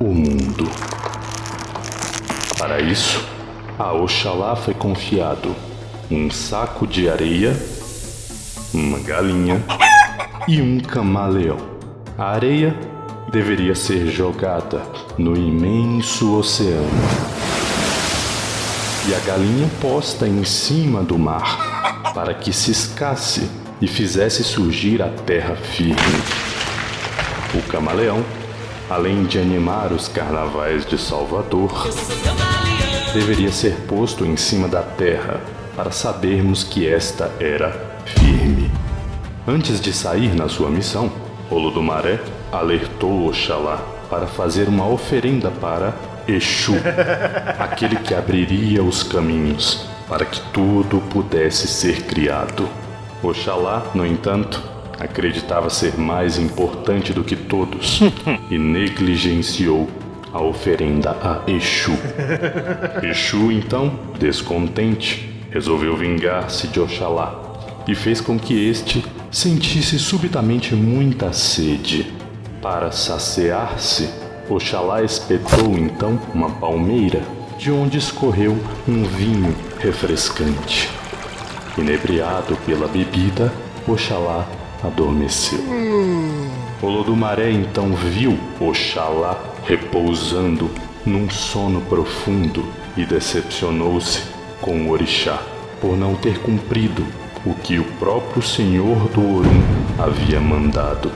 O mundo. Para isso, a Oxalá foi confiado um saco de areia, uma galinha e um camaleão. A areia deveria ser jogada no imenso oceano e a galinha posta em cima do mar para que ciscasse e fizesse surgir a terra firme. O camaleão, além de animar os carnavais de Salvador, deveria ser posto em cima da terra para sabermos que esta era firme. Antes de sair na sua missão, Olodumaré alertou Oxalá para fazer uma oferenda para Exu, aquele que abriria os caminhos para que tudo pudesse ser criado. Oxalá, no entanto, acreditava ser mais importante do que todos e negligenciou a oferenda a Exu. Exu, então, descontente, resolveu vingar-se de Oxalá e fez com que este sentisse subitamente muita sede. Para saciar-se, Oxalá espetou então uma palmeira, de onde escorreu um vinho refrescante. Inebriado pela bebida, Oxalá adormeceu. Olodumaré então viu Oxalá repousando num sono profundo e decepcionou-se com o orixá por não ter cumprido o que o próprio senhor do Orum havia mandado.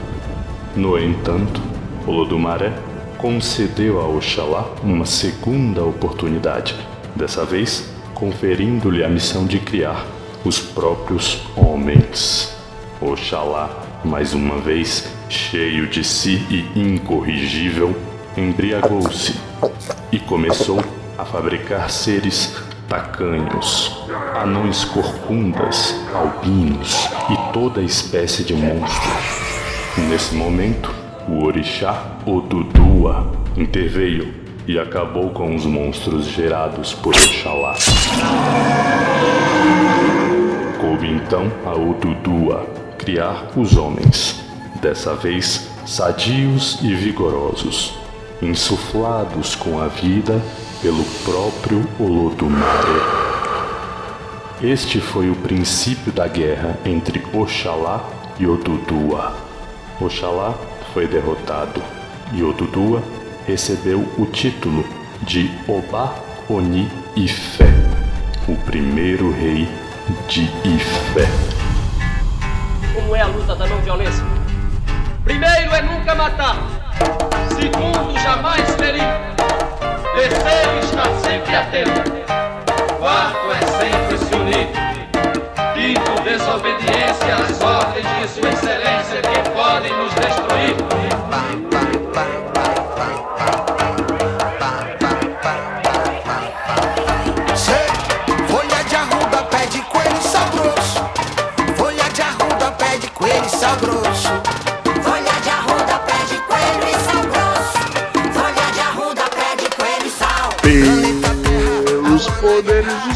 No entanto, Olodumaré concedeu a Oxalá uma segunda oportunidade, dessa vez conferindo-lhe a missão de criar os próprios homens. Oxalá, mais uma vez, cheio de si e incorrigível, embriagou-se e começou a fabricar seres tacanhos, anões corcundas, albinos e toda espécie de monstro. Nesse momento, o orixá Odudua interveio e acabou com os monstros gerados por Oxalá. Coube então a Odudua criar os homens, dessa vez sadios e vigorosos, insuflados com a vida pelo próprio Olodumare. Este foi o princípio da guerra entre Oxalá e Odudua. Oxalá foi derrotado e Odudua recebeu o título de Oba Oni Ifé, o primeiro rei de Ifé. Como é a luta da não violência? Primeiro é nunca matar. Segundo, jamais ferir. Terceiro, está sempre atento. Quarto é sempre se unir. Quinto, desobediência às ordens de Sua Excelência que podem nos destruir.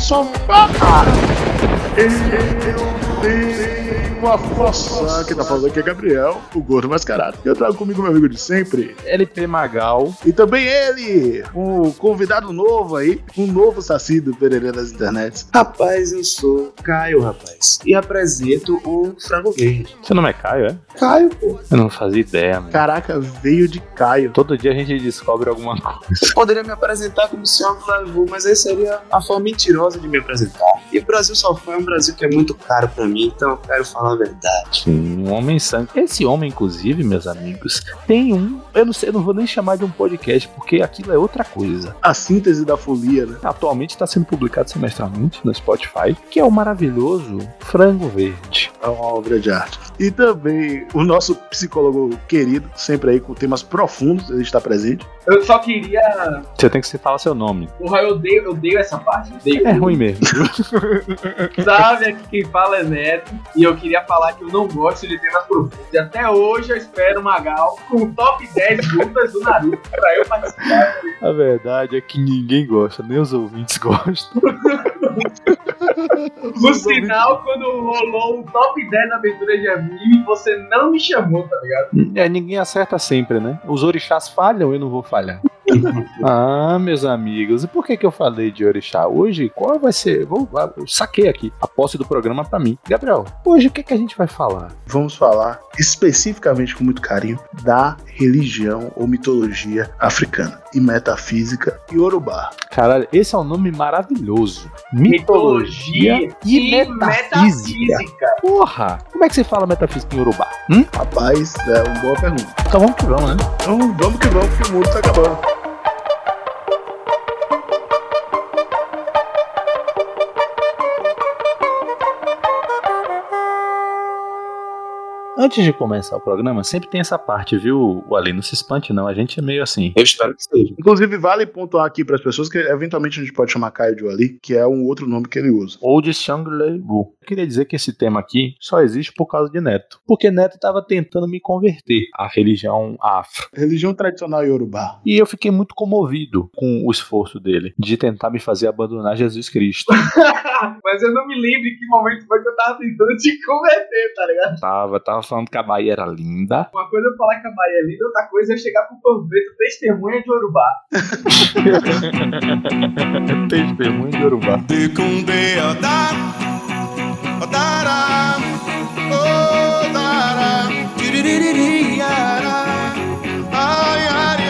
Poderes do sofá. Eu tenho a força. Quem tá falando aqui é Gabriel, o gordo mascarado. Eu trago comigo meu amigo de sempre. LP Magal. E também ele, um convidado novo aí, um novo saci do Pereira das internets. Rapaz, eu sou Caio, rapaz. E apresento o Frango Verde. Seu nome é Caio, é? Caio, pô. Eu não fazia ideia, mano. Caraca, veio de Caio. Todo dia a gente descobre alguma coisa. Poderia me apresentar como o senhor Flavio, mas aí seria a forma mentirosa de me apresentar. E o Brasil só foi um Brasil que é muito caro pra mim, então eu quero falar a verdade. Um homem sangue. Esse homem, inclusive, meus amigos, tem um. Eu não sei, eu não vou nem chamar de um podcast, porque aquilo é outra coisa. A síntese da folia, né? Atualmente está sendo publicado semestralmente no Spotify, que é o maravilhoso Frango Verde. É uma obra de arte. E também o nosso psicólogo querido, sempre aí com temas profundos, ele está presente. Eu só queria. Você tem que se falar seu nome. Porra, eu odeio, eu odeio essa parte. Odeio. É ruim mesmo. Sabe, aqui quem fala é Neto. E eu queria falar que eu não gosto de temas profundos. E até hoje eu espero o Magal com o top 10 lutas do Naruto pra eu participar. A verdade é que ninguém gosta, nem os ouvintes gostam. Por sinal, quando rolou o top 10 na aventura de anime, você não me chamou, tá ligado? É, ninguém acerta sempre, né? Os orixás falham, eu não vou falhar. ah, meus amigos, e por que que eu falei de orixá? Hoje, qual vai ser? Vou, eu saquei aqui a posse do programa pra mim. Gabriel, hoje o que que a gente vai falar? Vamos falar especificamente com muito carinho da religião ou mitologia africana e metafísica Yorubá. Caralho, esse é um nome maravilhoso. Mitologia, e, metafísica. Porra! Como é que você fala metafísica em Urubá? Hum? Rapaz, é uma boa pergunta. Então vamos que vamos, né? Então vamos que vamos, que o mundo tá acabando. Antes de começar o programa, sempre tem essa parte, viu, Ali? Não se espante, não. A gente é meio assim. Eu espero que seja. Inclusive, vale pontuar aqui para as pessoas que eventualmente a gente pode chamar Caio de Ali, que é um outro nome que ele usa. Ou de Shangri Wu. Eu queria dizer que esse tema aqui só existe por causa de Neto. Porque Neto estava tentando me converter à religião afro. Religião tradicional Yorubá. E eu fiquei muito comovido com o esforço dele de tentar me fazer abandonar Jesus Cristo. Mas eu não me lembro em que momento foi que eu tava tentando te converter, tá ligado? Tava, tava falando que a Bahia era linda. Uma coisa é eu falar que a Bahia é linda, outra coisa é eu chegar pro preto testemunha de Urubá. Testemunho de Urubá. Dekunde odá, odará, odará, ai, ai,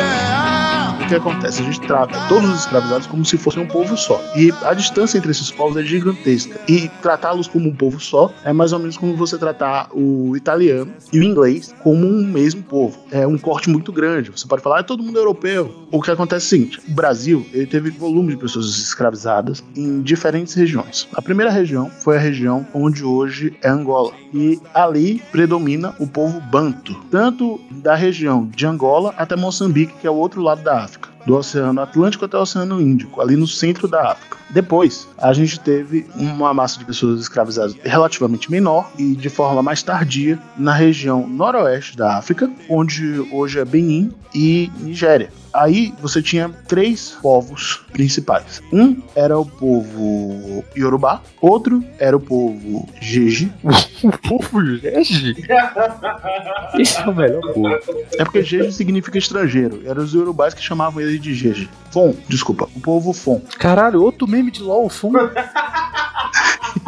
que acontece? A gente trata todos os escravizados como se fossem um povo só. E a distância entre esses povos é gigantesca. E tratá-los como um povo só é mais ou menos como você tratar o italiano e o inglês como um mesmo povo. É um corte muito grande. Você pode falar, ah, todo mundo é europeu. O que acontece é o seguinte: o Brasil ele teve volume de pessoas escravizadas em diferentes regiões. A primeira região foi a região onde hoje é Angola. E ali predomina o povo banto, tanto da região de Angola até Moçambique, que é o outro lado da África do Oceano Atlântico até o Oceano Índico, ali no centro da África. Depois, a gente teve uma massa de pessoas escravizadas relativamente menor e de forma mais tardia na região noroeste da África, onde hoje é Benin e Nigéria. Aí você tinha três povos principais. Um era o povo Yorubá, outro era o povo Jeje. O povo Jeje? Esse é o melhor povo. É porque Jeje significa estrangeiro. Eram os Yorubás que chamavam ele de Jeje. Fon, desculpa, o povo Fon. Caralho, outro meme de LOL.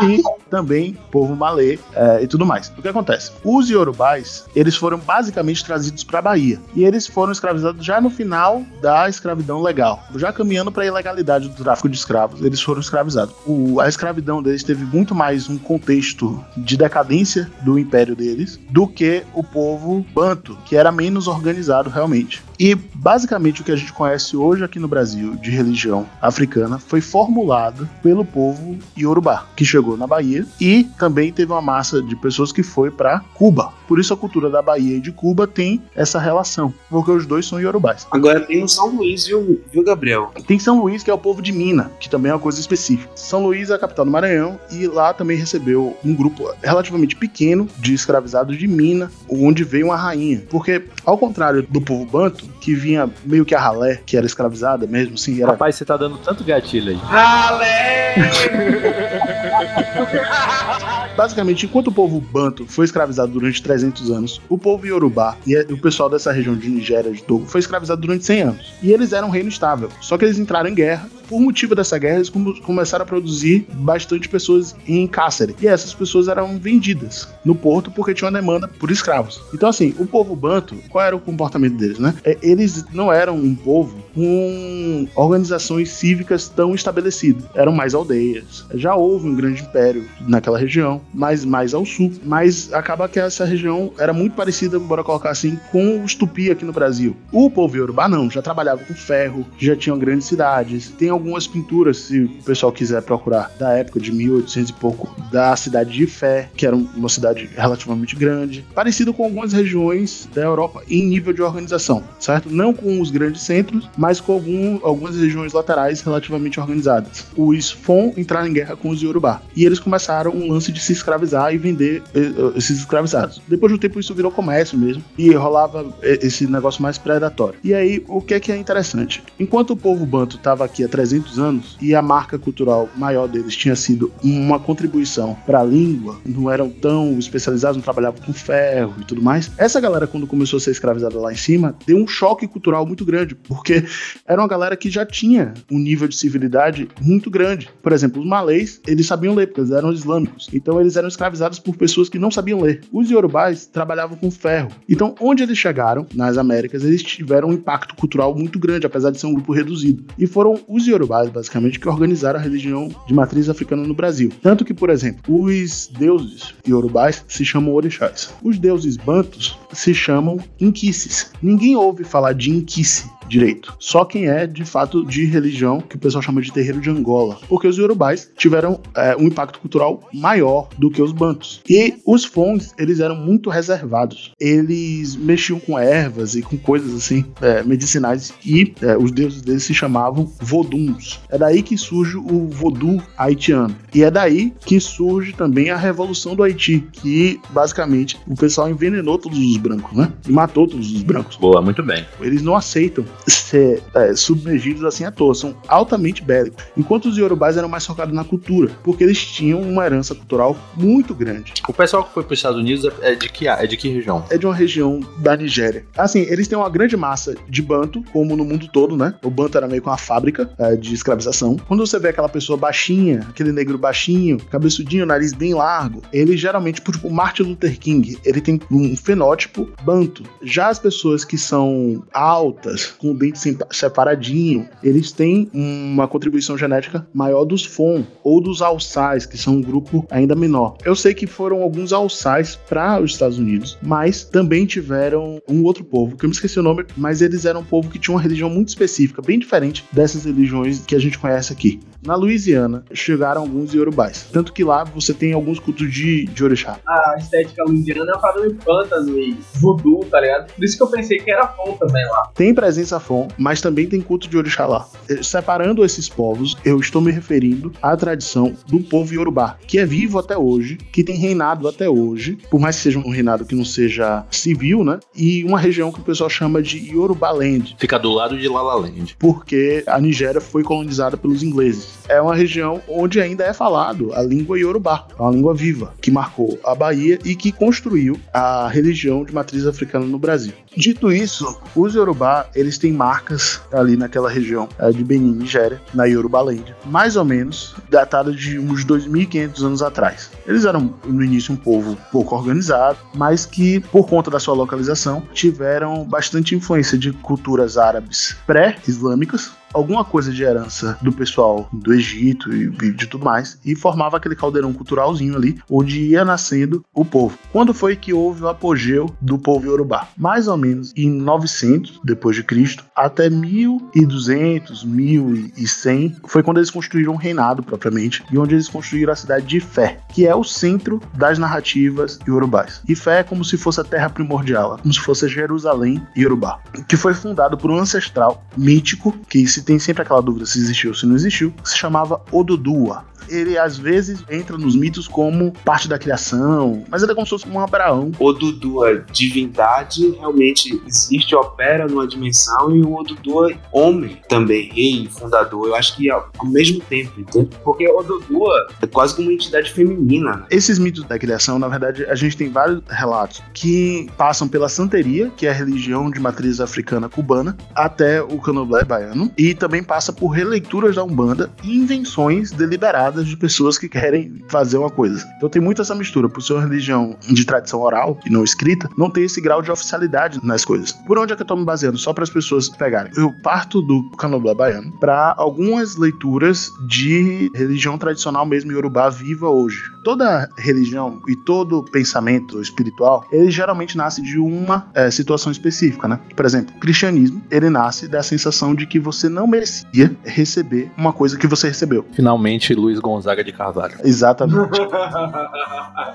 E também povo malê é, e tudo mais. O que acontece? Os iorubais, eles foram basicamente trazidos para a Bahia e eles foram escravizados já no final da escravidão legal, já caminhando para a ilegalidade do tráfico de escravos, eles foram escravizados. O, a escravidão deles teve muito mais um contexto de decadência do império deles do que o povo banto, que era menos organizado realmente. E basicamente o que a gente conhece hoje aqui no Brasil de religião africana foi formulado pelo povo iorubá, que chegou na Bahia e também teve uma massa de pessoas que foi para Cuba. Por isso a cultura da Bahia e de Cuba tem essa relação, porque os dois são iorubais. Agora tem o São Luís, viu, viu Gabriel? Tem São Luís, que é o povo de Minas, que também é uma coisa específica. São Luís é a capital do Maranhão e lá também recebeu um grupo relativamente pequeno de escravizados de Minas, onde veio uma rainha. Porque, ao contrário do povo banto, que vinha meio que a ralé, que era escravizada mesmo, assim, era Rapaz, você tá dando tanto gatilho aí. Ralé! Basicamente, enquanto o povo banto foi escravizado durante 300 anos, o povo iorubá e o pessoal dessa região de Nigéria, de Togo, foi escravizado durante 100 anos. E eles eram um reino estável. Só que eles entraram em guerra. Por motivo dessa guerra, eles come- começaram a produzir bastante pessoas em cárcere. E essas pessoas eram vendidas no porto porque tinha uma demanda por escravos. Então, assim, o povo banto, qual era o comportamento deles, né? É, Eles não eram um povo com organizações cívicas tão estabelecidas. Eram mais aldeias. Já houve um grande império naquela região, mas mais ao sul. Mas acaba que essa região era muito parecida, bora colocar assim, com os tupi aqui no Brasil. O povo iorubá não, já trabalhava com ferro, já tinham grandes cidades. Tem algumas pinturas, se o pessoal quiser procurar, da época de 1800 e pouco, da cidade de Fé, que era uma cidade relativamente grande, parecido com algumas regiões da Europa em nível de organização, certo? Não com os grandes centros, mas com algum- algumas regiões laterais relativamente organizadas. Os Fon entraram em guerra com os Yorubá e eles começaram um lance de se escravizar e vender eh, eh, esses escravizados. Depois de um tempo isso virou comércio mesmo e rolava eh, esse negócio mais predatório. E aí o que é que é interessante? Enquanto o povo banto estava aqui 300 300 anos e a marca cultural maior deles tinha sido uma contribuição para a língua, não eram tão especializados, não trabalhavam com ferro e tudo mais. Essa galera, quando começou a ser escravizada lá em cima, deu um choque cultural muito grande, porque era uma galera que já tinha um nível de civilidade muito grande. Por exemplo, os malês, eles sabiam ler, porque eles eram islâmicos. Então eles eram escravizados por pessoas que não sabiam ler. Os yorubais trabalhavam com ferro. Então, onde eles chegaram, nas Américas, eles tiveram um impacto cultural muito grande, apesar de ser um grupo reduzido. E foram os yorubais, basicamente, que organizaram a religião de matriz africana no Brasil. Tanto que, por exemplo, os deuses yorubais se chamam orixás. Os deuses bantos se chamam inquices. Ninguém ouve falar de inquice direito. Só quem é, de fato, de religião, que o pessoal chama de terreiro de Angola. Porque os yorubais tiveram é, um impacto cultural maior do que os bantos. E os fons, eles eram muito reservados. Eles mexiam com ervas e com coisas assim, é, medicinais. E é, os deuses deles se chamavam voduns. É daí que surge o voodoo haitiano. E é daí que surge também a Revolução do Haiti, que basicamente o pessoal envenenou todos os brancos, né? E matou todos os brancos. Boa, muito bem. Eles não aceitam ser é, submergidos assim à toa, são altamente bélicos. Enquanto os yorubais eram mais focados na cultura, porque eles tinham uma herança cultural muito grande. O pessoal que foi para os Estados Unidos é de que é de que região? É de uma região da Nigéria. Assim, eles têm uma grande massa de banto, como no mundo todo, né? O banto era meio que uma fábrica é, de escravização. Quando você vê aquela pessoa baixinha, aquele negro baixinho, cabeçudinho, nariz bem largo, ele geralmente, tipo Martin Luther King, ele tem um fenótipo banto. Já as pessoas que são altas, com o dente separadinho, eles têm uma contribuição genética maior dos FON ou dos alçais, que são um grupo ainda menor. Eu sei que foram alguns alçais para os Estados Unidos, mas também tiveram um outro povo, que eu me esqueci o nome, mas eles eram um povo que tinha uma religião muito específica, bem diferente dessas religiões que a gente conhece aqui. Na Louisiana chegaram alguns iorubais, tanto que lá você tem alguns cultos de, de orixá. A estética louisiana é uma parada meio pântano e voodoo, tá ligado? Por isso que eu pensei que era fon também lá. Tem presença fon, mas também tem culto de orixá lá. Eh, Separando esses povos, eu estou me referindo à tradição do povo iorubá, que é vivo até hoje, que tem reinado até hoje, por mais que seja um reinado que não seja civil, né? E uma região que o pessoal chama de Yorubaland, Fica do lado de Lala Land. porque a Nigéria foi colonizada pelos ingleses. É uma região onde ainda é falado a língua iorubá, é uma língua viva, que marcou a Bahia e que construiu a religião de matriz africana no Brasil. Dito isso, os Yorubá, eles têm marcas ali naquela região eh, de Benin, Nigéria, na Yorubalândia, mais ou menos datada de uns 2.500 anos atrás. Eles eram no início um povo pouco organizado, mas que por conta da sua localização tiveram bastante influência de culturas árabes pré-islâmicas alguma coisa de herança do pessoal do Egito e e de tudo mais, e formava aquele caldeirão culturalzinho ali, onde ia nascendo o povo. Quando foi que houve o apogeu do povo iorubá? Mais ou menos em 900 depois de Cristo até 1200, 1100 foi quando eles construíram um reinado propriamente e onde eles construíram a cidade de Ifé, que é o centro das narrativas iorubais. Ifé é como se fosse a terra primordial, é como se fosse Jerusalém iorubá, que foi fundado por um ancestral mítico que se tem sempre aquela dúvida se existiu ou se não existiu, se chamava Odudua. Ele às vezes entra nos mitos como parte da criação, mas ele é como se fosse um Abraão. O Dudu, a divindade, realmente existe, opera numa dimensão, e o Odudu é homem também, rei, fundador. Eu acho que ao, ao mesmo tempo, entende? Porque o Odudu é quase como uma entidade feminina, né? Esses mitos da criação, na verdade, a gente tem vários relatos que passam pela santeria, que é a religião de matriz africana cubana, até o candomblé baiano, e também passa por releituras da Umbanda e invenções deliberadas de pessoas que querem fazer uma coisa. Então tem muito essa mistura, por ser uma religião de tradição oral e não escrita, não tem esse grau de oficialidade nas coisas. Por onde é que eu tô me baseando? Só para as pessoas pegarem. Eu parto do candomblé baiano para algumas leituras de religião tradicional mesmo iorubá viva hoje. Toda religião e todo pensamento espiritual, ele geralmente nasce de uma eh, situação específica, né? Por exemplo, o cristianismo, ele nasce da sensação de que você não merecia receber uma coisa que você recebeu. Finalmente, Luiz Gonzaga de Carvalho. Exatamente.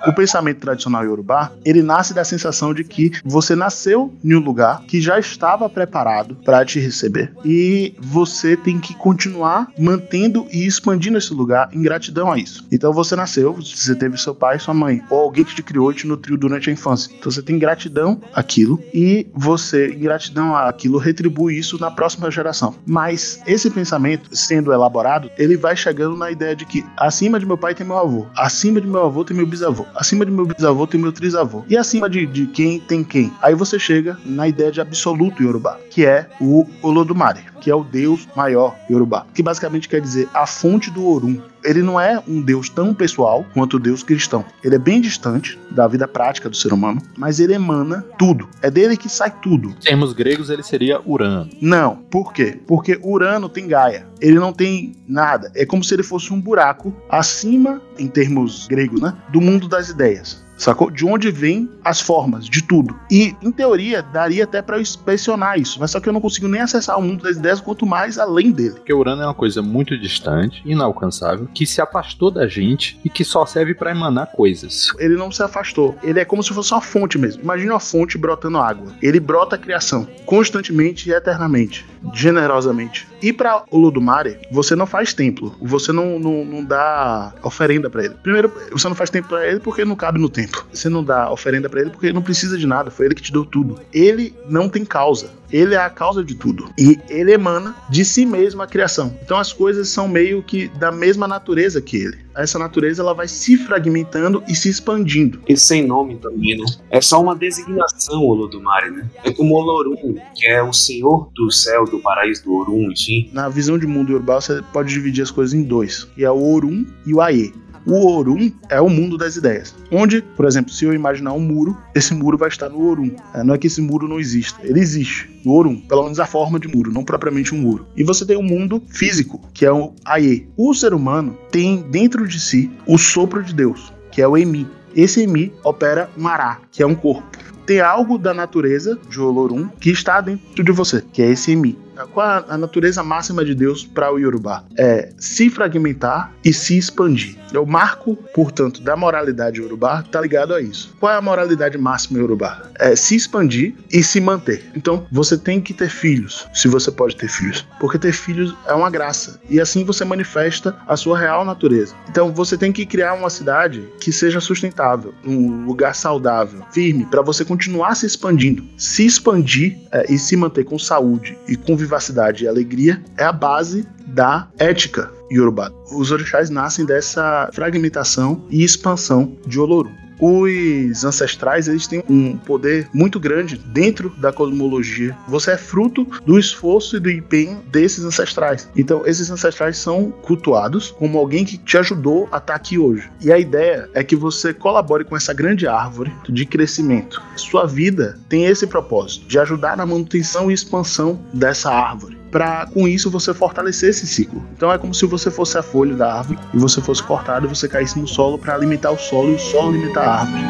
o pensamento tradicional iorubá, ele nasce da sensação de que você nasceu em um lugar que já estava preparado para te receber e você tem que continuar mantendo e expandindo esse lugar em gratidão a isso. Então você nasceu, você teve seu pai, sua mãe, ou alguém que te criou e te nutriu durante a infância. Então você tem gratidão àquilo e você, em gratidão àquilo, retribui isso na próxima geração. Mas esse pensamento, sendo elaborado, ele vai chegando na ideia de que acima de meu pai tem meu avô, acima de meu avô tem meu bisavô, acima de meu bisavô tem meu trisavô, e acima de, de quem tem quem. Aí você chega na ideia de absoluto Yorubá, que é o Olodumare, que é o deus maior Yorubá, que basicamente quer dizer a fonte do Orum. Ele não é um deus tão pessoal quanto o deus cristão. Ele é bem distante da vida prática do ser humano, mas ele emana tudo. É dele que sai tudo. Em termos gregos, ele seria Urano. Não, por quê? Porque Urano tem Gaia. Ele não tem nada. É como se ele fosse um buraco acima, em termos gregos, né? Do mundo das ideias. Sacou? De onde vêm as formas, de tudo. E, em teoria, daria até pra eu inspecionar isso. Mas só que eu não consigo nem acessar o mundo das ideias, quanto mais além dele. Porque Urano é uma coisa muito distante, inalcançável, que se afastou da gente e que só serve pra emanar coisas. Ele não se afastou. Ele é como se fosse uma fonte mesmo. Imagina uma fonte brotando água. Ele brota a criação, constantemente e eternamente, generosamente. E pra Olodumare, você não faz templo. Você não, não, não dá oferenda pra ele. Primeiro, você não faz templo pra ele porque não cabe no templo. Você não dá oferenda pra ele porque ele não precisa de nada. Foi ele que te deu tudo. Ele não tem causa. Ele é a causa de tudo. E ele emana de si mesmo a criação. Então as coisas são meio que da mesma natureza que ele. Essa natureza ela vai se fragmentando e se expandindo. E sem nome também, né? É só uma designação, Olodumare, né? É como Olorum, que é o senhor do céu, do paraíso do Orum, enfim. Na visão de mundo urbano, você pode dividir as coisas em dois, que é o Orum e o Aie. O Orum é o mundo das ideias. Onde, por exemplo, se eu imaginar um muro, esse muro vai estar no Orum. É, não é que esse muro não exista, ele existe. No Orum, pelo menos a forma de muro, não propriamente um muro. E você tem o mundo físico, que é o Aie. O ser humano tem dentro de si o sopro de Deus, que é o Emi. Esse Emi opera Mará, que é um corpo. Tem algo da natureza de Olorum que está dentro de você, que é esse Emi. Qual a natureza máxima de Deus para o Yorubá? É se fragmentar e se expandir. O marco, portanto, da moralidade Yorubá está ligado a isso. Qual é a moralidade máxima Yorubá? É se expandir e se manter. Então, você tem que ter filhos, se você pode ter filhos. Porque ter filhos é uma graça. E assim você manifesta a sua real natureza. Então, você tem que criar uma cidade que seja sustentável, um lugar saudável, firme, para você continuar se expandindo. Se expandir é, e se manter com saúde e com vivacidade e alegria é a base da ética Yorubá. Os orixás nascem dessa fragmentação e expansão de Olorum. Os ancestrais eles têm um poder muito grande dentro da cosmologia. Você é fruto do esforço e do empenho desses ancestrais. Então, esses ancestrais são cultuados como alguém que te ajudou a estar aqui hoje. E a ideia é que você colabore com essa grande árvore de crescimento. Sua vida tem esse propósito de ajudar na manutenção e expansão dessa árvore para com isso você fortalecer esse ciclo. Então é como se você fosse a folha da árvore e você fosse cortado e você caísse no solo para alimentar o solo e o solo alimentar a árvore.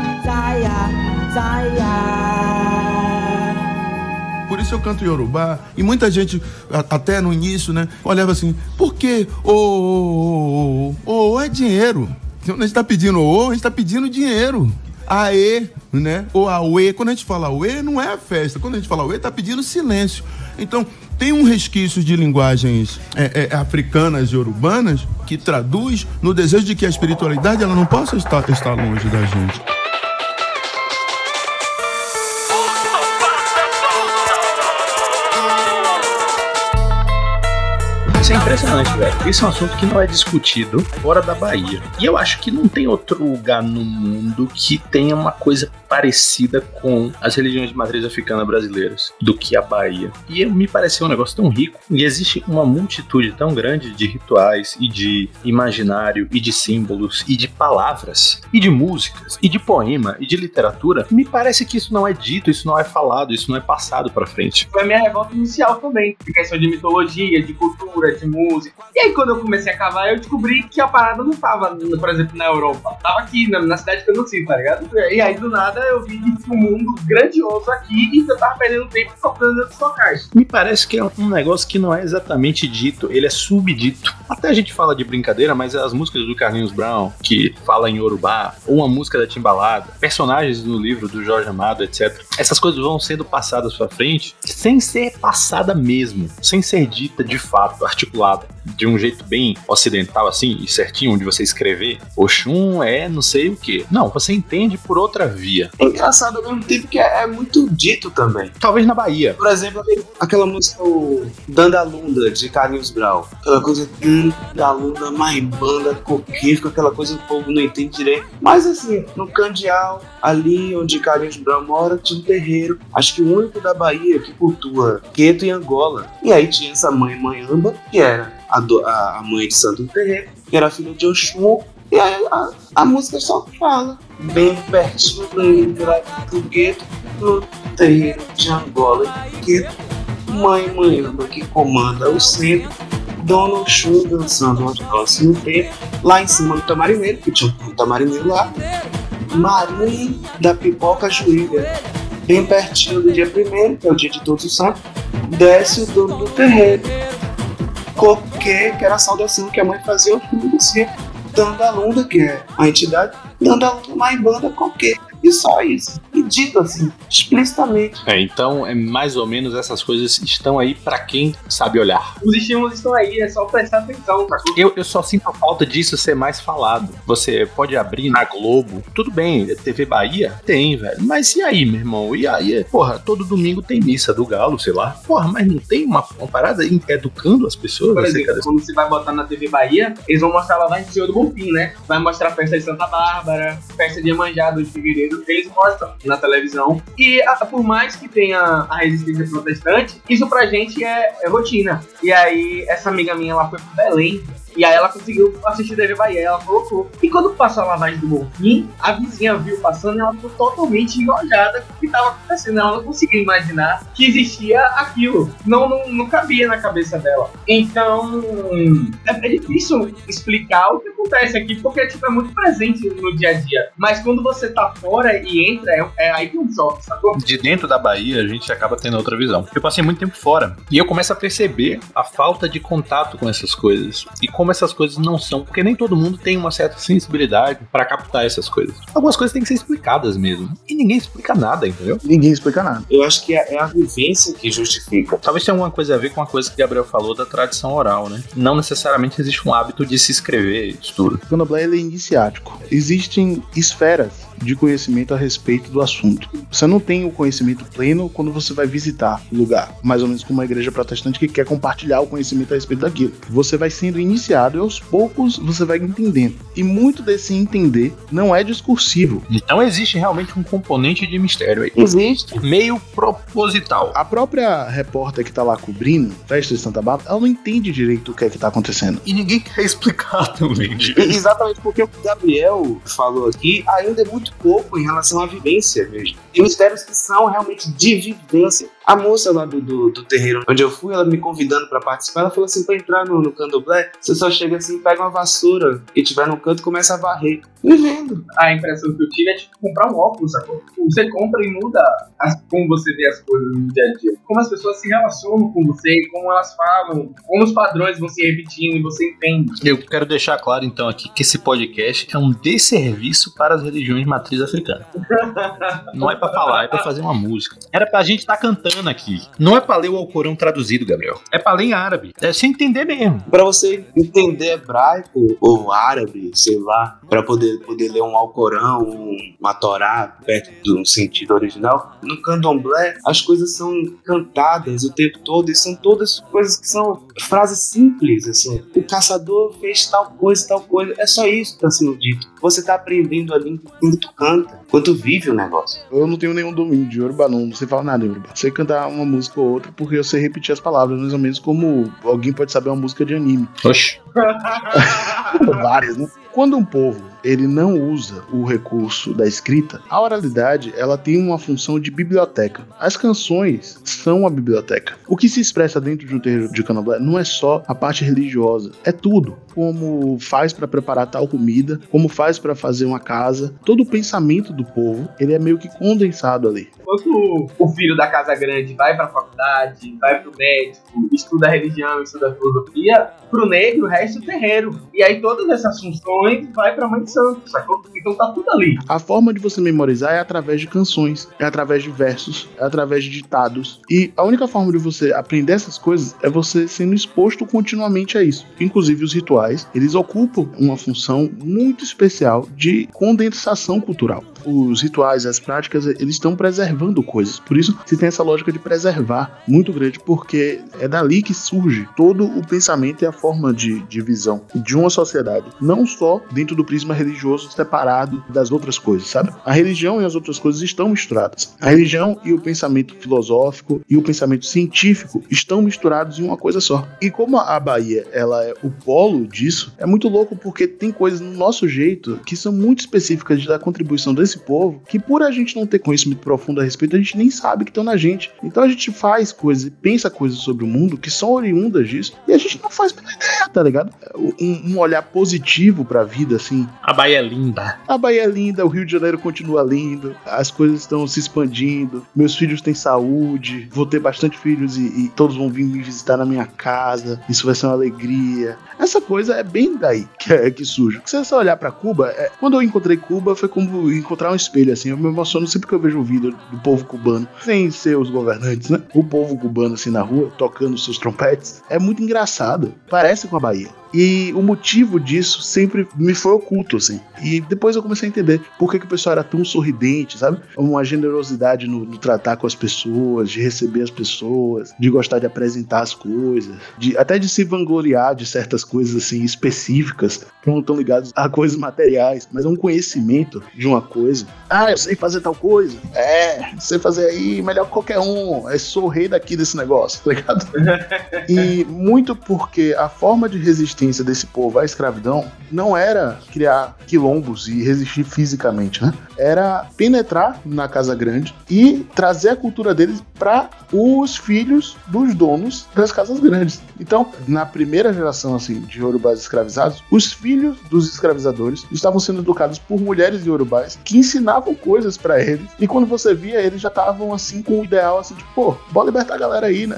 Por isso eu canto Yorubá. E muita gente, a- até no início, né, olhava assim, por que ô, ô, ô, ô, é dinheiro? Quando a gente tá pedindo ô, a gente tá pedindo dinheiro. Aê, né? Ou auê. Quando a gente fala auê, não é festa. Quando a gente fala auê, tá pedindo silêncio. Então, tem um resquício de linguagens é, é, africanas e urbanas que traduz no desejo de que a espiritualidade ela não possa estar, estar longe da gente. Isso é impressionante, velho. Esse é um assunto que não é discutido fora da Bahia. E eu acho que não tem outro lugar no mundo que tenha uma coisa parecida com as religiões de matriz africana brasileiras do que a Bahia. E me pareceu um negócio tão rico. E existe uma multitude tão grande de rituais e de imaginário e de símbolos e de palavras e de músicas e de poema e de literatura. Me parece que isso não é dito, isso não é falado, isso não é passado pra frente. Foi a minha revolta inicial também. De questão de mitologia, de cultura, de música. E aí, quando eu comecei a cavar, eu descobri que a parada não tava, por exemplo, na Europa. Tava aqui, na, na cidade que eu nasci, tá ligado? E aí, do nada, eu vi que um mundo grandioso aqui e eu tava perdendo tempo tocando os locais. Me parece que é um negócio que não é exatamente dito, ele é subdito. Até a gente fala de brincadeira, mas as músicas do Carlinhos Brown, que fala em Yorubá, ou uma música da Timbalada, personagens no livro do Jorge Amado, etc. Essas coisas vão sendo passadas pra frente sem ser passada mesmo, sem ser dita de fato, articulada, de um jeito bem ocidental assim, e certinho, onde você escrever, Oxum é não sei o que. Não, você entende por outra via. É engraçado ao mesmo tempo que é, é muito dito também. Talvez na Bahia. Por exemplo, aquela música o Dandalunda, de Carlinhos Brau. Aquela coisa Dandalunda, mais banda, coquinho, aquela coisa que o povo não entende direito. Mas assim, no Candial, ali onde Carlinhos Brau mora, tinha um terreiro. Acho que o único da Bahia que cultua Queto e Angola. E aí tinha essa mãe Manhamba, que era a, do- a- a mãe de Santo Terreiro, que era filha de Oxum. E aí a, a música só fala. Bem pertinho do do gueto, no terreiro de Angola e Queto. Mãe Manhamba que comanda o centro, Dona Oxum dançando nossos no tempo, lá em cima do Tamarineiro, que tinha um Tamarineiro lá, Maria da Pipoca Joelha, bem pertinho do dia primeiro, que é o dia de Todos os Santos, desce o dono do terreiro, Coque, que era a saudação que a mãe fazia ao filho, dizia, Dandalunda, que é a entidade, Dandalunda mais banda Coque. E só isso. E dito assim, explicitamente. É, então é mais ou menos essas coisas estão aí pra quem sabe olhar. Os estímulos estão aí, é só prestar atenção, tá? Eu, eu só sinto a falta disso ser mais falado. Você pode abrir na Globo, tudo bem, TV Bahia? Tem, velho. Mas e aí, meu irmão? E aí? Porra, todo domingo tem missa do Galo, sei lá. Porra, mas não tem uma, uma parada educando as pessoas Por exemplo, dessa- quando você vai botar na TV Bahia, eles vão mostrar lá vai em Senhor do Bonfim, né? Vai mostrar a festa de Santa Bárbara, festa de Iemanjá, do Figueiredo, eles mostram na televisão. E a- por mais que tenha a resistência protestante, isso pra gente é, é rotina. E aí, essa amiga minha, ela foi pro Belém, e aí ela conseguiu assistir TV Bahia, ela colocou. E quando passou a lavagem do Bonfim, a vizinha viu passando e ela ficou totalmente enojada com o que estava acontecendo. Ela não conseguia imaginar que existia aquilo. Não, não, não cabia na cabeça dela. Então, é, é difícil explicar o que acontece aqui, porque tipo, é muito presente no dia a dia. Mas quando você tá fora e entra, é, é aí que é um choque, sacou? de dentro da Bahia, a gente acaba tendo outra visão. Eu passei muito tempo fora e eu começo a perceber a falta de contato com essas coisas e como essas coisas não são, porque nem todo mundo tem uma certa sensibilidade pra captar essas coisas. Algumas coisas têm que ser explicadas mesmo e ninguém explica nada, entendeu? Ninguém explica nada. Eu acho que é é a vivência que justifica. Talvez tenha alguma coisa a ver com a coisa que o Gabriel falou da tradição oral, né? Não necessariamente existe um hábito de se escrever isso tudo. O candomblé é iniciático. Existem esferas de conhecimento a respeito do assunto. Você não tem o conhecimento pleno quando você vai visitar o lugar, mais ou menos como uma igreja protestante que quer compartilhar o conhecimento a respeito daquilo. Você vai sendo iniciado e aos poucos você vai entendendo. E muito desse entender não é discursivo. Então existe realmente um componente de mistério aí. Existe. Meio proposital. A própria repórter que tá lá cobrindo festa de Santa Bárbara, ela não entende direito o que é que tá acontecendo. E ninguém quer explicar também. Exatamente porque o que o Gabriel falou aqui ainda é muito pouco em relação à vivência mesmo. Tem mistérios que são realmente de vivência. A moça lá do, do, do terreiro onde eu fui, ela me convidando pra participar, ela falou assim: pra entrar no, no candomblé, você só chega assim, pega uma vassoura que tiver no canto e começa a varrer. Vivendo. A impressão que eu tive é tipo comprar um óculos, sacou? Você compra e muda as- como você vê as coisas no dia a dia. Como as pessoas se relacionam com você, como elas falam, como os padrões vão se repetindo e você entende. Eu quero deixar claro então aqui que esse podcast é um desserviço para as religiões de matriz africana. Não é pra falar, é pra fazer uma música. Era pra gente estar cantando aqui. Não é pra ler o Alcorão traduzido, Gabriel. É pra ler em árabe. É sem entender mesmo. Pra você entender hebraico ou árabe, sei lá, pra poder, poder ler um Alcorão, um- uma Torá perto do sentido original, no candomblé as coisas são cantadas o tempo todo e são todas coisas que são frases simples, assim. O caçador fez tal coisa, tal coisa. É só isso que tá sendo dito. Você tá aprendendo ali quando tu canta, quando tu vive o negócio. Eu não tenho nenhum domínio de Yoruba, não. Não sei falar nada em Yoruba. Sei cantar uma música ou outra porque eu sei repetir as palavras, mais ou menos como alguém pode saber uma música de anime. Oxi. Várias, né? Quando um povo ele não usa o recurso da escrita, a oralidade ela tem uma função de biblioteca. As canções são a biblioteca. O que se expressa dentro de um terreiro de candomblé não é só a parte religiosa, é tudo. Como faz para preparar tal comida, como faz para fazer uma casa, todo o pensamento do povo ele é meio que condensado ali. Enquanto o filho da casa grande vai pra faculdade, vai pro médico, estuda religião, estuda filosofia, pro negro resta o terreiro. E aí todas essas funções vai pra mãe de santo, sacou? Então tá tudo ali. A forma de você memorizar é através de canções, é através de versos, é através de ditados. E a única forma de você aprender essas coisas é você sendo exposto continuamente a isso. Inclusive os rituais, eles ocupam uma função muito especial de condensação cultural. Os rituais, as práticas, eles estão preservando coisas. Por isso se tem essa lógica de preservar muito grande, porque é dali que surge todo o pensamento e a forma de, de visão de uma sociedade. Não só dentro do prisma religioso separado das outras coisas, sabe? A religião e as outras coisas estão misturadas. A religião e o pensamento filosófico e o pensamento científico estão misturados em uma coisa só. E como a Bahia ela é o polo disso, é muito louco porque tem coisas no nosso jeito que são muito específicas da contribuição desse povo que por a gente não ter conhecimento profundo a respeito, a gente nem sabe que estão na gente. Então a gente faz coisas e pensa coisas sobre o mundo que são oriundas disso e a gente não faz a menor ideia, tá ligado? Um, um olhar positivo pra vida, assim. A Bahia é linda. A Bahia é linda, o Rio de Janeiro continua lindo, as coisas estão se expandindo, meus filhos têm saúde, vou ter bastante filhos e, e todos vão vir me visitar na minha casa, isso vai ser uma alegria. Essa coisa é bem daí que, é, que surge. Se você olhar pra Cuba, é, quando eu encontrei Cuba foi como encontrar um espelho, assim. Eu me emociono sempre que eu vejo um vídeo do povo cubano, sem ser os governantes, né? O povo cubano, assim, na rua, tocando seus trompetes. É muito engraçado. Parece com a Bahia. E o motivo disso sempre me foi oculto, assim. E depois eu comecei a entender por que, que o pessoal era tão sorridente, sabe? Uma generosidade no, no tratar com as pessoas, de receber as pessoas, de gostar de apresentar as coisas, de até de se vangloriar de certas coisas, assim, específicas, que não estão ligadas a coisas materiais, mas a um conhecimento de uma coisa. Ah, eu sei fazer tal coisa. É, sei fazer aí melhor que qualquer um. Eu sou o rei daqui desse negócio, tá ligado? e muito porque a forma de resistência desse povo à escravidão não era criar quilombos e resistir fisicamente, né? Era penetrar na casa grande e trazer a cultura deles para os filhos dos donos das casas grandes. Então, na primeira geração assim de urubás escravizados, os filhos dos escravizadores estavam sendo educados por mulheres de urubás que ensinavam coisas para eles. E quando você via, eles já estavam assim com o ideal assim de, pô, bora libertar a galera aí, né?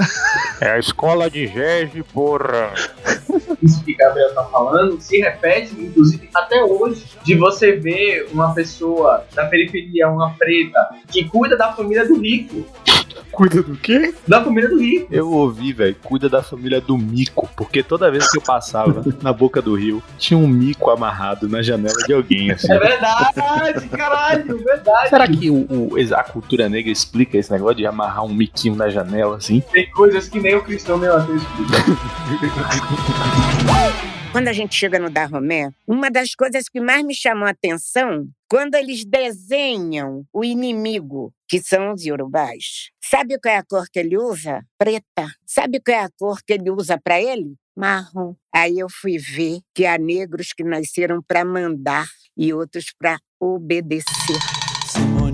É a escola de Gege, porra. Que Gabriel tá falando se repete, inclusive, até hoje, de você ver uma pessoa da periferia, uma preta, que cuida da família do rico. Cuida do quê? Da família do rico. Eu ouvi, velho, cuida da família do mico, porque toda vez que eu passava na boca do rio, tinha um mico amarrado na janela de alguém, assim. É verdade, caralho, verdade. Será que o, o- a cultura negra explica esse negócio de amarrar um miquinho na janela, assim? Tem coisas que nem o cristão nem o ateu explica. Quando a gente chega no Dahomey, uma das coisas que mais me chamou a atenção, quando eles desenham o inimigo, que são os iorubás. Sabe qual é a cor que ele usa? Preta. Sabe qual é a cor que ele usa para ele? Marrom. Aí eu fui ver que há negros que nasceram para mandar e outros para obedecer.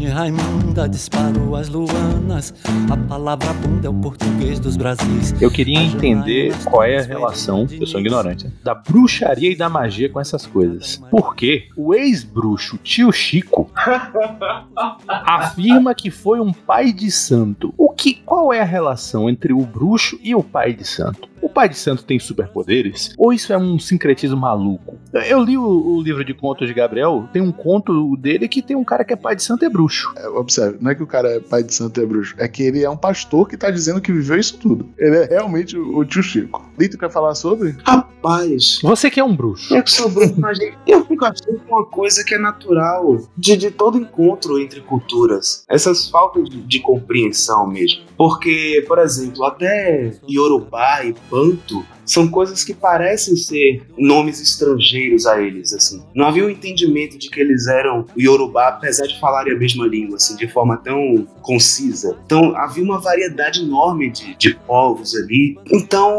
Raimunda disparou as luanas. A palavra bunda é o português dos Brasis. Eu queria entender qual é a relação, eu sou ignorante, né, da bruxaria e da magia com essas coisas. Porque o ex-bruxo tio Chico afirma que foi um pai de santo. O que, qual é a relação entre o bruxo e o pai de santo? O pai de santo tem superpoderes? Ou isso é um sincretismo maluco? Eu li o, o livro de contos de Gabriel, tem um conto dele que tem um cara que é pai de santo e é bruxo. É, Observe, não é que o cara é pai de santo e é bruxo, é que ele é um pastor que tá dizendo que viveu isso tudo. Ele é realmente o, o tio Chico. Lito quer falar sobre? Rapaz, Você que é um bruxo. eu que sou bruxo, mas eu fico achando uma coisa que é natural de, de todo encontro entre culturas. Essas faltas de, de compreensão mesmo. Porque, por exemplo, até Yorubá e Banto são coisas que parecem ser nomes estrangeiros a eles, assim. Não havia um entendimento de que eles eram Yorubá, apesar de falarem a mesma língua, assim, de forma tão concisa. Então, havia uma variedade enorme de, de povos ali. Então,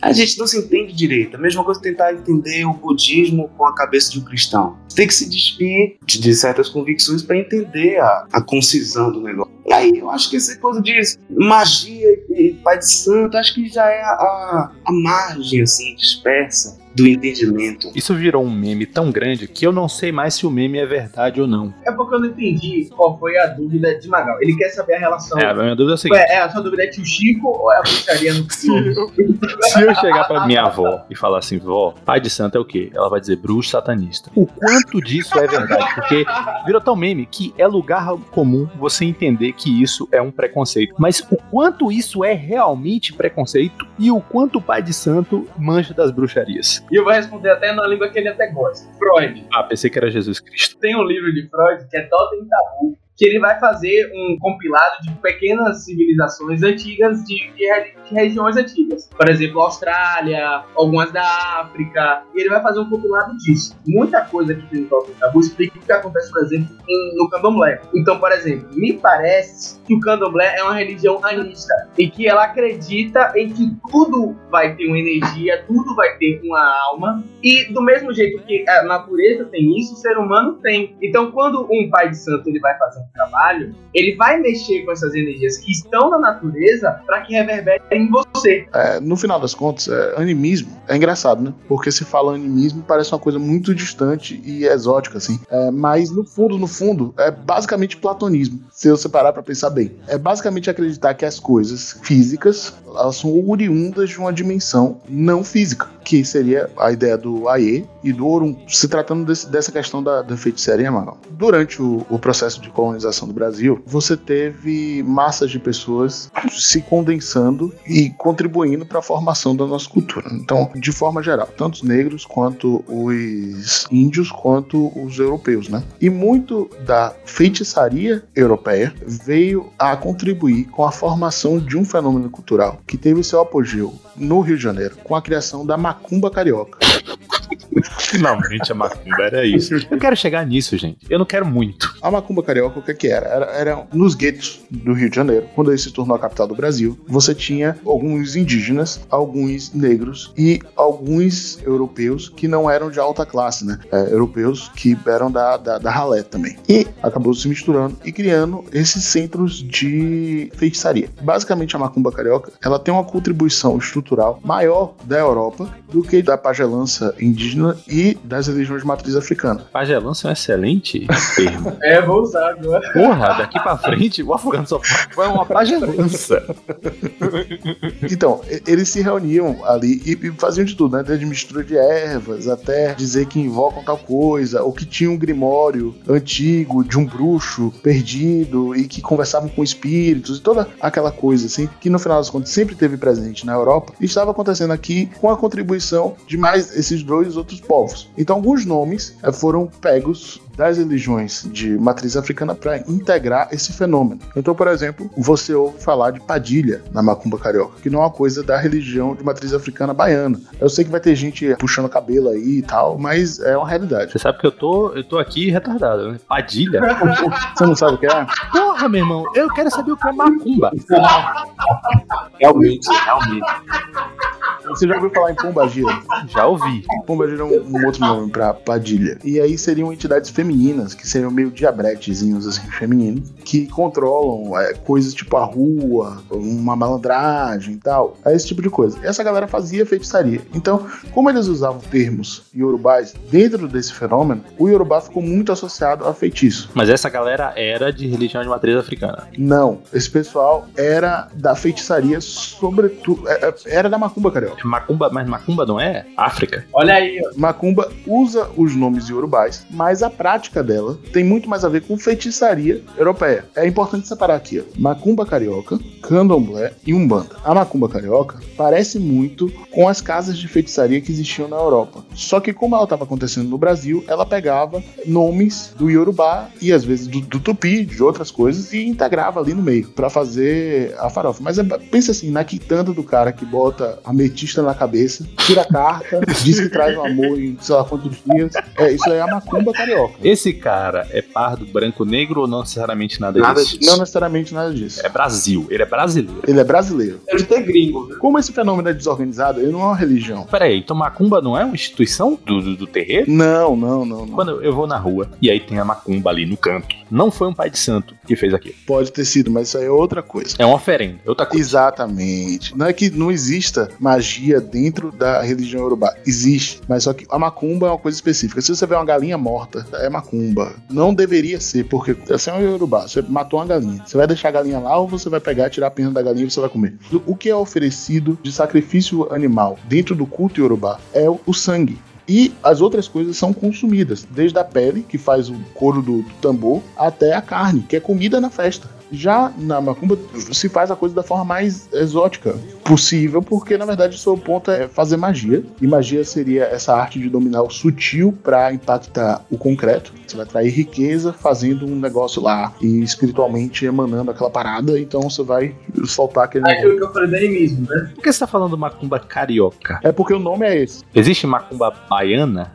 a gente não se entende direito. A mesma coisa tentar entender o budismo com a cabeça de um cristão. Tem que se despir de, de certas convicções para entender a, a concisão do negócio. E aí, eu acho que essa coisa de magia e pai de santo, acho que já é a, a, a margem, assim, dispersa do entendimento. Isso virou um meme tão grande que eu não sei mais se o meme é verdade ou não. É porque eu não entendi qual foi a dúvida de Magal. Ele quer saber a relação. É, a minha dúvida é a seguinte. É, a sua dúvida é tio Chico ou é a bruxaria no Se eu chegar pra minha avó e falar assim, vó, pai de santo é o quê? Ela vai dizer bruxo satanista. O quanto disso é verdade? Porque virou tão meme que é lugar comum você entender que isso é um preconceito. Mas o quanto isso é realmente preconceito e o quanto o pai de santo manja das bruxarias. E eu vou responder até na língua que ele até gosta. Freud. Ah, pensei que era Jesus Cristo. Tem um livro de Freud que é Totem Tabu, que ele vai fazer um compilado de pequenas civilizações antigas de, de, de, regiões antigas. Por exemplo, Austrália, algumas da África. E ele vai fazer um compilado disso. Muita coisa que tem no Totem Tabu explica o que acontece, por exemplo, em, no candomblé. Então, por exemplo, me parece que o candomblé é uma religião anista e que ela acredita em que tudo vai ter uma energia, tudo vai ter uma alma. E do mesmo jeito que a natureza tem isso, o ser humano tem. Então, quando um pai de santo ele vai fazer trabalho, ele vai mexer com essas energias que estão na natureza para que reverberem em você. É, no final das contas, é, animismo é engraçado, né? Porque se fala animismo parece uma coisa muito distante e exótica, assim. É, mas no fundo, no fundo, é basicamente platonismo. Se você parar para pensar bem, é basicamente acreditar que as coisas físicas elas são oriundas de uma dimensão não física, que seria a ideia do Aie e do Orum, se tratando desse, dessa questão da, da feitiçaria, Magal. Durante o, o processo de colonização do Brasil, você teve massas de pessoas se condensando e contribuindo para a formação da nossa cultura. Então, de forma geral, tanto os negros quanto os índios quanto os europeus, né? E muito da feitiçaria europeia veio a contribuir com a formação de um fenômeno cultural que teve seu apogeu no Rio de Janeiro com a criação da macumba carioca. Finalmente a macumba era isso. Eu quero chegar nisso, gente. Eu não quero muito. A macumba carioca, o que, que era? era? Era nos guetos do Rio de Janeiro, quando ele se tornou a capital do Brasil. Você tinha alguns indígenas, alguns negros e alguns europeus que não eram de alta classe, né? É, europeus que eram da, da, da ralé também. E acabou se misturando e criando esses centros de feitiçaria. Basicamente, a macumba carioca ela tem uma contribuição estrutural maior da Europa do que da pagelança indígena e das religiões de matriz africana. Pagelança é um excelente termo. É, vou usar agora. Porra, daqui pra frente, o afogando só foi uma pagelança. Então, eles se reuniam ali e, e faziam de tudo, né? Desde mistura de ervas até dizer que invocam tal coisa, ou que tinha um grimório antigo de um bruxo perdido e que conversavam com espíritos e toda aquela coisa, assim, que no final das contas sempre teve presente na Europa e estava acontecendo aqui com a contribuição de mais esses dois outros povos. Então, alguns nomes eh, foram pegos das religiões de matriz africana para integrar esse fenômeno. Então, por exemplo, você ouve falar de padilha na macumba carioca, que não é uma coisa da religião de matriz africana baiana. Eu sei que vai ter gente puxando cabelo aí e tal, mas é uma realidade. Você sabe que eu tô, eu tô aqui retardado, né? Padilha? Você não sabe o que é? Porra, meu irmão, eu quero saber o que é macumba. Realmente, realmente. Você já ouviu falar em pombagira? Já ouvi. Pombagira é um, um outro nome pra padilha. E aí seriam entidades femininas, que seriam meio diabretezinhos assim, femininos, que controlam é, coisas tipo a rua, uma malandragem e tal. É esse tipo de coisa. Essa galera fazia feitiçaria. Então, como eles usavam termos iorubais dentro desse fenômeno, o iorubá ficou muito associado a feitiço. Mas essa galera era de religião de matriz africana. Não, esse pessoal era da feitiçaria, sobretudo. é- é- Era da macumba carioca. Macumba, mas macumba não é África? Olha aí, ó. Macumba usa os nomes iorubais, mas a prática dela tem muito mais a ver com feitiçaria europeia. É importante separar aqui, ó. Macumba carioca, candomblé e umbanda. A macumba carioca parece muito com as casas de feitiçaria que existiam na Europa. Só que como ela estava acontecendo no Brasil, ela pegava nomes do iorubá e às vezes do, do tupi, de outras coisas e integrava ali no meio para fazer a farofa. Mas é, pensa assim, na quitanda do cara que bota ametista ametista na cabeça, tira a carta, diz que traz um amor em sei lá quantos dias. É, isso aí é a macumba carioca. Esse cara é pardo, branco, negro ou não necessariamente nada, Nada disso? Não necessariamente nada disso. É Brasil, ele é brasileiro. Ele é brasileiro. Deve ter gringo. né? Como esse fenômeno é desorganizado, ele não é uma religião. Peraí, então macumba não é uma instituição do, do, do terreiro? Não, não, não, não. Quando eu vou na rua e aí tem a macumba ali no canto, não foi um pai de santo que fez aquilo. Pode ter sido, mas isso aí é outra coisa. É uma oferenda, é outra coisa. Exatamente. Não é que não exista magia dentro da religião urubá. Existe. Mas só que a macumba é uma coisa específica. Se você vê uma galinha morta, é macumba. Não deveria ser, porque você é um urubá. Você matou uma galinha. Você vai deixar a galinha lá ou você vai pegar, tirar a pena da galinha e você vai comer? O que é oferecido de sacrifício animal dentro do culto urubá é o o sangue. E as outras coisas são consumidas, desde a pele, que faz o couro do, do tambor, até a carne, que é comida na festa. Já na macumba se faz a coisa da forma mais exótica possível, porque na verdade o seu ponto é fazer magia. E magia seria essa arte de dominar o sutil para impactar o concreto. Você vai atrair riqueza fazendo um negócio lá e espiritualmente emanando aquela parada, então você vai soltar aquele É aquilo que eu falei do animismo, né? Por que você tá falando macumba carioca? É porque o nome é esse. Existe macumba baiana?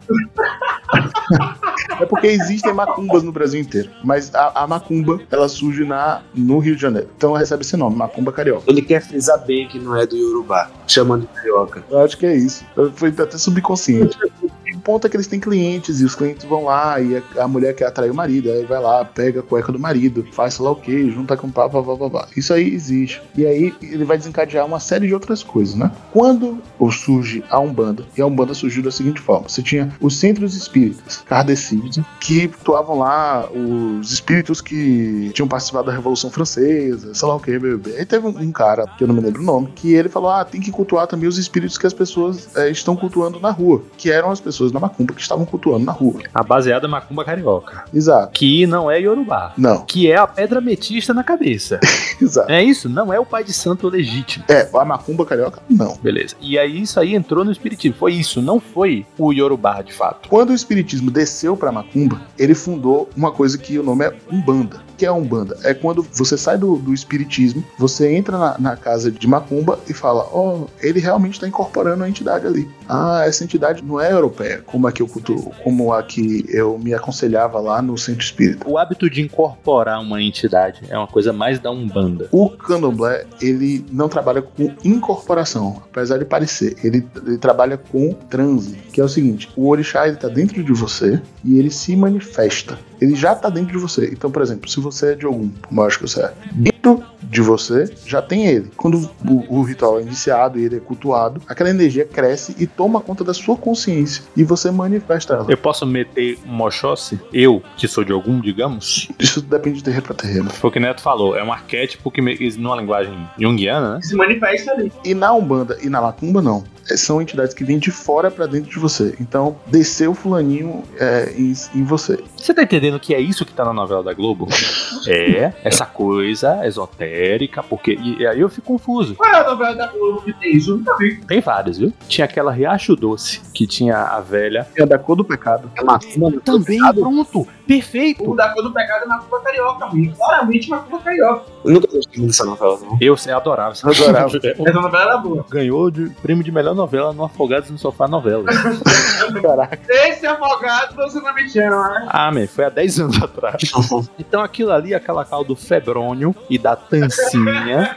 É porque existem macumbas no Brasil inteiro. Mas a, a macumba, ela surge na, no Rio de Janeiro. Então ela recebe esse nome, macumba carioca. Ele quer frisar bem que não é do Yorubá, chamando de carioca. Eu acho que é isso. Foi até subconsciente. O ponto é que eles têm clientes e os clientes vão lá e a, a mulher quer atrair o marido, aí vai lá, pega a cueca do marido, faz sei lá o que, junta com pá, pá, pá, pá, pá. Isso aí existe. E aí ele vai desencadear uma série de outras coisas, né? Quando surge a Umbanda, e a Umbanda surgiu da seguinte forma: você tinha os centros espíritas kardecídeos que atuavam lá os espíritos que tinham participado da Revolução Francesa, sei lá o que, bebê. Aí teve um, um cara, que eu não me lembro o nome, que ele falou: ah, tem que cultuar também os espíritos que as pessoas eh, estão cultuando na rua, que eram as pessoas da macumba que estavam cultuando na rua. A baseada é macumba carioca. Exato. Que não é Yorubá. Não, Que é a pedra metista na cabeça. exato. É isso? Não é o pai de santo legítimo. É, a macumba carioca, não. Beleza. E aí isso aí entrou no espiritismo. Foi isso, não foi o Yorubá de fato. Quando o espiritismo desceu para macumba, ele fundou uma coisa que o nome é Umbanda. O que é Umbanda? É quando você sai do, do espiritismo, você entra na, na casa de macumba e fala: Ó, ele realmente está incorporando a entidade ali. Ah, essa entidade não é europeia, como a que eu cultuo, como a que eu me aconselhava lá no centro espírita. O hábito de incorporar uma entidade é uma coisa mais da Umbanda. O candomblé, ele não trabalha com incorporação, apesar de parecer. Ele, ele trabalha com transe, que é o seguinte: o orixá ele tá dentro de você e ele se manifesta. Ele já tá dentro de você. Então, por exemplo, se você é de algum, como eu acho que você é, dentro de você já tem ele. Quando o, o ritual é iniciado e ele é cultuado, aquela energia cresce e toma conta da sua consciência e você manifesta ela. Eu posso meter um mochosse? Eu, que sou de algum, digamos? Isso depende de terreno pra terreno. Foi o que o Neto falou. É um arquétipo que, me- numa linguagem junguiana, né? Se manifesta ali. E na Umbanda e na Macumba, não. É, São entidades que vêm de fora pra dentro de você. Então, desceu o fulaninho é, em, em você. Você tá entendendo que é isso que tá na novela da Globo? É, essa coisa esotérica, porque. E, e aí eu fico confuso. Qual é a novela da Globo que tem isso? Eu Nunca vi. Tem várias, viu? Tinha aquela Riacho Doce, que tinha a velha. É da cor do pecado. É Também, pronto! Perfeito! O da cor do pecado é Macumba Carioca, amigo. Claramente Macumba Carioca. Eu nunca gostei dessa novela, não. Eu, eu adorava. essa adorava. Essa novela era boa. Ganhou de prêmio de melhor novela no Afogados no Sofá Novela. Caraca. Esse afogado você não mexeram, né? ah, man, foi há 10 anos atrás. Então aquilo ali, aquela cal do Febrônio e da Tancinha.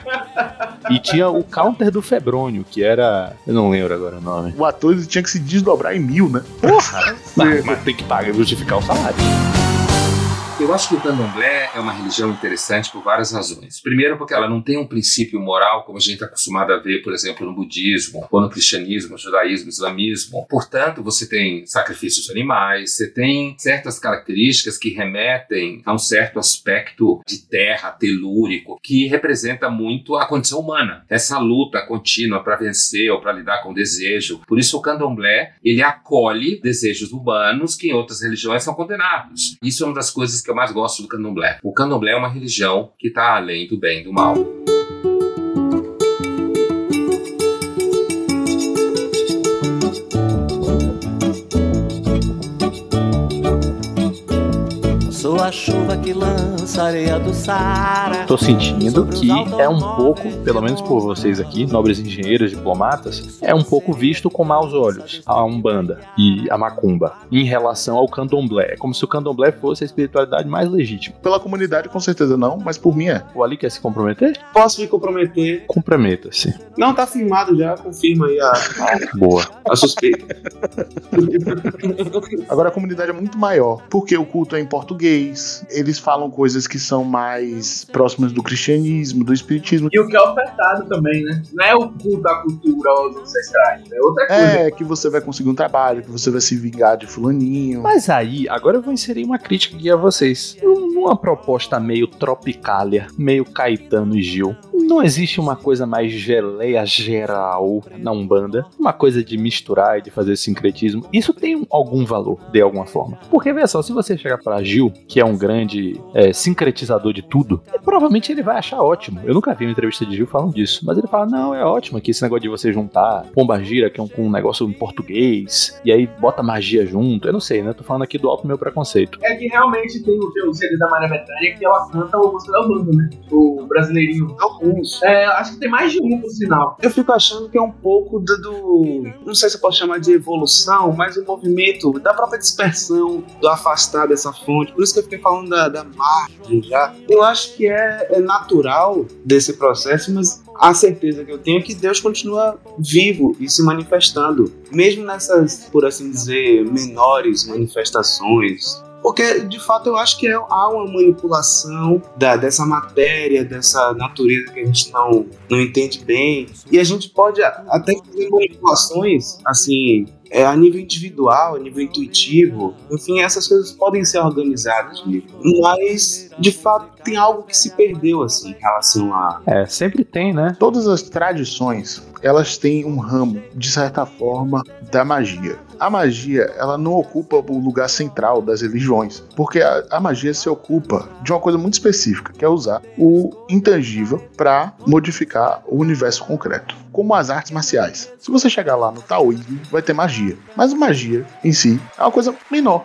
e tinha o counter do Febrônio, que era. Eu não lembro agora o nome. O ator tinha que se desdobrar em mil, né? Porra! mas tem que pagar justificar o salário. Eu acho que o candomblé é uma religião interessante por várias razões. Primeiro, porque ela não tem um princípio moral, como a gente está acostumado a ver, por exemplo, no budismo, ou no cristianismo, no judaísmo, islamismo. Portanto, você tem sacrifícios de animais, você tem certas características que remetem a um certo aspecto de terra telúrico, que representa muito a condição humana. Essa luta contínua para vencer ou para lidar com desejo. Por isso, o candomblé, ele acolhe desejos humanos que em outras religiões são condenados. Isso é uma das coisas que eu mais gosto do candomblé. O candomblé é uma religião que está além do bem e do mal. Sou a chuva que lança areia do Sara. Tô sentindo que é um pouco, pelo menos por vocês aqui, nobres engenheiros, diplomatas, é um pouco visto com maus olhos a Umbanda e a Macumba em relação ao Candomblé. É como se o Candomblé fosse a espiritualidade mais legítima. Pela comunidade, com certeza não, mas por mim é. O Ali quer se comprometer? Posso me comprometer? Comprometa-se. Não, tá firmado já, confirma aí a, Boa. a suspeita. Agora a comunidade é muito maior, porque o culto é em português, eles falam coisas que são mais próximas do cristianismo, do espiritismo. E o que é ofertado também, né? Não é o culto à cultura aos ancestrais, é outra coisa. É, que você vai conseguir um trabalho, que você vai se vingar de fulaninho. Mas aí, agora eu vou inserir uma crítica aqui a vocês. Numa proposta meio tropicália, meio Caetano e Gil, não existe uma coisa mais geleia geral na Umbanda, uma coisa de misturar e de fazer sincretismo. Isso tem um- algum valor, de alguma forma. Porque, veja só, se você chegar pra Gil, que é um grande é, sincretizador de tudo, provavelmente ele vai achar ótimo. Eu nunca vi uma entrevista de Gil falando disso, mas ele fala: não, é ótimo aqui esse negócio de você juntar pomba gira, que é um, com um negócio em português, e aí bota magia junto. Eu não sei, né? Tô falando aqui do alto meu preconceito. É que realmente tem o, tem o CD da Maria Bethânia que ela canta o música da banda, né? O brasileirinho. Alguns. É, acho que tem mais de um, por sinal. Eu fico achando que é um pouco do, do- Não sei se eu posso chamar de evolução, mas o movimento da própria dispersão, do afastar dessa fonte. Por isso que eu fiquei falando da, da margem já. Eu acho que é, é natural desse processo, mas a certeza que eu tenho é que Deus continua vivo e se manifestando. Mesmo nessas, por assim dizer, menores manifestações. Porque, de fato, eu acho que é- há uma manipulação da, dessa matéria, dessa natureza que a gente não, não entende bem. E a gente pode até fazer manipulações, assim, é, a nível individual, a nível intuitivo. Enfim, essas coisas podem ser organizadas, mas, de fato, tem algo que se perdeu, assim, em relação a... É, sempre tem, né? Todas as tradições, elas têm um ramo, de certa forma, da magia. A magia, ela não ocupa o lugar central das religiões, porque a, a magia se ocupa de uma coisa muito específica, que é usar o intangível para modificar o universo concreto, como as artes marciais. Se você chegar lá no taoísmo, vai ter magia, mas a magia em si é uma coisa menor,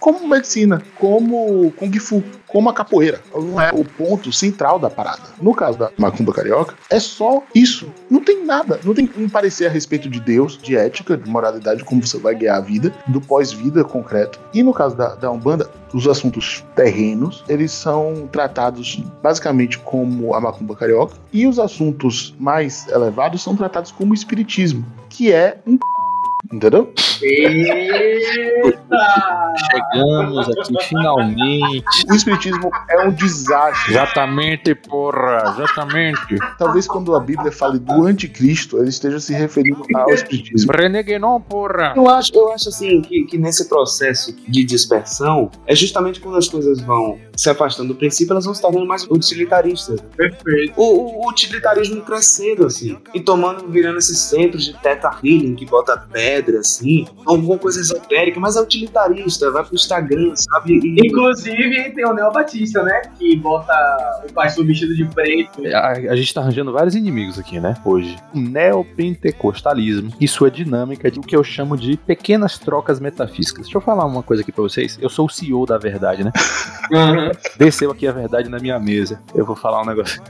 como medicina, como kung fu, como a capoeira. Não é o ponto central da parada. No caso da macumba carioca, é só isso. Não tem nada. Não tem um parecer a respeito de Deus, de ética, de moralidade, como você vai guiar a vida, do pós-vida concreto. E no caso da, da Umbanda, os assuntos terrenos, eles são tratados basicamente como a macumba carioca. E os assuntos mais elevados são tratados como espiritismo, que é um Entendeu? Eita! Chegamos aqui finalmente. O espiritismo é um desastre. Exatamente, porra, exatamente. Talvez quando a Bíblia fale do anticristo, ele esteja se referindo ao espiritismo. Renegue não, porra. Eu acho, eu acho assim que, que nesse processo de dispersão é justamente quando as coisas vão se afastando do princípio, elas vão se tornando mais utilitaristas. Perfeito. O, o utilitarismo crescendo, assim, e tomando, virando esses centros de teta healing que bota pedra, assim, alguma coisa esotérica, mas é utilitarista, vai pro Instagram, sabe? E, Inclusive, tem o Neo Batista, né? Que bota o pastor vestido de preto. A, a gente tá arranjando vários inimigos aqui, né? Hoje. O neopentecostalismo e sua dinâmica de o que eu chamo de pequenas trocas metafísicas. Deixa eu falar uma coisa aqui pra vocês. Eu sou o CEO da verdade, né? Desceu aqui a verdade na minha mesa. Eu vou falar um negócio.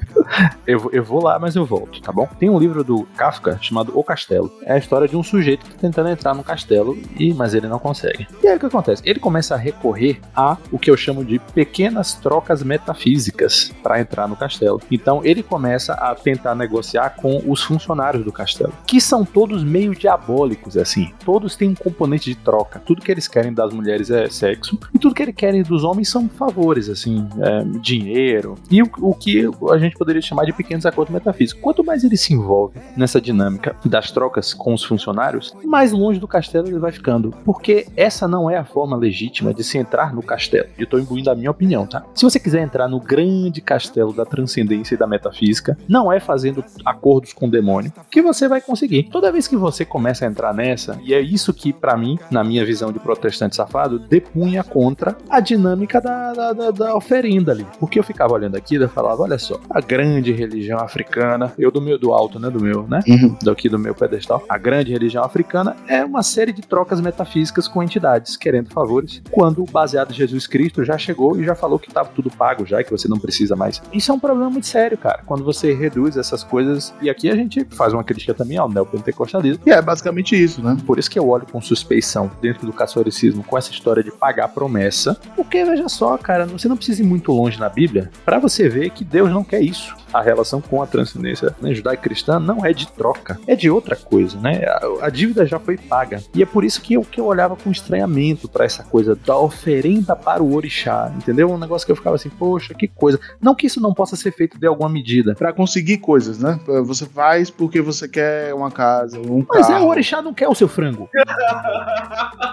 eu, eu vou lá, mas eu volto, tá bom? Tem um livro do Kafka chamado O Castelo. É a história de um sujeito que tá tentando entrar no castelo, e mas ele não consegue. E aí o que acontece? Ele começa a recorrer a o que eu chamo de pequenas trocas metafísicas para entrar no castelo. Então ele começa a tentar negociar com os funcionários do castelo, que são todos meio diabólicos assim. Todos têm um componente de troca. Tudo que eles querem das mulheres é sexo e tudo que eles querem dos homens são favores, assim, é, dinheiro e o, o que a gente poderia chamar de pequenos acordos metafísicos. Quanto mais ele se envolve nessa dinâmica das trocas com os funcionários, mais longe do castelo ele vai ficando, porque essa não é a forma legítima de se entrar no castelo. Eu tô imbuindo a minha opinião, tá? Se você quiser entrar no grande castelo da transcendência e da metafísica, não é fazendo acordos com o demônio que você vai conseguir. Toda vez que você começa a entrar nessa, e é isso que, pra mim, na minha visão de protestante safado, depunha contra a dinâmica da, da- da- da oferenda ali. Porque eu ficava olhando aquilo e falava, olha só, a grande religião africana, eu do meu do alto, né, do meu, né, Uhum. daqui do meu pedestal, a grande religião africana é uma série de trocas metafísicas com entidades querendo favores, quando o baseado em Jesus Cristo já chegou e já falou que estava tudo pago já, e que você não precisa mais. Isso é um problema muito sério, cara, quando você reduz essas coisas, e aqui a gente faz uma crítica também ao neopentecostalismo, E é basicamente isso, né? por isso que eu olho com suspeição dentro do caçoricismo com essa história de pagar promessa. Porque veja só, cara, você não precisa ir muito longe na Bíblia para você ver que Deus não quer isso. A relação com a transcendência né, judaico-cristã não é de troca, é de outra coisa, né? A, a dívida já foi paga. E é por isso que eu, que eu olhava com estranhamento para essa coisa da oferenda para o orixá, entendeu? Um negócio que eu ficava assim, poxa, que coisa. Não que isso não possa ser feito de alguma medida. Pra conseguir coisas, né? Você faz porque você quer uma casa, um Mas é, o orixá não quer o seu frango.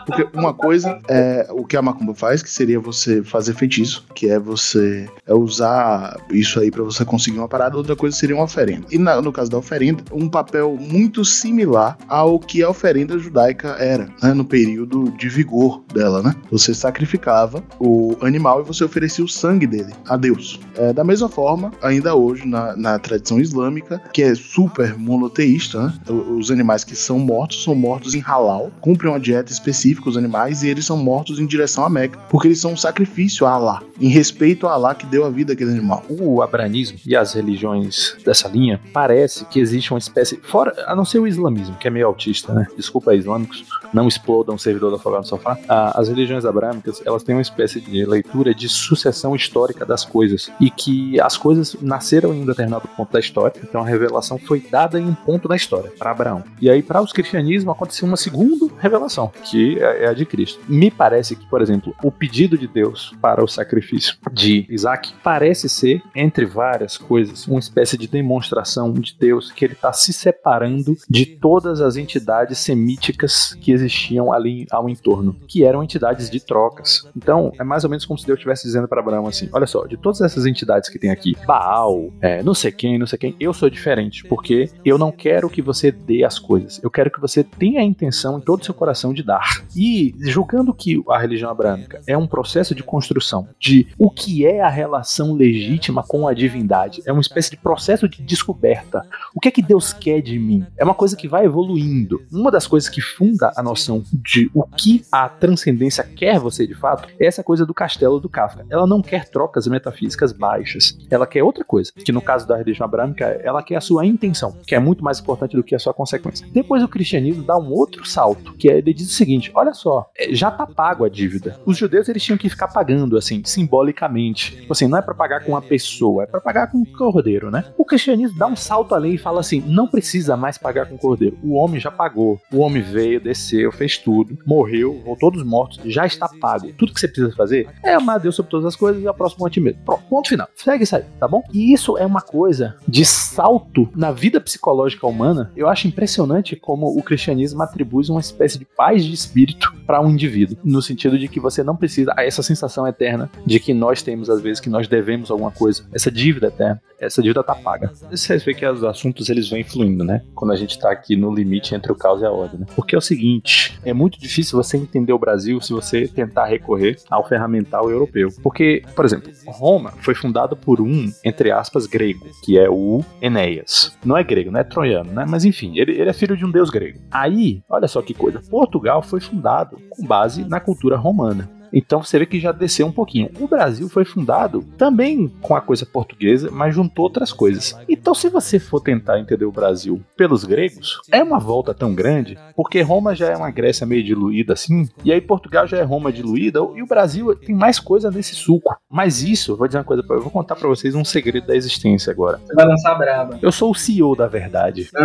Porque uma coisa é o que a macumba faz, que seria você fazer feitiço, que é você é usar isso aí pra você conseguir uma parada. Outra coisa seria uma oferenda. E na- no caso da oferenda, um papel muito similar ao que a oferenda judaica era, né? No período de vigor dela, né? Você sacrificava o animal e você oferecia o sangue dele a Deus. É, da mesma forma, ainda hoje, na, na tradição islâmica, que é super monoteísta, né? Os animais que são mortos são mortos em halal, cumprem uma dieta específica os animais e eles são mortos em direção a Meca, porque eles são um sacrifício a Allah, em respeito a Allah que deu a vida àquele animal. o abranismo e as religiões dessa linha, parece que existe uma espécie, fora, a não ser o islamismo, que é meio autista, né? Desculpa, islâmicos, não explodam o servidor da Fogão no Sofá. Ah, as religiões abrâmicas, elas têm uma espécie de leitura de sucessão histórica das coisas e que as coisas nasceram em um determinado ponto da história, então a revelação foi dada em um ponto da história, para Abraão. E aí, para os cristianismos, aconteceu uma segunda revelação, que é é a de Cristo. Me parece que, por exemplo, o pedido de Deus para o sacrifício de Isaac parece ser, entre várias coisas, uma espécie de demonstração de Deus que ele está se separando de todas as entidades semíticas que existiam ali ao entorno, que eram entidades de trocas. Então, é mais ou menos como se Deus estivesse dizendo para Abraão assim: olha só, de todas essas entidades que tem aqui, Baal, é, não sei quem, não sei quem, eu sou diferente, porque eu não quero que você dê as coisas, eu quero que você tenha a intenção em todo o seu coração de dar. E julgando que a religião abrâmica é um processo de construção de o que é a relação legítima com a divindade, é uma espécie de processo de descoberta. O que é que Deus quer de mim? É uma coisa que vai evoluindo. Uma das coisas que funda a noção de o que a transcendência quer você de fato é essa coisa do castelo do Kafka. Ela não quer trocas metafísicas baixas. Ela quer outra coisa, que no caso da religião abrâmica, ela quer a sua intenção, que é muito mais importante do que a sua consequência. Depois o cristianismo dá um outro salto, que é, ele diz o seguinte: olha só, é, já tá pago a dívida. Os judeus eles tinham que ficar pagando assim, simbolicamente. Tipo assim, não é para pagar com uma pessoa, é para pagar com um cordeiro, né? O cristianismo dá um salto além e fala assim: não precisa mais pagar com cordeiro. O homem já pagou. O homem veio, desceu, fez tudo, morreu, voltou dos mortos, já está pago. Tudo que você precisa fazer é amar a Deus sobre todas as coisas e ao próximo a ti mesmo. Pronto, ponto final. Segue isso aí, tá bom? E isso é uma coisa de salto na vida psicológica humana. Eu acho impressionante como o cristianismo atribui uma espécie de paz de espírito para um indivíduo, no sentido de que você não precisa essa sensação eterna de que nós temos às vezes que nós devemos alguma coisa, essa dívida eterna, essa dívida tá paga. Você vê que os assuntos eles vêm fluindo, né? Quando a gente tá aqui no limite entre o caos e a ordem, né? Porque é o seguinte, é muito difícil você entender o Brasil se você tentar recorrer ao ferramental europeu. Porque, por exemplo, Roma foi fundada por um, entre aspas, grego, que é o Enéas. Não é grego, não é troiano, né? Mas enfim, ele, ele é filho de um deus grego. Aí, olha só que coisa, Portugal foi fundado com base na cultura romana. Então você vê que já desceu um pouquinho. O Brasil foi fundado também com a coisa portuguesa, mas juntou outras coisas. Então, se você for tentar entender o Brasil pelos gregos, é uma volta tão grande, porque Roma já é uma Grécia meio diluída assim, e aí Portugal já é Roma diluída, e o Brasil tem mais coisa nesse suco. Mas isso, vou dizer uma coisa, pra- eu vou contar pra vocês um segredo da existência agora. Você vai lançar braba. Eu sou o CEO da verdade.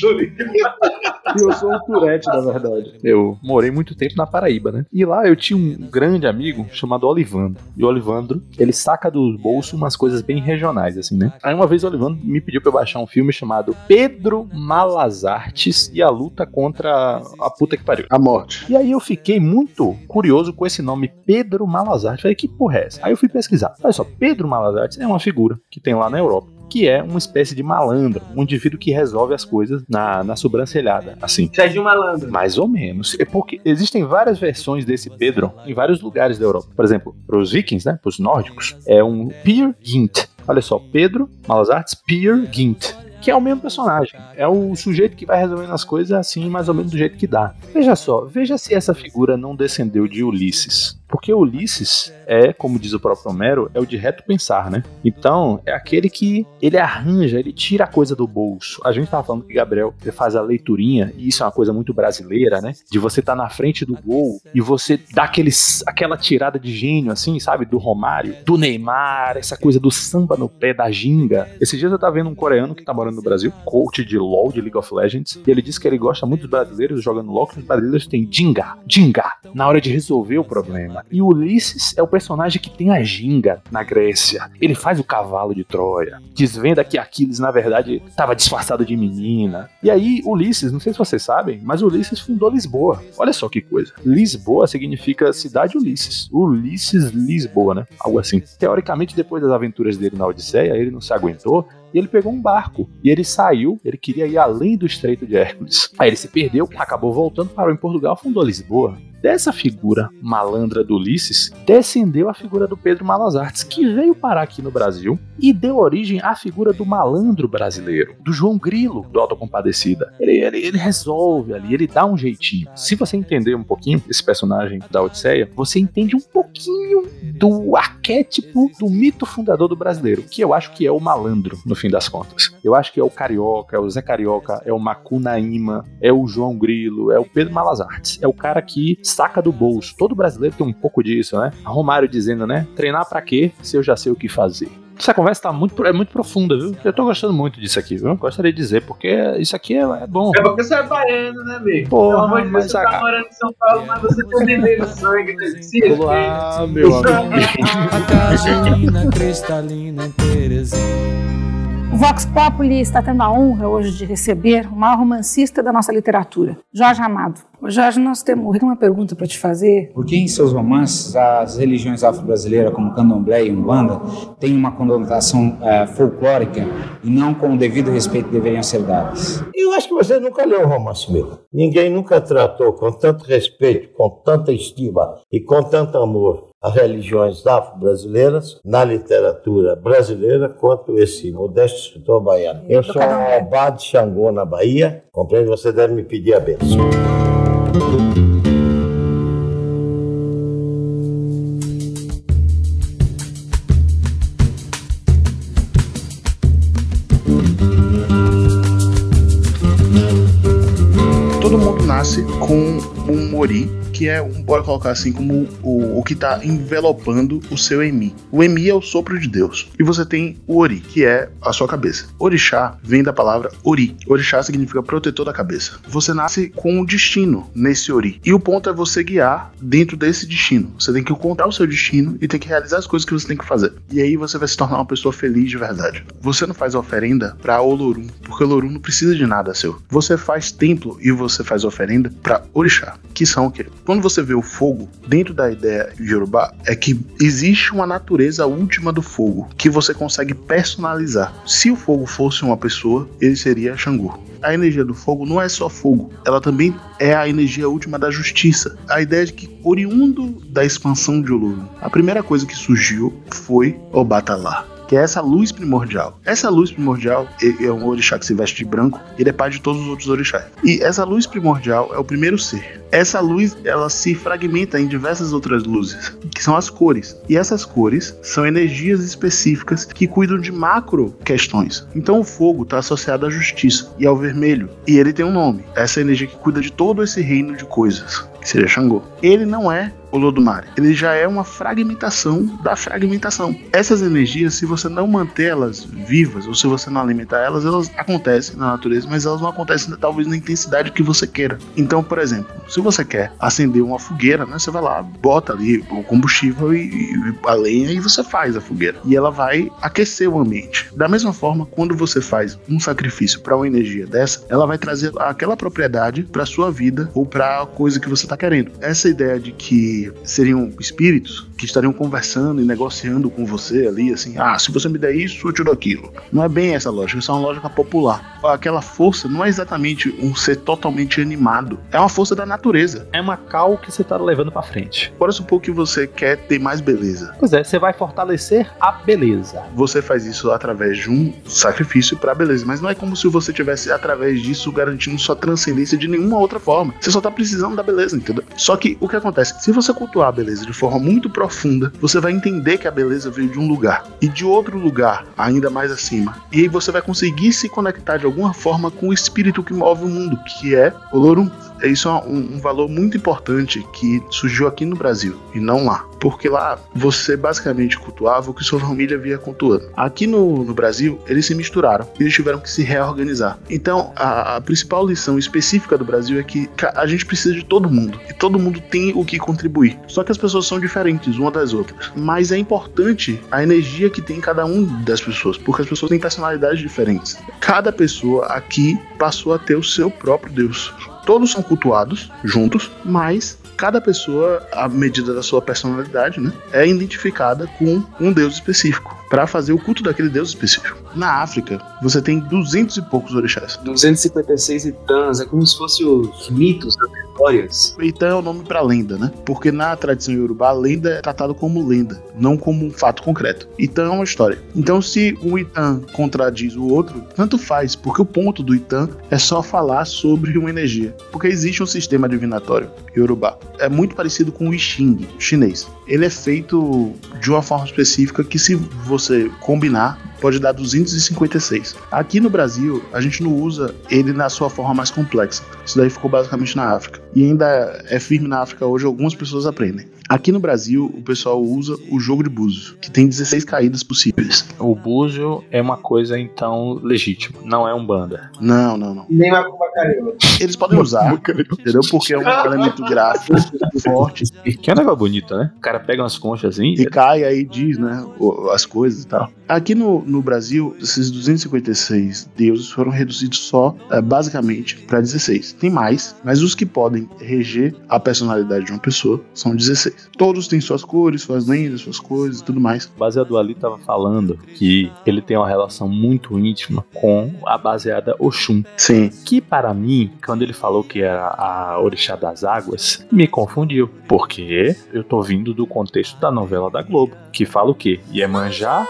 Tô ligado. E eu sou o Tourette, na verdade. Eu morei muito tempo na Paraíba, né? E lá eu tinha um grande amigo chamado Olivandro. E o Olivandro, ele saca do bolso umas coisas bem regionais, assim, né? Aí uma vez o Olivandro me pediu pra eu baixar um filme chamado Pedro Malazartes e a luta contra a puta que pariu. A morte. E aí eu fiquei muito curioso com esse nome Pedro Malazartes. Falei, que porra é essa? Aí eu fui pesquisar. Olha só, Pedro Malazartes é uma figura que tem lá na Europa. Que é uma espécie de malandro, um indivíduo que resolve as coisas na, na sobrancelhada, assim. Sérgio Malandro. Mais ou menos. É porque existem várias versões desse Pedro em vários lugares da Europa. Por exemplo, para os vikings, né, para os nórdicos, é um Peer Gynt. Olha só, Pedro Malas Artes Peer Gynt. Que é o mesmo personagem. É o sujeito que vai resolvendo as coisas assim, mais ou menos do jeito que dá. Veja só, veja se essa figura não descendeu de Ulisses. Porque Ulisses é, como diz o próprio Homero, é o de reto pensar, né? Então, é aquele que ele arranja, ele tira a coisa do bolso. A gente tava falando que Gabriel faz a leiturinha, e isso é uma coisa muito brasileira, né? De você estar tá na frente do gol e você dá aqueles, aquela tirada de gênio, assim, sabe? Do Romário, do Neymar, essa coisa do samba no pé, da ginga. Esses dias eu tava vendo um coreano que tá morando no Brasil, coach de LoL, de League of Legends, e ele disse que ele gosta muito dos brasileiros jogando LoL, que os brasileiros têm ginga, ginga, na hora de resolver o problema. E Ulisses é o personagem que tem a ginga na Grécia. Ele faz o cavalo de Troia. Desvenda que Aquiles, na verdade, estava disfarçado de menina. E aí, Ulisses, não sei se vocês sabem, mas Ulisses fundou Lisboa. Olha só que coisa. Lisboa significa cidade Ulisses. Ulisses Lisboa, né? Algo assim. Teoricamente, depois das aventuras dele na Odisseia, ele não se aguentou e ele pegou um barco. E ele saiu, ele queria ir além do Estreito de Hércules. Aí ele se perdeu, acabou voltando, parou em Portugal, fundou Lisboa. Dessa figura malandra do Ulisses, descendeu a figura do Pedro Malas Artes, que veio parar aqui no Brasil e deu origem à figura do malandro brasileiro, do João Grilo, do Autocompadecida. Ele, ele, ele resolve ali, ele dá um jeitinho. Se você entender um pouquinho esse personagem da Odisseia, você entende um pouquinho do arquétipo do mito fundador do brasileiro, que eu acho que é o malandro, no fim das contas. Eu acho que é o Carioca, é o Zé Carioca, é o Macunaíma, é o João Grilo, é o Pedro Malas Artes. É o cara que saca do bolso. Todo brasileiro tem um pouco disso, né? Romário dizendo, né? Treinar para quê se eu já sei o que fazer? Essa conversa tá muito, é muito profunda, viu? Eu tô gostando muito disso aqui, viu? Gostaria de dizer, porque isso aqui é, é bom. É porque você é baiano, né, amigo? Porra, Pelo amor de Deus, mas você a- tá morando em São Paulo, mas você tem mineiro sangue, né? Ah, meu amigo. A cristalina em Terezinha. O Vox Populi está tendo a honra hoje de receber o maior romancista da nossa literatura, Jorge Amado. Jorge, nós temos uma pergunta para te fazer. Por que em seus romances as religiões afro-brasileiras, como candomblé e umbanda, têm uma conotação eh, folclórica e não com o devido respeito deveriam ser dadas? Eu acho que você nunca leu um romance meu. Ninguém nunca tratou com tanto respeito, com tanta estima e com tanto amor as religiões afro-brasileiras na literatura brasileira quanto esse modesto escritor baiano. Eu sou um Obá de Xangô, na Bahia. Compreende? Você deve me pedir a bênção. Todo mundo nasce com um mori, que é, um, bora colocar assim, como o, o que está envelopando o seu emi. O emi é o sopro de Deus. E você tem o ori, que é a sua cabeça. Orixá vem da palavra ori. Orixá significa protetor da cabeça. Você nasce com um destino nesse ori. E o ponto é você guiar dentro desse destino. Você tem que encontrar o seu destino e tem que realizar as coisas que você tem que fazer. E aí você vai se tornar uma pessoa feliz de verdade. Você não faz oferenda para Olorum, porque Olorum não precisa de nada seu. Você faz templo e você faz oferenda para Orixá, que o quê? Quando você vê o fogo, dentro da ideia Yorubá, é que existe uma natureza última do fogo que você consegue personalizar. Se o fogo fosse uma pessoa, ele seria Xangô. A energia do fogo não é só fogo, ela também é a energia última da justiça. A ideia de que, oriundo da expansão de Olorum, a primeira coisa que surgiu foi Obatalá que é essa luz primordial. Essa luz primordial é é um orixá que se veste de branco, ele é pai de todos os outros orixás. E essa luz primordial é o primeiro ser. Essa luz, ela se fragmenta em diversas outras luzes, que são as cores. E essas cores são energias específicas que cuidam de macro questões. Então o fogo está associado à justiça e ao vermelho, e ele tem um nome. Essa energia que cuida de todo esse reino de coisas, que seria Xangô. Ele não é o Lodumare. Ele já é uma fragmentação da fragmentação. Essas energias, se você não mantê-las vivas ou se você não alimentar elas, elas acontecem na natureza, mas elas não acontecem talvez na intensidade que você queira. Então, por exemplo, se você quer acender uma fogueira, né, você vai lá, bota ali o combustível e, e a lenha e você faz a fogueira. E ela vai aquecer o ambiente. Da mesma forma, quando você faz um sacrifício para uma energia dessa, ela vai trazer aquela propriedade para sua vida ou para a coisa que você está querendo. Essa ideia de que que seriam espíritos que estariam conversando e negociando com você ali, assim, ah, se você me der isso, eu te dou aquilo. Não é bem essa lógica, isso é uma lógica popular. Aquela força não é exatamente um ser totalmente animado, é uma força da natureza. É uma cal que você tá levando pra frente. Bora supor que você quer ter mais beleza. Pois é, você vai fortalecer a beleza. Você faz isso através de um sacrifício pra beleza, mas não é como se você tivesse através disso garantindo sua transcendência de nenhuma outra forma. Você só tá precisando da beleza, entendeu? Só que o que acontece? Se você cultuar a beleza de forma muito profunda, você vai entender que a beleza veio de um lugar e de outro lugar, ainda mais acima. E aí você vai conseguir se conectar de alguma forma com o espírito que move o mundo, que é Olorum. Isso é um, um valor muito importante que surgiu aqui no Brasil e não lá. Porque lá você basicamente cultuava o que sua família via cultuando. Aqui no, no Brasil, eles se misturaram. Eles tiveram que se reorganizar. Então, a, a principal lição específica do Brasil é que a gente precisa de todo mundo. E todo mundo tem o que contribuir. Só que as pessoas são diferentes uma das outras. Mas é importante a energia que tem em cada um das pessoas. Porque as pessoas têm personalidades diferentes. Cada pessoa aqui passou a ter o seu próprio Deus. Todos são cultuados juntos, mas cada pessoa, à medida da sua personalidade, né, é identificada com um deus específico para fazer o culto daquele deus específico. Na África, você tem 200 e poucos orixás. 256 Itãs, é como se fossem os mitos das histórias. Itã é o nome para lenda, né? Porque na tradição iorubá, a lenda é tratada como lenda, não como um fato concreto. Itã é uma história. Então, se um Itã contradiz o outro, tanto faz, porque o ponto do Itã é só falar sobre uma energia. Porque existe um sistema divinatório iorubá. É muito parecido com o I Ching chinês. Ele é feito de uma forma específica que, se você combinar, pode dar 256. Aqui no Brasil, a gente não usa ele na sua forma mais complexa. Isso daí ficou basicamente na África. E ainda é firme na África hoje, algumas pessoas aprendem. Aqui no Brasil, o pessoal usa o jogo de búzios, que tem 16 caídas possíveis. O búzio é uma coisa, então, legítima. Não é um banda. Não, não, não. Nem Macumba Carioca. Eles podem usar, entendeu? Porque é um elemento gráfico forte. Que é um negócio bonito, né? O cara pega umas conchas assim. E cai aí diz, né, as coisas e tal. Aqui no, no Brasil, esses 256 deuses foram reduzidos só, eh, basicamente, para 16. Tem mais, mas os que podem reger a personalidade de uma pessoa são 16. Todos têm suas cores, suas lendas, suas coisas e tudo mais. baseado ali tava falando que ele tem uma relação muito íntima com a baseada Oxum. Sim. Que para mim, quando ele falou que era a orixá das águas, me confundiu. Porque eu tô vindo do contexto da novela da Globo, que fala o quê? Iemanjá,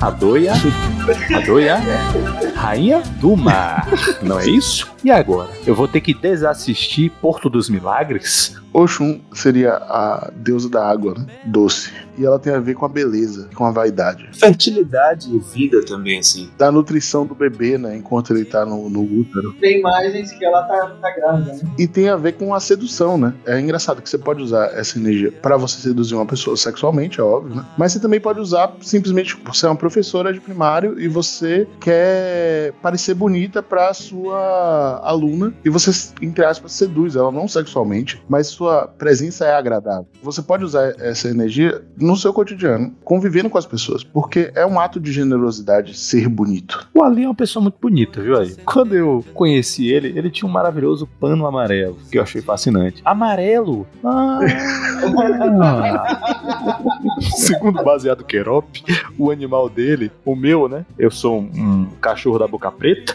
Adoia, Adoia, Rainha do Mar. Não é isso? E agora? Eu vou ter que desassistir Porto dos Milagres? Oxum seria a deusa da água, né? Doce. E ela tem a ver com a beleza, com a vaidade. Fertilidade e vida também, assim. Da nutrição do bebê, né? Enquanto ele tá no, no útero. Tem imagens que ela tá, tá grávida, né? E tem a ver com a sedução, né? É engraçado que você pode usar essa energia para você seduzir uma pessoa sexualmente, é óbvio, né? Mas você também pode usar simplesmente você é uma professora de primário e você quer parecer bonita para sua aluna e você, entre aspas, seduz ela não sexualmente, mas sua presença é agradável. Você pode usar essa energia no seu cotidiano, convivendo com as pessoas, porque é um ato de generosidade ser bonito. O Ali é uma pessoa muito bonita, viu aí? Quando eu conheci ele, ele tinha um maravilhoso pano amarelo, que eu achei fascinante. Amarelo? Ah! Segundo o baseado Querop, o animal dele, o meu, né? Eu sou um, um cachorro da boca preta.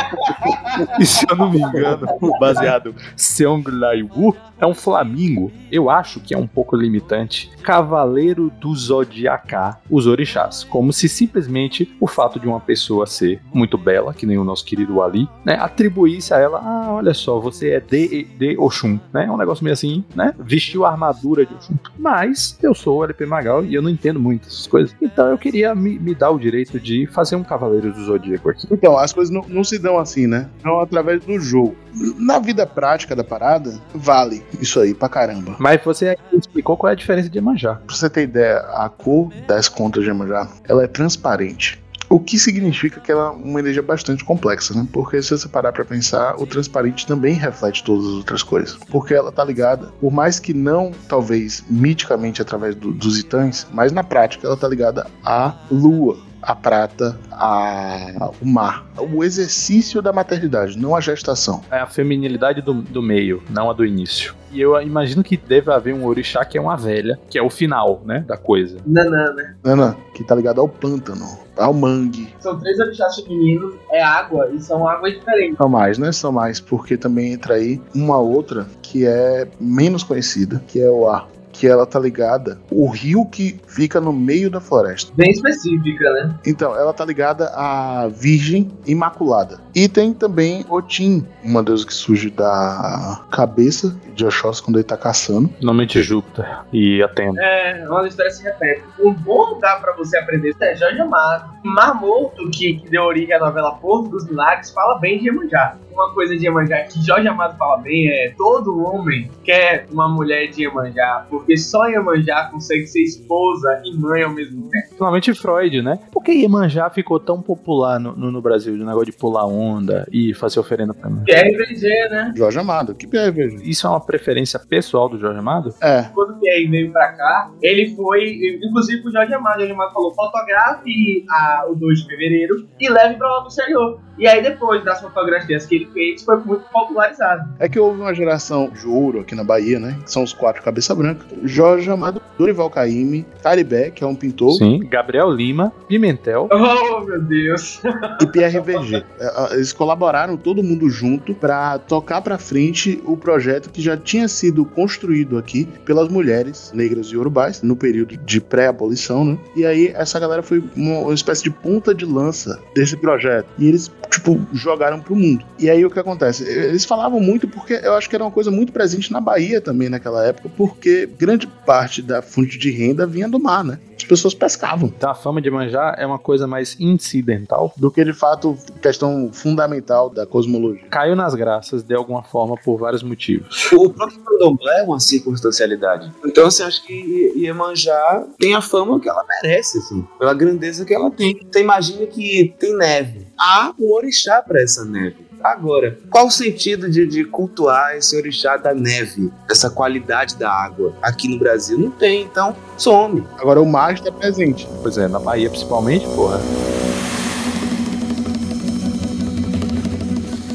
e se eu não me engano, o baseado Seong Lai Wu é um flamingo. Eu acho que é um pouco limitante. Cavaleiro do Zodiacá, os orixás. Como se simplesmente o fato de uma pessoa ser muito bela, que nem o nosso querido Ali, né? Atribuísse a ela, ah, olha só, você é de, de Oxum, né? É um negócio meio assim, né? Vestiu a armadura de Oxum. Mas eu sou o LP Magal e eu não entendo muito essas coisas. Então eu queria me, me dar o direito de fazer um Cavaleiro do Zodíaco aqui. Então, as coisas não, não se dão assim, né? Não através do jogo. Na vida prática da parada, vale isso aí pra caramba. Mas você explicou qual é a diferença de Iemanjá. Pra você ter ideia, a cor das contas de Iemanjá, ela é transparente. O que significa que ela é uma energia bastante complexa, né? Porque se você parar pra pensar, o transparente também reflete todas as outras cores. Porque ela tá ligada, por mais que não, talvez, miticamente através do- dos itãs, mas na prática ela tá ligada à lua. A prata, a, o mar. O exercício da maternidade, não a gestação. É a feminilidade do, do meio, não a do início. E eu imagino que deve haver um orixá que é uma velha, que é o final, né, da coisa. Nanã, né? Ana, que tá ligado ao pântano, ao mangue. São três orixás femininos, é água, e são águas diferentes. São mais, né? São mais, porque também entra aí uma outra que é menos conhecida, que é o ar. Que ela tá ligada o rio que fica no meio da floresta. Bem específica, né? Então, ela tá ligada à Virgem Imaculada. E tem também Otim, uma deusa que surge da cabeça de Oxóssi quando ele tá caçando. Normalmente Júpiter e Atena. É, uma história se repete. Um bom lugar pra você aprender é Jorge Amado. Marmoto, que, que deu origem à novela Porto dos Milagres, fala bem de Iemanjá. Uma coisa de Iemanjá que Jorge Amado fala bem é todo homem quer uma mulher de Iemanjá, porque só Iemanjá consegue ser esposa e mãe ao mesmo tempo. Principalmente Freud, né? Por que Iemanjá ficou tão popular no, no, no Brasil, o negócio de pular onda e fazer oferenda pra mim? É RPG, né? Jorge Amado, que PRVG? Isso é uma preferência pessoal do Jorge Amado? É. Quando o Pierre veio pra cá, ele foi, inclusive pro Jorge Amado. O Jorge Amado falou: fotografe a, o 2 de fevereiro e leve pra lá pro exterior. E aí, depois das fotografias que ele fez, foi muito popularizado. É que houve uma geração de ouro aqui na Bahia, né? Que são os quatro cabeça branca. Jorge Amado, Dorival Caymmi, Caribé, que é um pintor, Sim. Gabriel Lima, Pimentel. Oh, meu Deus. e PRVG. É, Eles colaboraram todo mundo junto para tocar para frente o projeto que já tinha sido construído aqui pelas mulheres negras e urubais no período de pré-abolição, né? E aí essa galera foi uma, uma espécie de ponta de lança desse projeto. E eles tipo jogaram pro mundo. E aí o que acontece? Eles falavam muito porque eu acho que era uma coisa muito presente na Bahia também naquela época, porque grande parte da fonte de renda vinha do mar, né? As pessoas pescavam. Então a fama de manjar é uma coisa mais incidental. Do que de fato questão fundamental da cosmologia. Caiu nas graças de alguma forma por vários motivos. O próprio candomblé é uma circunstancialidade. Então, assim, acho que Iemanjá tem a fama que ela merece, assim, pela grandeza que ela tem. Você imagina que tem neve. Há um orixá para essa neve. Agora, qual o sentido de, de cultuar esse orixá da neve, essa qualidade da água? Aqui no Brasil não tem, então some. Agora o mar está presente. Pois é, na Bahia principalmente, porra.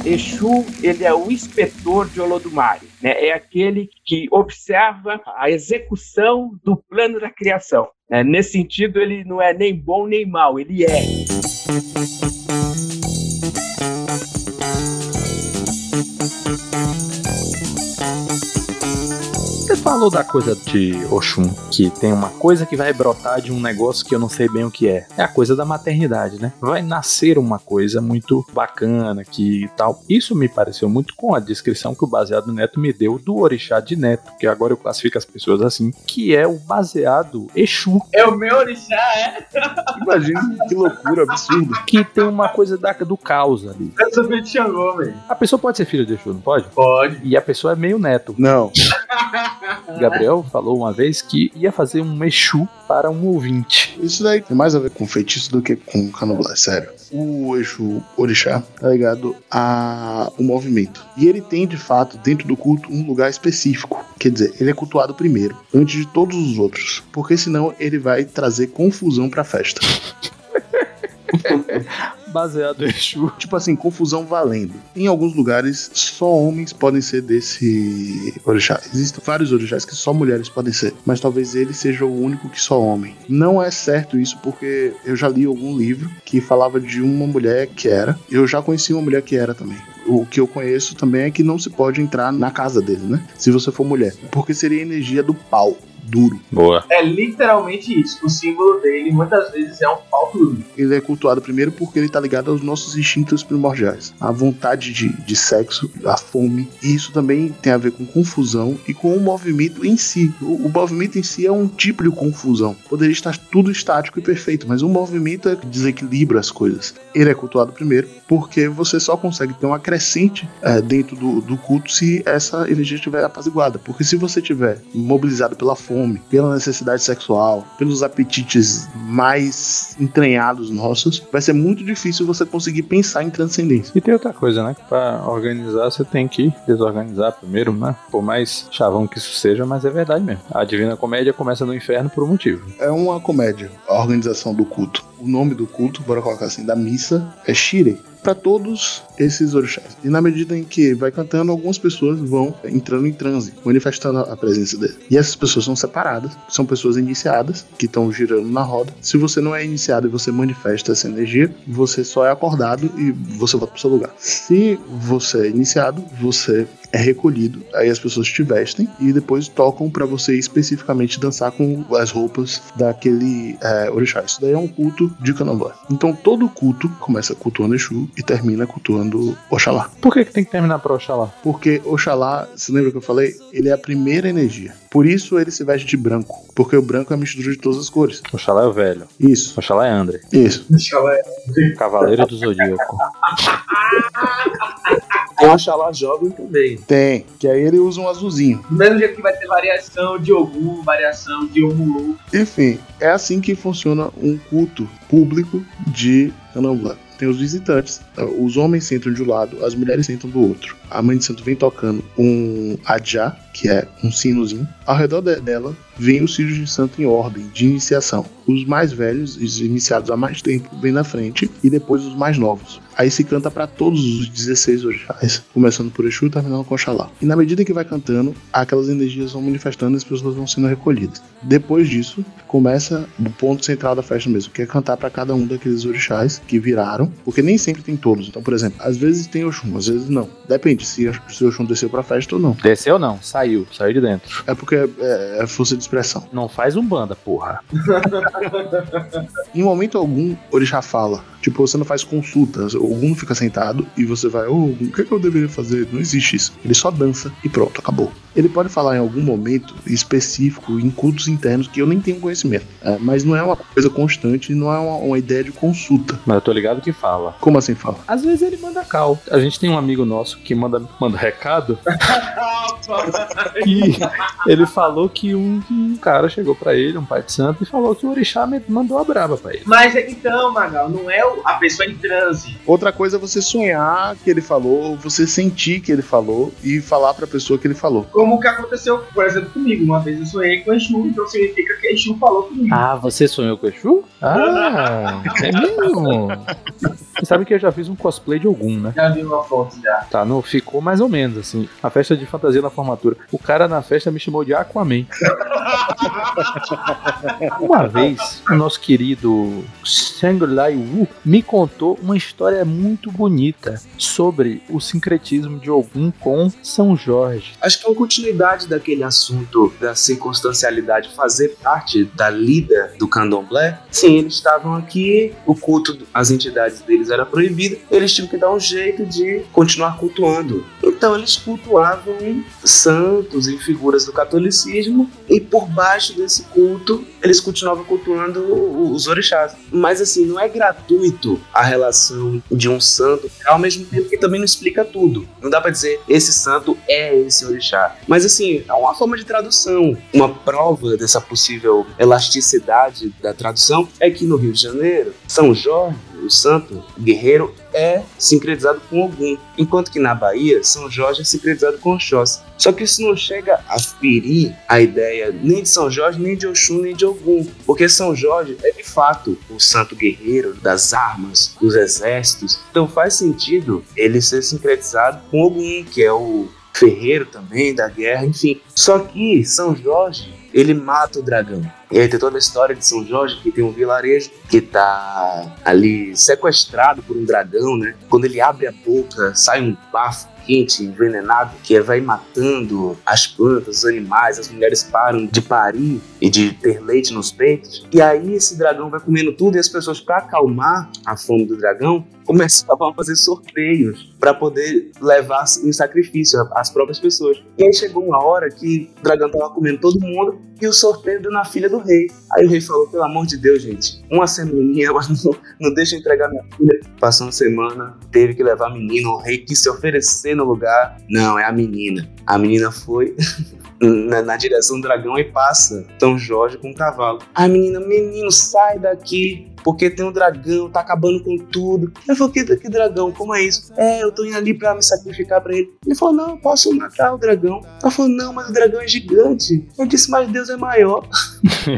Exu, ele é o inspetor de Olodumare, né? É aquele que observa a execução do plano da criação. né? Nesse sentido, ele não é nem bom nem mal, ele é. Falou da coisa de Oxum, que tem uma coisa que vai brotar de um negócio que eu não sei bem o que é. É a coisa da maternidade, né? Vai nascer uma coisa muito bacana que tal. Isso me pareceu muito com a descrição que o baseado Neto me deu do orixá de Neto, que agora eu classifico as pessoas assim, que é o baseado Exu. É o meu orixá, é? Imagina que loucura absurda. Que tem uma coisa da, do caos ali. Filho de Xangô, velho. A pessoa pode ser filho de Exu, não pode? Pode. E a pessoa é meio neto. Não. Gabriel falou uma vez que ia fazer um Exu para um ouvinte. Isso daí tem mais a ver com feitiço do que com candomblé, sério. O Exu Orixá tá ligado ao movimento. E ele tem, de fato, dentro do culto, um lugar específico. Quer dizer, ele é cultuado primeiro, antes de todos os outros. Porque senão ele vai trazer confusão pra festa. Baseado em Exu. Tipo assim, confusão valendo. Em alguns lugares, só homens podem ser desse orixá. Existem vários orixás que só mulheres podem ser, mas talvez ele seja o único que só homem. Não é certo isso porque eu já li algum livro que falava de uma mulher que era. Eu já conheci uma mulher que era também. O que eu conheço também é que não se pode entrar na casa dele, né? Se você for mulher. Porque seria a energia do pau. Duro. Boa. É literalmente isso. O símbolo dele muitas vezes é um pau duro. Ele é cultuado primeiro porque ele tá ligado aos nossos instintos primordiais. A vontade de, de sexo, a fome. E isso também tem a ver com confusão e com o movimento em si. O, o movimento em si é um tipo de confusão. Poderia estar tudo estático e perfeito, mas o movimento é que desequilibra as coisas. Ele é cultuado primeiro porque você só consegue ter uma crescente é, dentro do, do culto se essa energia estiver apaziguada. Porque se você estiver mobilizado pela fome, fome, pela necessidade sexual, pelos apetites mais entranhados nossos, vai ser muito difícil você conseguir pensar em transcendência. E tem outra coisa, né? Que pra organizar você tem que desorganizar primeiro, né? Por mais chavão que isso seja, mas é verdade mesmo. A Divina Comédia começa no inferno por um motivo. É uma comédia, a organização do culto. O nome do culto, bora colocar assim, da missa, é Shirei. Para todos esses orixás. E na medida em que vai cantando, algumas pessoas vão entrando em transe, manifestando a presença dele. E essas pessoas são separadas, são pessoas iniciadas, que estão girando na roda. Se você não é iniciado e você manifesta essa energia, você só é acordado e você volta pro seu lugar. Se você é iniciado, você é recolhido, aí as pessoas te vestem e depois tocam para você especificamente dançar com as roupas daquele é, orixá. Isso daí é um culto de candomblé. Então todo culto começa cultuando Exu e termina cultuando Oxalá. Por que, que tem que terminar pra Oxalá? Porque Oxalá, você lembra que eu falei? Ele é a primeira energia. Por isso ele se veste de branco. Porque o branco é a mistura de todas as cores. Oxalá é o velho. Isso. Oxalá é André. Isso. Cavaleiro do Zodíaco. Oxalá jovem também. Tem. Que aí ele usa um azulzinho. Do mesmo jeito que vai ter variação de Ogum, variação de Omulu. Enfim, é assim que funciona um culto público de candomblé. Tem os visitantes, os homens sentam de um lado, as mulheres sentam do outro. A mãe de santo vem tocando um adjá, que é um sinozinho. Ao redor de- dela vem os filhos de santo em ordem de iniciação. Os mais velhos, os iniciados há mais tempo, vêm na frente e depois os mais novos. Aí se canta para todos os 16 orixás, começando por Exu e terminando com Oxalá. E na medida que vai cantando, aquelas energias vão manifestando e as pessoas vão sendo recolhidas. Depois disso, começa o ponto central da festa mesmo, que é cantar para cada um daqueles orixás que viraram, porque nem sempre tem todos. Então, por exemplo, às vezes tem Oxum, às vezes não. Depende se, se o Oxum desceu pra festa ou não. Desceu não, saiu, saiu de dentro. É porque é, é força de expressão. Não faz um banda, porra. Em momento algum, Orixá fala. Tipo, você não faz consultas. Algum fica sentado e você vai, ô, o que, é que eu deveria fazer? Não existe isso. Ele só dança e pronto, acabou. Ele pode falar em algum momento específico, em cultos internos, que eu nem tenho conhecimento. É, mas não é uma coisa constante, não é uma, uma ideia de consulta. Mas eu tô ligado que fala. Como assim fala? Às vezes ele manda cal. A gente tem um amigo nosso que manda, manda recado e ele falou que um, um cara chegou pra ele, um pai de santo, e falou que o orixá mandou a braba pra ele. Mas então, Magal, não é o- a pessoa em transe. Outra coisa é você sonhar que ele falou, você sentir que ele falou e falar pra pessoa que ele falou. Como o que aconteceu, por exemplo, comigo. Uma vez eu sonhei com Exu, então significa que Exu falou comigo. Ah, você sonhou com o Exu? Ah, é mesmo? Você sabe que eu já fiz um cosplay de algum, né? Já vi uma foto já. Tá, não ficou mais ou menos assim. A festa de fantasia na formatura. O cara na festa me chamou de Aquaman. Uma vez, o nosso querido Shangri-Lai Wu me contou uma história muito bonita sobre o sincretismo de Ogum com São Jorge. Acho que é uma continuidade daquele assunto da circunstancialidade fazer parte da lida do candomblé. Sim, eles estavam aqui, o culto, as entidades deles era proibido, eles tinham que dar um jeito de continuar cultuando. Então eles cultuavam santos e figuras do catolicismo e por baixo desse culto eles continuavam cultuando os orixás. Mas assim, não é gratuito a relação de um santo, ao mesmo tempo que também não explica tudo. Não dá pra dizer esse santo é esse orixá. Mas assim, é uma forma de tradução. Uma prova dessa possível elasticidade da tradução é que no Rio de Janeiro, São Jorge, o santo guerreiro, é sincretizado com Ogum, enquanto que na Bahia, São Jorge é sincretizado com Oxóssi. Só que isso não chega a ferir a ideia nem de São Jorge, nem de Oxum, nem de Ogum, porque São Jorge é de fato o santo guerreiro das armas, dos exércitos. Então faz sentido ele ser sincretizado com Ogum, que é o ferreiro também da guerra, enfim. Só que São Jorge, ele mata o dragão. E aí tem toda a história de São Jorge, que tem um vilarejo que tá ali sequestrado por um dragão, né? Quando ele abre a boca, sai um bafo quente, envenenado, que vai matando as plantas, os animais, as mulheres param de parir e de ter leite nos peitos. E aí esse dragão vai comendo tudo e as pessoas, para acalmar a fome do dragão, começavam a fazer sorteios para poder levar em sacrifício as próprias pessoas. E aí chegou uma hora que o dragão tava comendo todo mundo e o sorteio deu na filha do rei. Aí o rei falou: pelo amor de Deus, gente, uma semaninha, mas não, não deixa eu entregar minha filha. Passou uma semana, teve que levar a menina, o rei quis se oferecer no lugar. Não, é a menina. A menina foi. na, na direção do dragão e passa São Jorge com o cavalo. A menina, menino, sai daqui. Porque tem um dragão, tá acabando com tudo. Eu falei, que, que dragão? Como é isso? É, eu tô indo ali pra me sacrificar pra ele. Ele falou, não, eu posso matar o dragão. Ela falou, não, mas o dragão é gigante. Eu disse, mas Deus é maior.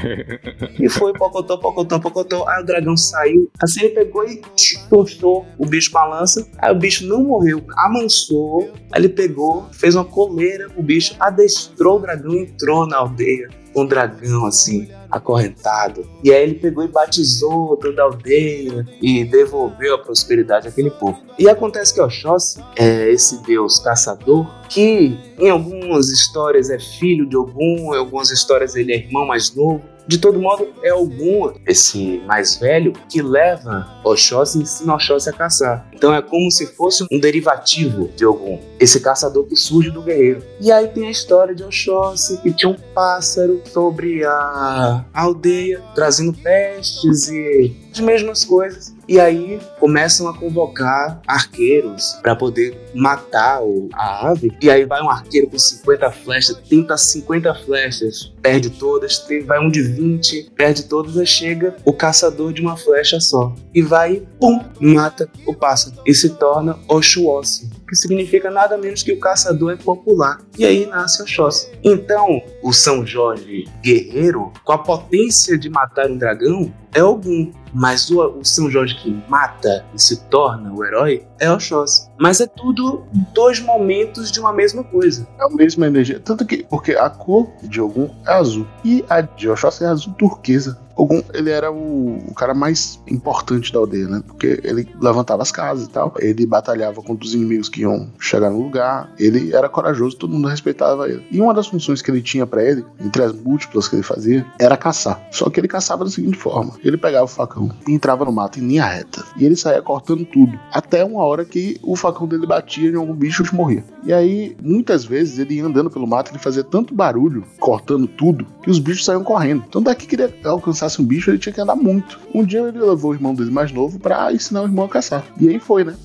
e foi, pocotó, pocotó, pocotó. Aí o dragão saiu. Assim ele pegou e tostou o bicho com a lança. Aí o bicho não morreu, amansou. Aí ele pegou, fez uma coleira. O bicho adestrou o dragão e entrou na aldeia. Um dragão assim, acorrentado. E aí ele pegou e batizou toda a aldeia e devolveu a prosperidade àquele povo. E acontece que Oxóssi é esse deus caçador que em algumas histórias é filho de Ogum, em algumas histórias ele é irmão mais novo. De todo modo, é Ogum, esse mais velho, que leva Oxóssi e ensina Oxóssi a caçar. Então é como se fosse um derivativo de Ogum, esse caçador que surge do guerreiro. E aí tem a história de Oxóssi, que tinha um pássaro sobre a aldeia, trazendo pestes e as mesmas coisas. E aí começam a convocar arqueiros para poder matar a ave. E aí vai um arqueiro com 50 flechas, tenta 50 flechas, perde todas, vai um de 20, perde todas, e chega o caçador de uma flecha só. E vai, pum, mata o pássaro. E se torna Oxuossi, que significa nada menos que o caçador é popular. E aí nasce Oxóssi. Então, o São Jorge guerreiro, com a potência de matar um dragão, é algum. Mas o, o, São Jorge que mata e se torna o herói é Oxóssi. Mas é tudo dois momentos de uma mesma coisa. É a mesma energia. Tanto que, porque a cor de Ogum é azul e a de Oxóssi é azul turquesa. Ogum, ele era o, o, cara mais importante da aldeia, né? Porque ele levantava as casas e tal. Ele batalhava contra os inimigos que iam chegar no lugar. Ele era corajoso, todo mundo respeitava ele. E uma das funções que ele tinha para ele, entre as múltiplas que ele fazia, era caçar. Só que ele caçava da seguinte forma: ele pegava o facão entrava no mato em linha reta. E ele saía cortando tudo. Até uma hora que o facão dele batia em algum bicho e morria. E aí, muitas vezes, ele ia andando pelo mato, ele fazia tanto barulho, cortando tudo, que os bichos saíam correndo. Então, daqui que ele alcançasse um bicho, ele tinha que andar muito. Um dia ele levou o irmão dele mais novo para ensinar o irmão a caçar. E aí foi, né?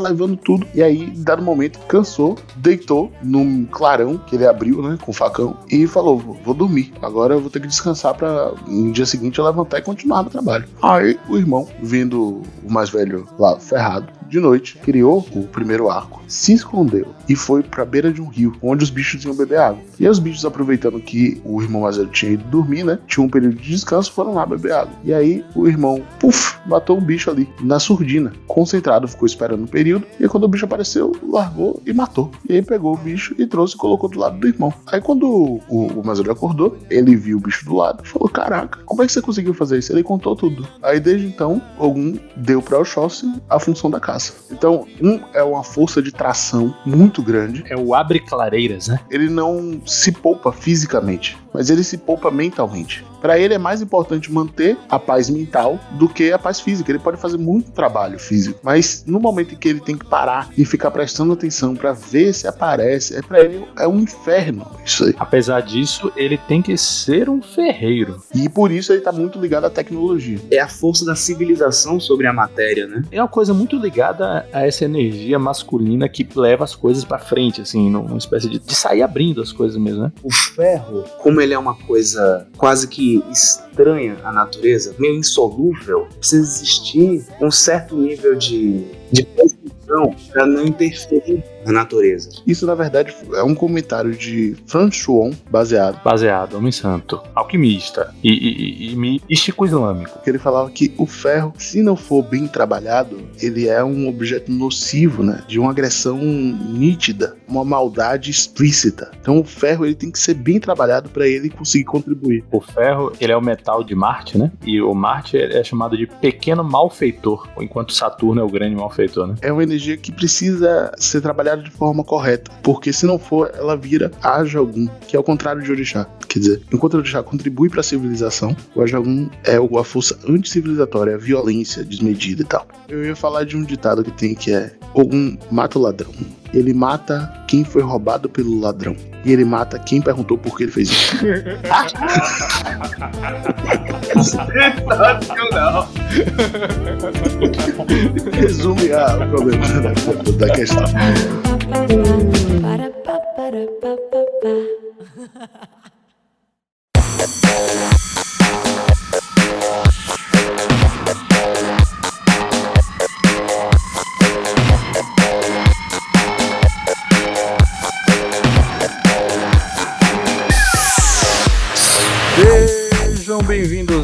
Levando tudo. E aí, dado momento, cansou, deitou num clarão que ele abriu, né? Com o facão. E falou: vou dormir. Agora eu vou ter que descansar para no dia seguinte eu levantar e continuar no trabalho. Aí o irmão, vendo o mais velho lá ferrado, de noite, criou o primeiro arco, se escondeu e foi pra beira de um rio, onde os bichos iam beber água. E os bichos, aproveitando que o irmão mais velho tinha ido dormir, né? Tinha um período de descanso, foram lá beber água. E aí o irmão, puf, matou um bicho ali, na surdina. Concentrado, ficou esperando um período. E quando o bicho apareceu, largou e matou. E aí pegou o bicho e trouxe e colocou do lado do irmão. Aí quando o, o velho acordou, ele viu o bicho do lado e falou: Caraca, como é que você conseguiu fazer isso? Ele contou tudo. Aí desde então, algum deu pra Oxóssi a função da caça. Então, um é uma força de tração muito grande. É o abre clareiras, né? Ele não se poupa fisicamente, mas ele se poupa mentalmente. Para ele é mais importante manter a paz mental do que a paz física. Ele pode fazer muito trabalho físico, mas no momento em que ele tem que parar e ficar prestando atenção para ver se aparece, é para ele é um inferno isso aí. Apesar disso, ele tem que ser um ferreiro. E por isso ele tá muito ligado à tecnologia. É a força da civilização sobre a matéria, né? É uma coisa muito ligada a essa energia masculina que leva as coisas para frente, assim, numa espécie de, de sair abrindo as coisas mesmo, né? O ferro, como ele é uma coisa quase que estranha à natureza, meio insolúvel, precisa existir um certo nível de, de precisão para não interferir na natureza. Isso, na verdade, é um comentário de Franz Schwann, baseado. Baseado, homem santo, alquimista e, e, e, e místico islâmico. Que ele falava que o ferro, se não for bem trabalhado, ele é um objeto nocivo, né? De uma agressão nítida, uma maldade explícita. Então o ferro ele tem que ser bem trabalhado para ele conseguir contribuir. O ferro, ele é o metal de Marte, né? E o Marte é chamado de pequeno malfeitor, enquanto Saturno é o grande malfeitor, né? É uma energia que precisa ser trabalhada de forma correta, porque se não for, ela vira Ajogum, que é o contrário de Orixá. Quer dizer, enquanto o Orixá contribui para a civilização, o Ajogum é a força anticivilizatória, a violência desmedida e tal. Eu ia falar de um ditado que tem que é: Ogum mata o ladrão. Ele mata quem foi roubado pelo ladrão. E ele mata quem perguntou por que ele fez isso. Sensacional resume a problemática problema da, da questão.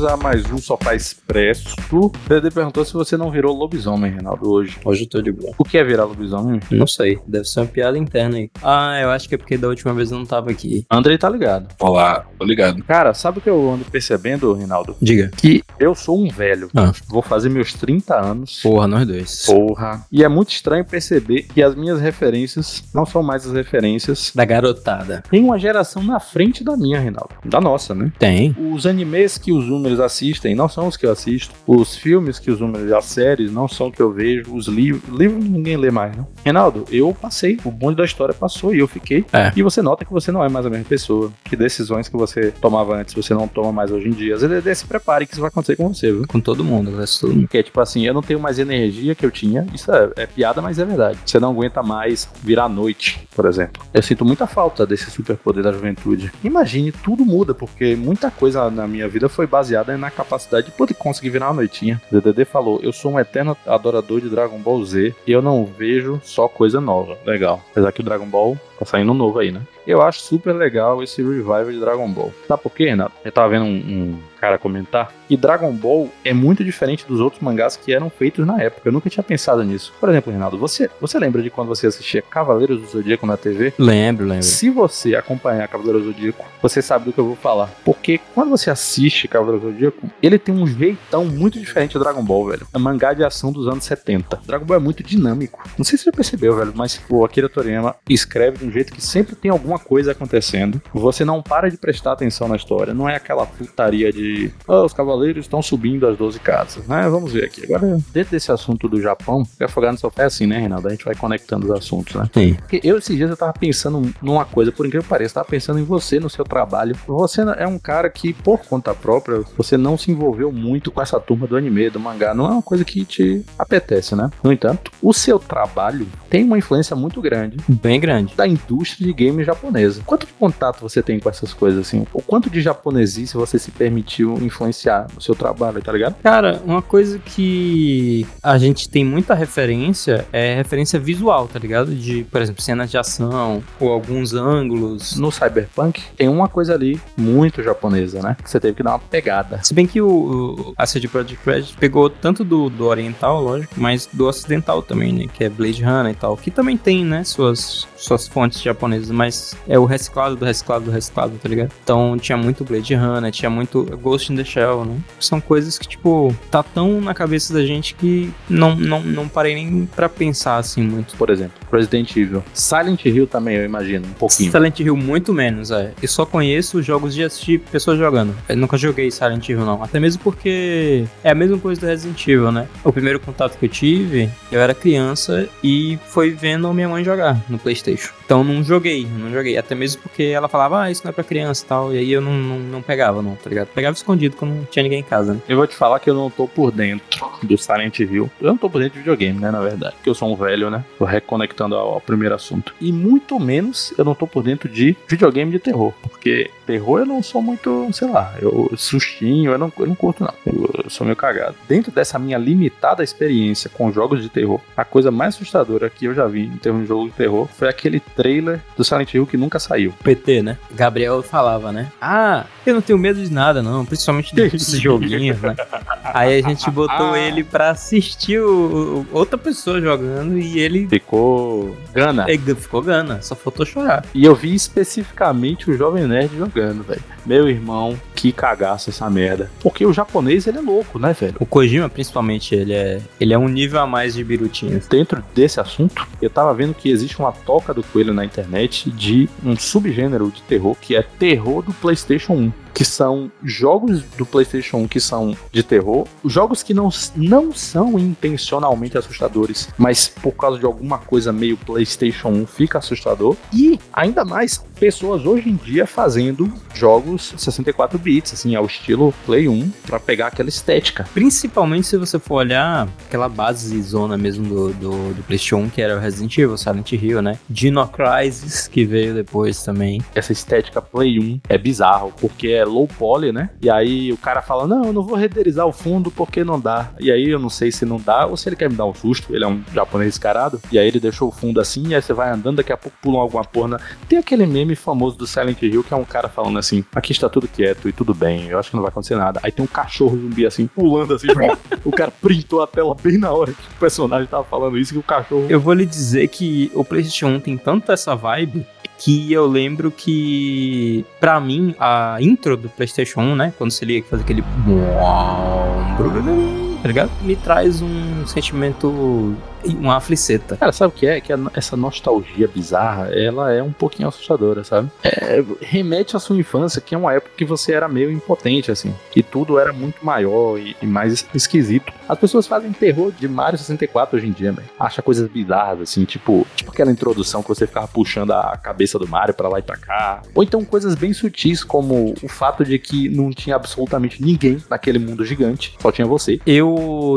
A mais um Sofá Expresso. O perguntou se você não virou lobisomem, Reinaldo, hoje. Hoje eu tô de boa. O que é virar lobisomem? Não sei, deve ser uma piada interna aí. Ah, eu acho que é porque da última vez eu não tava aqui. Andrei tá ligado. Olá, tô ligado. Cara, sabe o que eu ando percebendo, Reinaldo? Diga. Que eu sou um velho. Ah. Vou fazer meus 30 anos. Porra, nós dois. Porra. E é muito estranho perceber que as minhas referências não são mais as referências Da garotada. Tem uma geração na frente da minha, Reinaldo. Da nossa, né? Tem. Os animes que os números assistem não são os que eu assisto. Os filmes que os números as séries não são que eu vejo. Os livros. Livros ninguém lê mais, né? Reinaldo, eu passei. O bonde da história passou e eu fiquei. É. E você nota que você não é mais a mesma pessoa. Que decisões que você tomava antes você não toma mais hoje em dia. ZDD, se prepare que isso vai acontecer com você, viu? Com todo mundo, com todo mundo. Que é tipo assim, eu não tenho mais energia que eu tinha. Isso é, é piada, mas é verdade. Você não aguenta mais virar noite, por exemplo. Eu sinto muita falta desse superpoder da juventude. Imagine, tudo muda, porque muita coisa na minha vida foi baseada na capacidade de poder conseguir virar uma noitinha. DDD falou: Eu sou um eterno adorador de Dragon Ball Z e eu não vejo só coisa nova. Legal. Apesar que o Dragon Ball tá saindo novo aí, né? Eu acho super legal esse revival de Dragon Ball. Sabe por quê, Renato? Eu tava vendo um, um cara comentar que Dragon Ball é muito diferente dos outros mangás que eram feitos na época. Eu nunca tinha pensado nisso. Por exemplo, Renato, você, você lembra de quando você assistia Cavaleiros do Zodíaco na TV? Lembro, lembro. Se você acompanhar Cavaleiros do Zodíaco, você sabe do que eu vou falar. Porque quando você assiste Cavaleiros do Zodíaco, ele tem um jeitão muito diferente do Dragon Ball, velho. É mangá de ação dos anos 70. Dragon Ball é muito dinâmico. Não sei se você já percebeu, velho, mas o Akira Toriyama escreve de um jeito que sempre tem alguma coisa acontecendo. Você não para de prestar atenção na história. Não é aquela putaria de "Ah, os cavaleiros estão subindo as 12 casas, né? Vamos ver aqui. Agora, dentro desse assunto do Japão, porque afogar no sofá é assim, né, Reinaldo? A gente vai conectando os assuntos, né? Sim. Porque eu, esses dias, eu tava pensando numa coisa, por incrível que pareça, tava pensando em você, no seu trabalho. Você é um cara que, por conta própria, você não se envolveu muito com essa turma do anime, do mangá. Não é uma coisa que te apetece, né? No entanto, o seu trabalho tem uma influência muito grande Bem grande. da indústria de games japonesa. Quanto de contato você tem com essas coisas, assim? O quanto de japonesice você se permitiu influenciar no seu trabalho, tá ligado? Cara, uma coisa que a gente tem muita referência é referência visual, tá ligado? De, por exemplo, cenas de ação ou alguns ângulos. No Cyberpunk, tem uma coisa ali muito japonesa, né? Que você teve que dar uma pegada. Se bem que o, o a CD Projekt Red pegou tanto do, do oriental, lógico, mas do ocidental também, né? Que é Blade Runner e tal. Que também tem, né? Suas, suas fontes japonesas, mas é o reciclado do reciclado do reciclado, tá ligado? Então tinha muito Blade Runner, tinha muito Ghost in the Shell, né? São coisas que, tipo, tá tão na cabeça da gente que não, não, não parei nem pra pensar assim muito. Por exemplo, Resident Evil. Silent Hill também, eu imagino, um pouquinho. Silent Hill muito menos, é. Eu só conheço jogos de assistir pessoas jogando. Eu nunca joguei Silent Hill, não. Até mesmo porque é a mesma coisa do Resident Evil, né? O primeiro contato que eu tive, eu era criança e foi vendo minha mãe jogar no Playstation. Então não joguei, não joguei. Até mesmo porque ela falava, ah, isso não é pra criança e tal. E aí eu não, não, não pegava, não, tá ligado? Pegava escondido quando não tinha ninguém em casa, né? Eu vou te falar que eu não tô por dentro do Silent Hill. Eu não tô por dentro de videogame, né, na verdade. Porque eu sou um velho, né? Tô reconectando ao, ao primeiro assunto. E muito menos eu não tô por dentro de videogame de terror. Porque terror eu não sou muito, sei lá, eu sustinho, eu não, eu não curto não. Eu, eu sou meio cagado. Dentro dessa minha limitada experiência com jogos de terror, a coisa mais assustadora que eu já vi em termos de jogo de terror foi aquele trailer do Silent Hill que nunca saiu. PT, né? Gabriel falava, né? Ah, eu não tenho medo de nada, não. Principalmente desses joguinhos, né? Aí a gente botou ele pra assistir o, o- outra pessoa jogando e ele. Ficou gana. Ele ficou gana, só faltou chorar. E eu vi especificamente o Jovem Nerd jogando, velho. Meu irmão, que cagaço essa merda. Porque o japonês, ele é louco, né, velho? O Kojima, principalmente, ele é, ele é um nível a mais de birutinhas. Dentro desse assunto, eu tava vendo que existe uma toca do coelho na internet de um subgênero de terror que é terror do PlayStation 1. Que são jogos do PlayStation 1 que são de terror, jogos que não, não são intencionalmente assustadores, mas por causa de alguma coisa meio PlayStation 1 fica assustador. E ainda mais, pessoas hoje em dia fazendo jogos 64 bits, assim, ao estilo Play 1, pra pegar aquela estética. Principalmente se você for olhar aquela base zona mesmo do, do, do PlayStation 1, que era o Resident Evil, Silent Hill, né? Dino Crisis, que veio depois também. Essa estética Play 1 é bizarro, porque é low poly, né? E aí o cara fala: Não, eu não vou renderizar o fundo porque não dá. E aí eu não sei se não dá ou se ele quer me dar um susto. Ele é um japonês descarado. E aí ele deixou o fundo assim, e aí você vai andando, daqui a pouco pulam alguma porra. Tem aquele meme famoso do Silent Hill que é um cara falando assim: Aqui está tudo quieto e tudo bem, eu acho que não vai acontecer nada. Aí tem um cachorro zumbi assim, pulando assim. o cara printou a tela bem na hora que o personagem tava falando isso que o cachorro. Eu vou lhe dizer que o PlayStation 1 tem tanto essa vibe que eu lembro que, pra mim, a intro do PlayStation 1, né? Quando você liga que faz aquele. Tá ligado? Me traz um sentimento. Uma afliceta. Cara, sabe o que é? Que a- essa nostalgia bizarra, ela é um pouquinho assustadora, sabe? É, remete à sua infância, que é uma época que você era meio impotente, assim. Que tudo era muito maior e, e mais esquisito. As pessoas fazem terror de Mario 64 hoje em dia, velho. Acha coisas bizarras, assim, tipo, tipo aquela introdução que você ficava puxando a cabeça do Mario pra lá e pra cá. Ou então coisas bem sutis, como o fato de que não tinha absolutamente ninguém naquele mundo gigante, só tinha você. Eu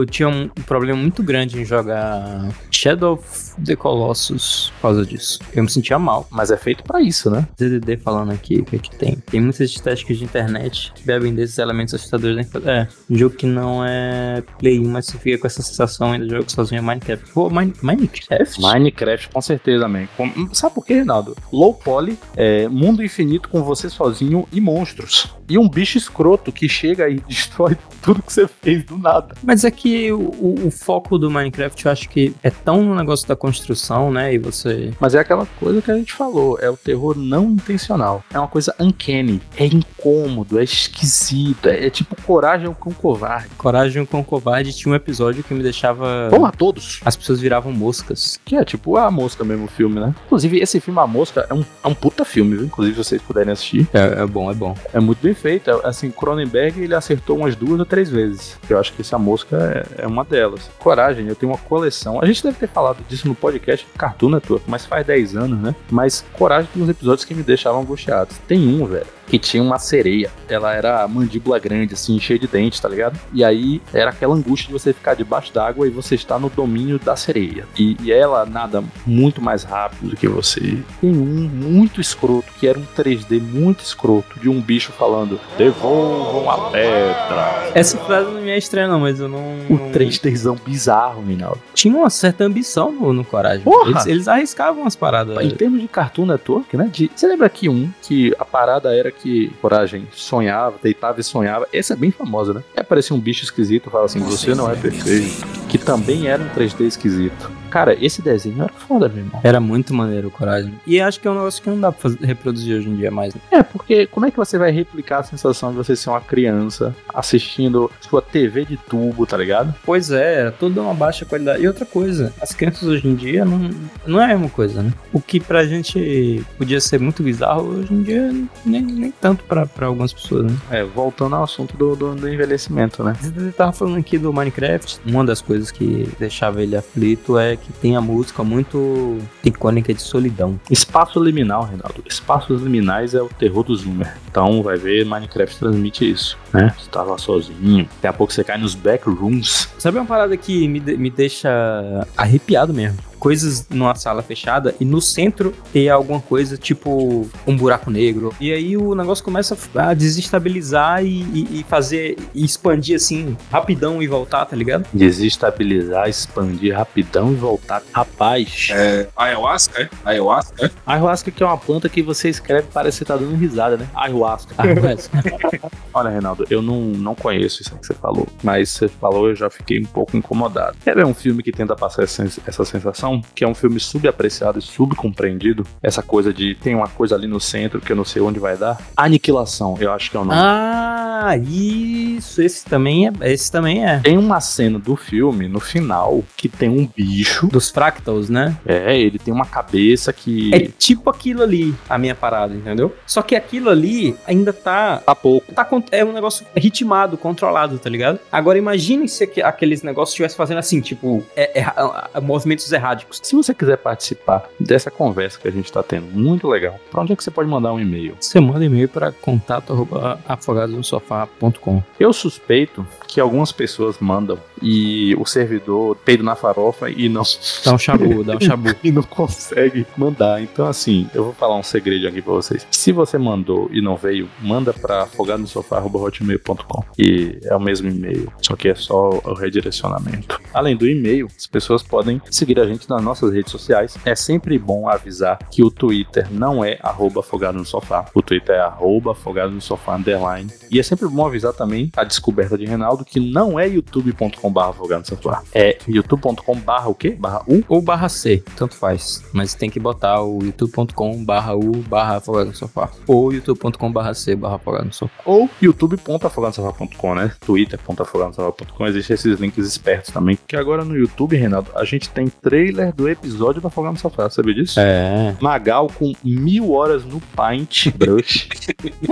tinha um problema muito grande em jogar Shadow of the Colossus por causa disso. Eu me sentia mal. Mas é feito pra isso, né? DDD falando aqui o que, que tem. Tem muitas estéticas de internet que bebem desses elementos assustadores. É, um jogo que não é Play 1, mas você fica com essa sensação ainda de jogo sozinho é Minecraft. Pô, Mine- Minecraft? Minecraft, com certeza, man. Sabe por quê, Reinaldo? Low poly, é, mundo infinito com você sozinho e monstros. E um bicho escroto que chega e destrói tudo que você fez do nada. Mas é que o, o- foco do Minecraft eu acho que é tão no negócio da construção, né? E você. Mas é aquela coisa que a gente falou, é o terror não intencional. É uma coisa uncanny, é incômodo, é esquisito, é, é tipo coragem com covarde. Coragem com covarde tinha um episódio que me deixava. Porra, todos. As pessoas viravam moscas. Que é tipo a mosca mesmo, o filme, né? Inclusive, esse filme A Mosca é um, é um puta filme, viu? Inclusive, se vocês puderem assistir. É, é bom, é bom. É muito bem feito. É, Assim, Cronenberg ele acertou umas duas ou três vezes. Eu acho que essa mosca é, é uma delas. Coragem, eu tenho uma coleção. A gente deve ter falado disso no podcast Cartoon Network, mas faz 10 anos, né? Mas Coragem tem uns episódios que me deixavam angustiados. Tem um, velho, que tinha uma sereia. Ela era mandíbula grande, assim, cheia de dentes, tá ligado? E aí era aquela angústia de você ficar debaixo d'água e você está no domínio da sereia. E, e ela nada muito mais rápido do que você. Tem um muito escroto, que era um 3D muito escroto, de um bicho falando: Devolvam a pedra. Essa frase não me é estranha, não, mas eu não. O 3Dzão bizarro, Reinaldo. Tinha uma certa ambição no, no Coragem. Porra! Eles, eles arriscavam as paradas. Em termos de Cartoon Network, né? de- você lembra aqui um que a parada era que Coragem sonhava, deitava e sonhava. Essa é bem famosa, né? E aparecia um bicho esquisito, fala assim: Você não é perfeito. Que também era um 3D esquisito. Cara, esse desenho era foda, meu irmão. Era muito maneiro o Coragem. E acho que é um negócio que não dá pra fazer- reproduzir hoje em dia mais. né? É, porque como é que você vai replicar a sensação de você ser uma criança assistindo sua TV de tubo, tá ligado? Pois é, era tudo uma baixa qualidade. E outra coisa, as crianças hoje em dia não, não é a mesma coisa, né? O que pra gente podia ser muito bizarro, hoje em dia nem, nem tanto pra, pra algumas pessoas, né? É, voltando ao assunto do, do, do envelhecimento, né? Você tava falando aqui do Minecraft. Uma das coisas que deixava ele aflito é que tem a música muito icônica de solidão. Espaço liminal, Reinaldo. Espaços liminais é o terror do Zoomer. Então vai ver, Minecraft transmite isso, né? Você tá lá sozinho, daqui a pouco você cai nos backrooms. Sabe uma parada que me, me deixa arrepiado mesmo? Coisas numa sala fechada e no centro ter alguma coisa tipo um buraco negro. E aí o negócio começa a desestabilizar e, e- e fazer e expandir assim rapidão e voltar, tá ligado? Desestabilizar, expandir rapidão e voltar. Rapaz. É, ayahuasca, é? Ayahuasca, é? Ayahuasca que é uma planta que você escreve e parece que você tá dando risada, né? Ayahuasca. Olha, Reinaldo, eu não, não conheço isso que você falou, mas você falou eu já fiquei um pouco incomodado. Quer ver um filme que tenta passar essa, essa Que é um filme subapreciado e subcompreendido? Essa coisa de tem uma coisa ali no centro que eu não sei onde vai dar? Aniquilação, eu acho que é o nome. Ah, isso. Esse também é. Esse também é. Tem uma cena do filme, no final, que tem um bicho. Dos fractals, né? É, ele tem uma cabeça que. É tipo aquilo ali, a minha parada, entendeu? Só que aquilo ali ainda tá. Tá pouco. Tá, é um negócio ritmado, controlado, tá ligado? Agora imagine se aqu- aqueles negócios estivessem fazendo assim, tipo, é- é- a- movimentos errados. Se você quiser participar dessa conversa que a gente tá tendo, muito legal, pra onde é que você pode mandar um e-mail? Você manda e-mail para contato@afogadosofá.com. Eu suspeito que algumas pessoas mandam e o servidor peido na farofa e não. Dá um chabu, dá um chabu. e não consegue mandar. Então, assim, eu vou falar um segredo aqui pra vocês. Se você mandou e não veio, manda pra afogadosofá.com e é o mesmo e-mail, só que é só o redirecionamento. Além do e-mail, as pessoas podem seguir a gente nas nossas redes sociais. É sempre bom avisar que o Twitter não é arroba afogado no sofá. O Twitter é arroba afogado no sofá underline. E é sempre bom avisar também a descoberta de Reinaldo que não é youtube.com barra afogado no sofá. É youtube.com barra o quê? Barra U? Ou barra C, tanto faz. Mas tem que botar o youtube.com barra U barra afogado no sofá. Ou youtube.com barra C barra afogado no sofá. Ou youtube.afogadosofá.com, né? Twitter.afogadosofá.com. Existem esses links espertos também. Que agora no YouTube, Renato, a gente tem trailer do episódio do Afogado no Sofá. Sabia disso? É. Magal com mil horas no Paint Brush.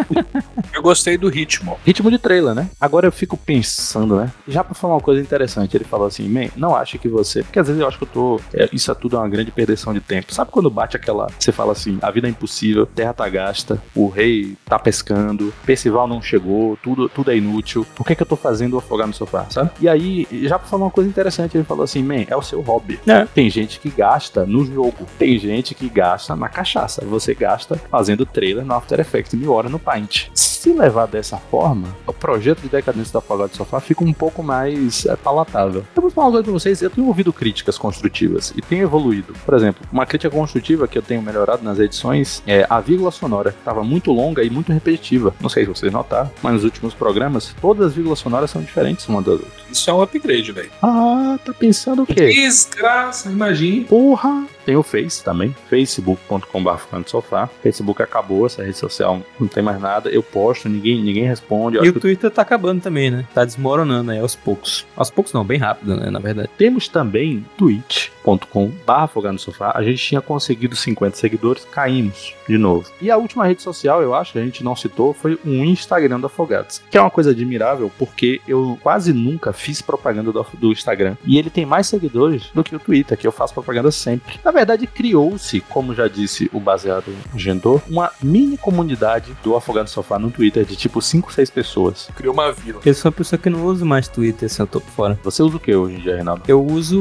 Eu gostei do ritmo. Ritmo de trailer, né? Agora eu fico pensando, né? Já pra falar uma coisa interessante, ele falou assim, man, não acha que você. Porque às vezes eu acho que eu tô. é, isso é tudo uma grande perdição de tempo. Sabe quando bate aquela. Você fala assim, a vida é impossível, terra tá gasta, o rei tá pescando, Percival não chegou, tudo, tudo é inútil. Por que, que eu tô fazendo o afogar no sofá, sabe? E aí, já pra falar uma coisa interessante, ele falou assim, man, é o seu hobby. É. Tem gente que gasta no jogo, tem gente que gasta na cachaça. Você gasta fazendo trailer no After Effects mil horas no Paint. Se levar dessa forma, o projeto de decadência do Afogado do Sofá fica um pouco mais é, palatável. Eu vou falar uma coisa pra vocês, eu tenho ouvido críticas construtivas e tenho evoluído. Por exemplo, uma crítica construtiva que eu tenho melhorado nas edições é a vírgula sonora. Estava muito longa e muito repetitiva. Não sei se vocês notaram, mas nos últimos programas, todas as vírgulas sonoras são diferentes uma das outras. Isso é um upgrade, velho. Ah, tá pensando o quê? Desgraça, imagine. Porra! Tem o Face também, facebook.com.br sofá. Facebook acabou, essa rede social não tem mais nada. Eu posto, ninguém, ninguém responde. E o Twitter tá acabando também, né? Tá desmoronando aí aos poucos. Aos poucos não, bem rápido, né? Na verdade. Temos também twitch.com barra no sofá. A gente tinha conseguido 50 seguidores, caímos de novo. E a última rede social, eu acho, que a gente não citou, foi o Instagram do Afogados. Que é uma coisa admirável, porque eu quase nunca fiz propaganda do, do Instagram. E ele tem mais seguidores do que o Twitter, que eu faço propaganda sempre. Na verdade, criou-se, como já disse o baseado Gendor, uma mini comunidade do Afogado no Sofá no Twitter de tipo 5, 6 pessoas. Criou uma vila. Eu sou uma pessoa que não usa mais Twitter, assim, eu tô por fora. Você usa o que hoje em dia, Reinaldo? Eu uso,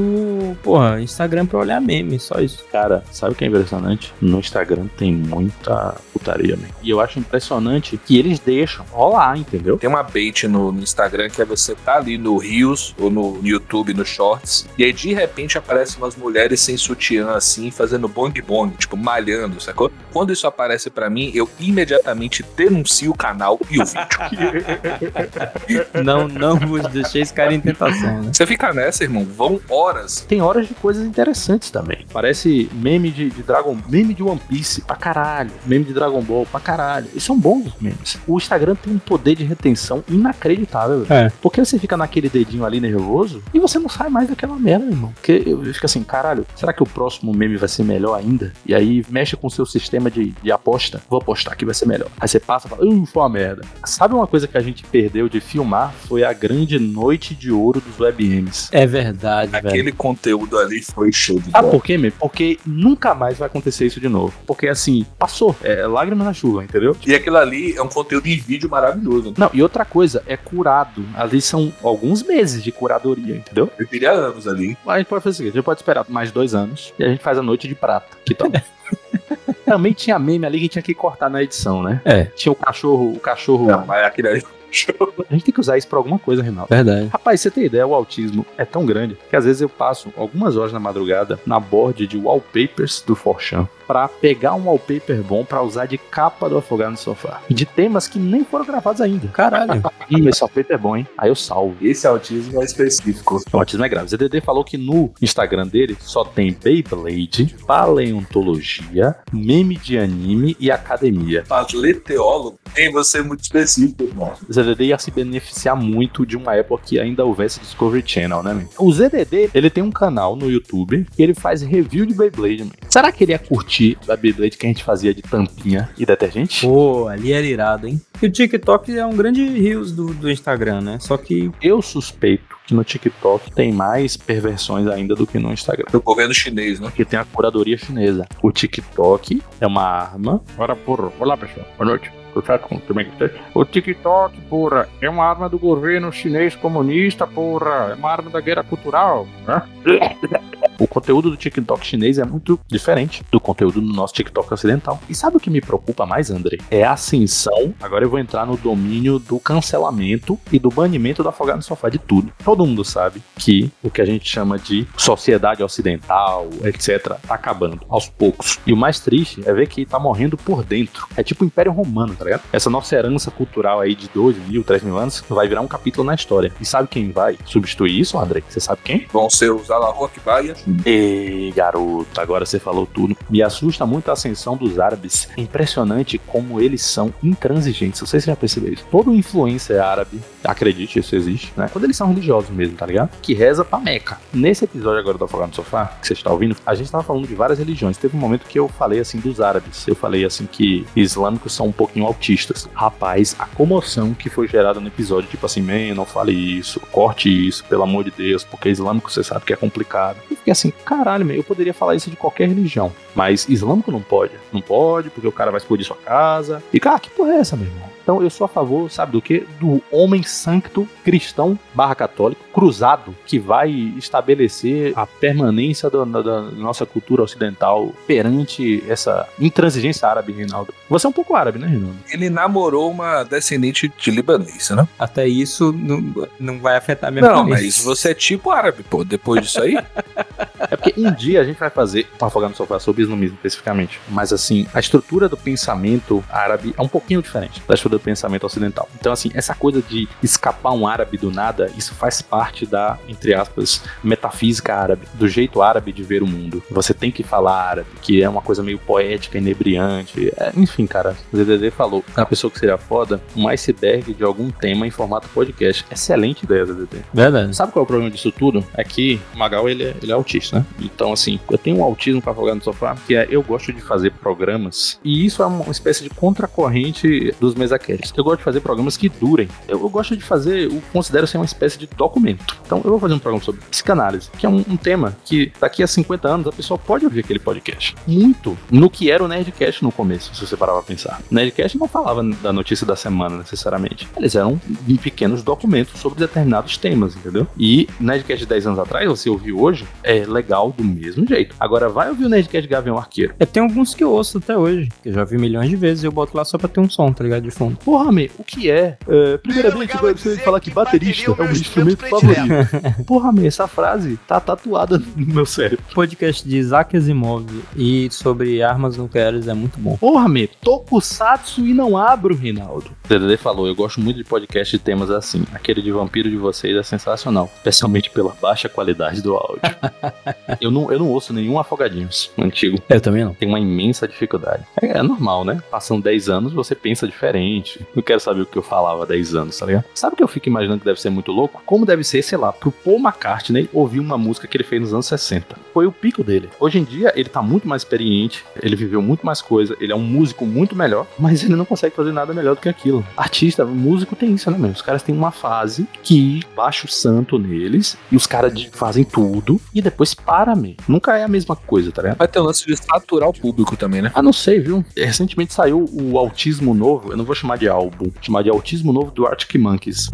porra, Instagram pra olhar meme, só isso. Cara, sabe o que é impressionante? No Instagram tem muita putaria, man. E eu acho impressionante que eles deixam rolar, entendeu? Tem uma bait no, no Instagram que é você tá ali no Reels ou no YouTube, no Shorts, e aí de repente aparecem umas mulheres sem sutiã assim, fazendo bong bong, tipo malhando, sacou? Quando isso aparece pra mim, eu imediatamente denuncio o canal e o vídeo. Não, não vos deixei esse cara em tentação, né? Você fica nessa, irmão, vão horas. Tem horas de coisas interessantes também. Parece meme de, de Dragon, meme de One Piece pra caralho, meme de Dragon Ball pra caralho. E são bons os memes. O Instagram tem um poder de retenção inacreditável. velho. É. Porque você fica naquele dedinho ali nervoso e você não sai mais daquela merda, irmão. Porque eu fico assim, caralho, será que o próximo meme vai ser melhor ainda? E aí mexe com o seu sistema de, de aposta. Vou apostar que vai ser melhor. Aí você passa e fala, uh, foi uma merda. Sabe uma coisa que a gente perdeu de filmar? Foi a grande noite de ouro dos WebMs. É verdade, Aquele velho. conteúdo ali foi show de bola. por quê, meu? Porque nunca mais vai acontecer isso de novo. Porque assim, passou. É lágrima na chuva, entendeu? E aquilo ali é um conteúdo em vídeo maravilhoso. Não, e outra coisa, é curado. Ali são alguns meses de curadoria, entendeu? Eu teria anos ali. A gente pode fazer o seguinte, a gente pode esperar mais dois anos e a gente faz a noite de prata. Que tal? Também tinha meme ali que tinha que cortar na edição, né? É. Tinha o cachorro, o cachorro. Não, mas aquele ali. A gente tem que usar isso pra alguma coisa, Reinaldo. Verdade. Rapaz, você tem ideia, o autismo é tão grande que às vezes eu passo algumas horas na madrugada na board de wallpapers do Forchan pra pegar um wallpaper bom pra usar de capa do Afogado no Sofá. De temas que nem foram gravados ainda. Caralho. Ih, esse wallpaper é bom, hein? Aí eu salvo. Esse autismo é específico. O autismo é grave. O ZDD falou que no Instagram dele só tem Beyblade, paleontologia, meme de anime e academia. Mas ler teólogo tem você muito específico, irmão. O ZDD ia se beneficiar muito de uma época que ainda houvesse Discovery Channel, né, man? O ZDD, ele tem um canal no YouTube e ele faz review de Beyblade, man. Será que ele ia curtir a Beyblade que a gente fazia de tampinha e detergente? Pô, ali era irado, hein? E o TikTok é um grande rios do, do Instagram, né? Só que Eu suspeito que no TikTok tem mais perversões ainda do que no Instagram. Do governo chinês, né? Porque tem a curadoria chinesa. O TikTok é uma arma. Ora, porra. Olá, pessoal. Boa noite. Bem com? O TikTok, porra, é uma arma do governo chinês comunista, porra. É uma arma da guerra cultural, né? O conteúdo do TikTok chinês é muito diferente do conteúdo do nosso TikTok ocidental. E sabe o que me preocupa mais, André? É a ascensão. Agora eu vou entrar no domínio do cancelamento e do banimento do afogado no sofá de tudo. Todo mundo sabe que o que a gente chama de sociedade ocidental, etc., tá acabando aos poucos. E o mais triste é ver que tá morrendo por dentro. É tipo o Império Romano, tá ligado? Essa nossa herança cultural aí de 2 mil, 3 mil anos vai virar um capítulo na história. E sabe quem vai substituir isso, André? Você sabe quem? Vão ser os Alahoc Baia. Ei, garoto, agora você falou tudo. Me assusta muito a ascensão dos árabes. É impressionante como eles são intransigentes. Não sei se você já percebeu isso. Todo influencer árabe, acredite, isso existe, né? Quando eles são religiosos mesmo, tá ligado? Que reza pra Meca. Nesse episódio agora do Afogado no Sofá, que você está ouvindo, a gente tava falando de várias religiões. Teve um momento que eu falei assim dos árabes. Eu falei assim que islâmicos são um pouquinho autistas. Rapaz, a comoção que foi gerada no episódio, tipo assim, man, não fale isso, corte isso, pelo amor de Deus, porque islâmico você sabe que é complicado. Eu fiquei assim, caralho, meu, eu poderia falar isso de qualquer religião, mas islâmico não pode. Não pode, porque o cara vai explodir sua casa. E, cara, que porra é essa, meu irmão? Então eu sou a favor, sabe do que? Do homem santo cristão barra católico cruzado que vai estabelecer a permanência da, da- da nossa cultura ocidental perante essa intransigência árabe, Reinaldo. Você é um pouco árabe, né, Reinaldo? Ele namorou uma descendente de libanês, né? até isso não, não vai afetar minha Não, família. mas você é tipo árabe, pô. Depois disso aí, É porque um dia a gente vai fazer um afogado no sofá sobre islamismo especificamente. Mas assim, a estrutura do pensamento árabe é um pouquinho diferente da estrutura do pensamento ocidental. Então, assim, essa coisa de escapar um árabe do nada, isso faz parte da, entre aspas, metafísica árabe, do jeito árabe de ver o mundo. Você tem que falar árabe, que é uma coisa meio poética, inebriante. É, enfim, cara, o ZDD falou, a pessoa que seria foda, um iceberg de algum tema em formato podcast. Excelente ideia, ZDD. Verdade. Sabe qual é o problema disso tudo? É que o Magal, ele é, ele é autista, né? Então, assim, eu tenho um autismo pra afogar no sofá, que é, eu gosto de fazer programas, e isso é uma espécie de contracorrente dos mesacasts. Eu gosto de fazer programas que durem. Eu, eu gosto de fazer, eu considero ser uma espécie de documento. Então, eu vou fazer um programa sobre psicanálise, que é um, um tema que daqui a 50 anos a pessoa pode ouvir aquele podcast. Muito. No que era o Nerdcast no começo, se você parar pra pensar. O Nerdcast não falava da notícia da semana, necessariamente. Eles eram pequenos documentos sobre determinados temas, entendeu? E Nerdcast de 10 anos atrás, você ouviu hoje, é legal do mesmo jeito. Agora vai ouvir o Nerdcast Gavião Arqueiro. Eu tenho alguns que eu ouço até hoje, que eu já vi milhões de vezes e eu boto lá só pra ter um som, tá ligado? De fundo. Porra, me, o que é? é primeiramente, eu gostaria de falar que baterista é o meu instrumento favorito. Porra, me, essa frase tá tatuada no meu cérebro. podcast de Isaac Asimov e sobre armas nucleares é muito bom. Porra, me, tokusatsu e não abro, Rinaldo. O DDD falou, eu gosto muito de podcast de temas assim. Aquele de vampiro de vocês é sensacional, especialmente pela baixa qualidade do áudio. eu, não, eu não ouço nenhum Afogadinhos antigo. Eu também não. Tem uma imensa dificuldade. É, é normal, né? Passam 10 anos, você pensa diferente. Não quero saber o que eu falava há 10 anos, tá ligado? Sabe o que eu fico imaginando que deve ser muito louco? Como deve ser, sei lá, pro Paul McCartney ouvir uma música que ele fez nos anos 60. Foi o pico dele. Hoje em dia, ele tá muito mais experiente, ele viveu muito mais coisa, ele é um músico muito melhor, mas ele não consegue fazer nada melhor do que aquilo. Artista, músico tem isso, né, meu? Os caras têm uma fase que baixa o santo neles e os caras fazem tudo e depois para, meu. Nunca é a mesma coisa, tá ligado? vai ter o lance de saturar o público também, né? Ah, não sei, viu? Recentemente saiu o Autismo Novo, eu não vou chamar de álbum, vou chamar de Autismo Novo do Arctic Monkeys.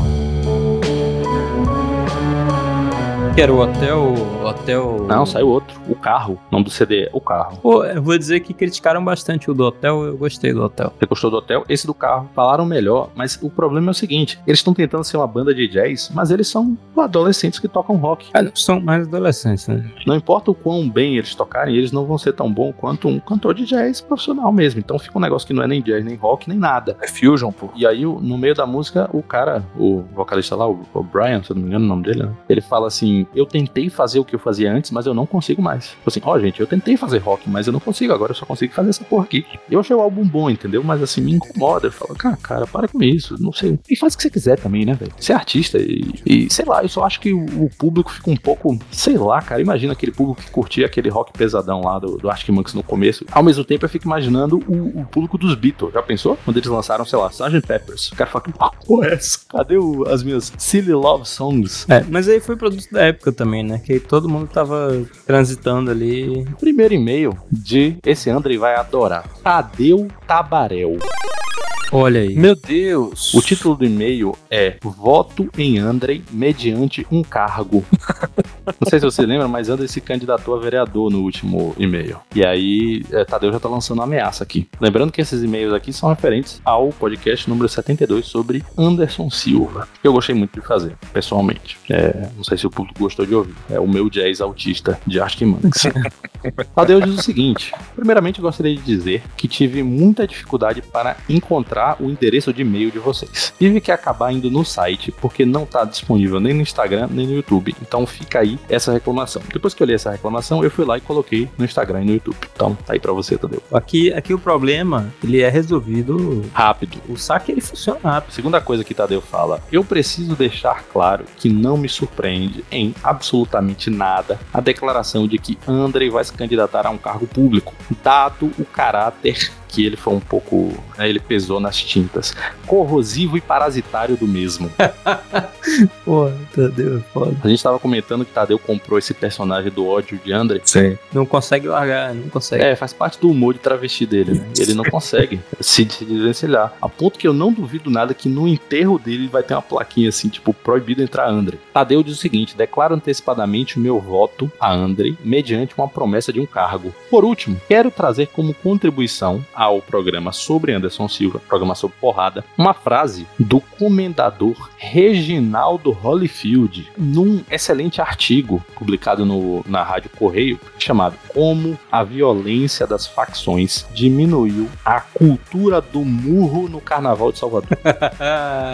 Que era o hotel. Hotel. Não, saiu outro, o Carro. O nome do CD é O Carro. Pô, eu vou dizer que criticaram bastante o do hotel, eu gostei do hotel. Você gostou do hotel? Esse do carro falaram melhor, mas o problema é o seguinte: eles estão tentando ser uma banda de jazz, mas eles são adolescentes que tocam rock. Ah, são mais adolescentes, né? Não importa o quão bem eles tocarem, eles não vão ser tão bom quanto um cantor de jazz profissional mesmo. Então fica um negócio que não é nem jazz, nem rock, nem nada. É fusion, pô. E aí, o- no meio da música, o cara, o vocalista lá, o, o Brian, se eu não me engano o nome dele, né? ele fala assim: eu tentei fazer o que eu fazia antes, mas eu não consigo mais. Tipo assim, ó, gente, eu tentei fazer rock, mas eu não consigo, agora eu só consigo fazer essa porra aqui. Eu achei o álbum bom, entendeu? Mas assim, me incomoda. Eu falo, cara, cara, para com isso. Não sei. E faz o que você quiser também, né, velho? Você é artista e, e, sei lá, eu só acho que o, o público fica um pouco, sei lá, cara. Imagina aquele público que curtia aquele rock pesadão lá do, do Arctic Monkeys no começo. Ao mesmo tempo, eu fico imaginando o, o público dos Beatles. Já pensou? Quando eles lançaram, sei lá, Sgt. Peppers. O cara fala, que porra é essa? Cadê o- as minhas silly love songs? É, mas aí foi produto da época também, né? Que todo mundo tava transitando ali. Primeiro e-mail de esse André vai adorar. Tadeu Tabarel. Olha aí. Meu Deus! O título do e-mail é Voto em Andrei mediante um cargo. Não sei se você lembra, mas Andrei se candidatou a vereador no último e-mail. E aí, é, Tadeu já tá lançando uma ameaça aqui. Lembrando que esses e-mails aqui são referentes ao podcast número 72 sobre Anderson Silva. Que eu gostei muito de fazer, pessoalmente. É, não sei se o público gostou de ouvir. É o meu jazz autista de Arctic Monkeys. Tadeu diz o seguinte: primeiramente, eu gostaria de dizer que tive muita dificuldade para encontrar o endereço de e-mail de vocês. Tive que acabar indo no site porque não está disponível nem no Instagram nem no YouTube. Então fica aí essa reclamação. Depois que eu li essa reclamação, eu fui lá e coloquei no Instagram e no YouTube. Então tá aí pra você, Tadeu. Aqui, aqui o problema, ele é resolvido rápido. O saque ele funciona rápido. Segunda coisa que Tadeu fala, eu preciso deixar claro que não me surpreende em absolutamente nada a declaração de que Andrei vai se candidatar a um cargo público, dado o caráter que ele foi um pouco. né, ele pesou nas tintas. Corrosivo e parasitário do mesmo. Pô, Tadeu, é foda. A gente tava comentando que Tadeu comprou esse personagem do ódio de André. Sim. Não consegue largar, não consegue. É, faz parte do humor de travesti dele, né? Ele não consegue se, se desvencilhar. A ponto que eu não duvido nada que no enterro dele vai ter uma plaquinha assim, tipo, proibido entrar André. Tadeu diz o seguinte: declaro antecipadamente o meu voto a André mediante uma promessa de um cargo. Por último, quero trazer como contribuição ao programa sobre Anderson Silva, programa sobre porrada, uma frase do comendador Reginaldo Holyfield num excelente artigo publicado no, na Rádio Correio chamado Como a violência das facções diminuiu a cultura do murro no Carnaval de Salvador.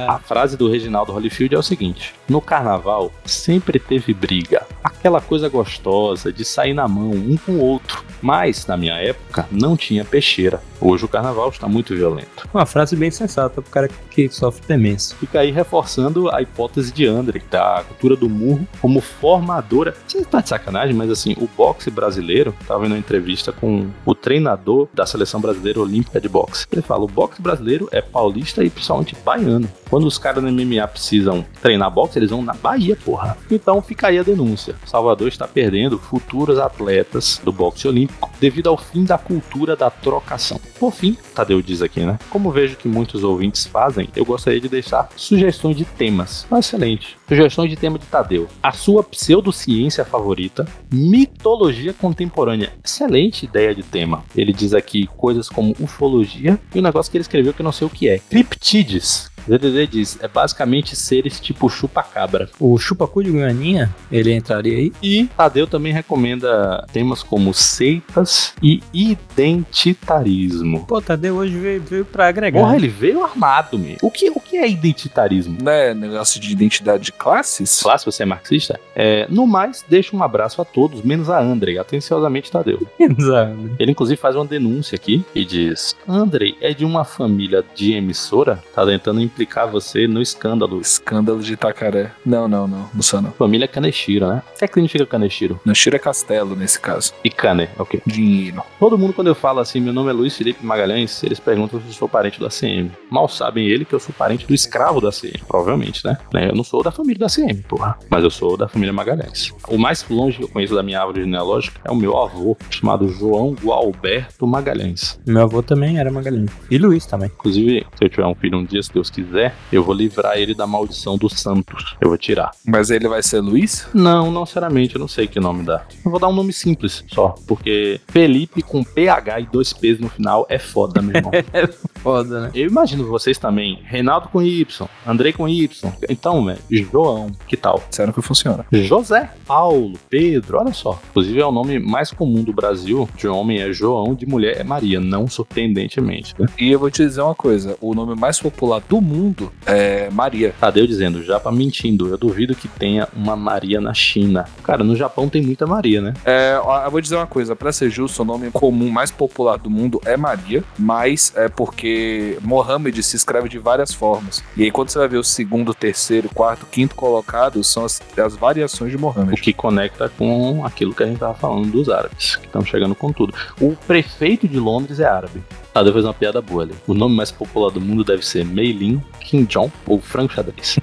a frase do Reginaldo Holyfield é o seguinte: No Carnaval sempre teve briga, aquela coisa gostosa de sair na mão um com o outro, mas na minha época não tinha peixeira. Hoje o Carnaval está muito violento. Uma frase bem sensata pro cara que sofre demência. Fica aí reforçando a hipótese de André, da cultura do murro como formadora. Você tá de sacanagem, mas assim, o boxe brasileiro, tava vendo uma entrevista com o treinador da seleção brasileira olímpica de boxe. Ele fala: o boxe brasileiro é paulista e principalmente baiano. Quando os caras no MMA precisam treinar boxe, eles vão na Bahia, porra. Então fica aí a denúncia. Salvador está perdendo futuros atletas do boxe olímpico devido ao fim da cultura da trocação. Por fim, Tadeu diz aqui, né? Como vejo que muitos ouvintes fazem, eu gostaria de deixar sugestões de temas. Excelente. Sugestões de tema de Tadeu. A sua pseudociência favorita, mitologia contemporânea. Excelente ideia de tema. Ele diz aqui coisas como ufologia e um negócio que ele escreveu que eu não sei o que é. Criptides. DDD diz, é basicamente seres tipo chupa-cabra. O chupacu de Goianinha, ele entraria aí. E Tadeu também recomenda temas como seitas e identitarismo. Pô, Tadeu hoje veio, veio pra agregar. Porra, ele veio armado, meu. O que, o que é identitarismo? Não é negócio de identidade de classes? Classe, você é marxista? É, no mais, deixa um abraço a todos, menos a Andrei. Atenciosamente, Tadeu. Menos a Andrei. Ele, inclusive, faz uma denúncia aqui e diz: Andrei é de uma família de emissora? Tá tentando implicar você no escândalo. Escândalo de Itacaré. Não, não, não. Não sou não. Família Kaneshiro, né? O que é que significa Kaneshiro? Kaneshiro é castelo nesse caso. E Kane, é o quê? Dinheiro. Todo mundo, quando eu falo assim, meu nome é Luiz Felipe Magalhães, eles perguntam se eu sou parente do ACM. Mal sabem ele que eu sou parente do escravo da ACM, provavelmente, né? Eu não sou da família da ACM, porra. Mas eu sou da família Magalhães. O mais longe que eu conheço da minha árvore genealógica é o meu avô, chamado João Gualberto Magalhães. Meu avô também era Magalhães. E Luiz também. Inclusive, se eu tiver um filho um dia, se Deus quiser, eu vou livrar ele da maldição dos santos. Eu vou tirar. Mas ele vai ser Luiz? Não, não sinceramente, eu não sei que nome dá. Eu vou dar um nome simples só, porque Felipe com PH e dois P's no final é foda, meu irmão. é foda, né? Eu imagino vocês também. Reinaldo com Y, Andrei com Y. Então, velho, João, que tal? Sério que funciona. José, Paulo, Pedro, olha só. Inclusive é o nome mais comum do Brasil. De homem é João, de mulher é Maria, não surpreendentemente, né? E eu vou te dizer uma coisa: o nome mais popular do mundo é Maria. Tadeu dizendo, Japa mentindo. Eu duvido que tenha uma Maria na China. Cara, no Japão tem muita Maria, né? É, ó, eu vou dizer uma coisa, pra ser justo, o nome comum mais popular do mundo é Maria, mas é porque Mohammed se escreve de várias formas. E aí quando você vai ver o segundo, terceiro, quarto, quinto colocado, são as, as variações de O Mohammed. que conecta com aquilo que a gente tava falando dos árabes, que estão chegando com tudo. O prefeito de Londres é árabe. Tadeu fez uma piada boa ali. O nome mais popular do mundo deve ser Mei Lin, Kim Jong ou Franco Xadrez.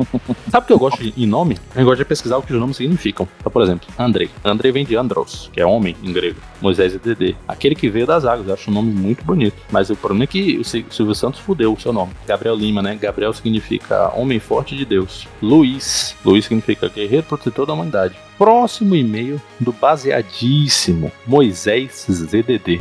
Sabe o que eu gosto de, em nome? Eu gosto de pesquisar o que os nomes significam. Então, por exemplo, Andrei. Andrei vem de Andros, que é homem em grego. Moisés é Dedê. Aquele que veio das águas. Eu acho um nome muito bonito. Mas o problema é que o Sil- Silvio Santos fudeu o seu nome. Gabriel Lima, né? Gabriel significa homem forte de Deus. Luiz. Luiz significa guerreiro protetor da humanidade. Próximo e-mail do baseadíssimo Moisés ZDD.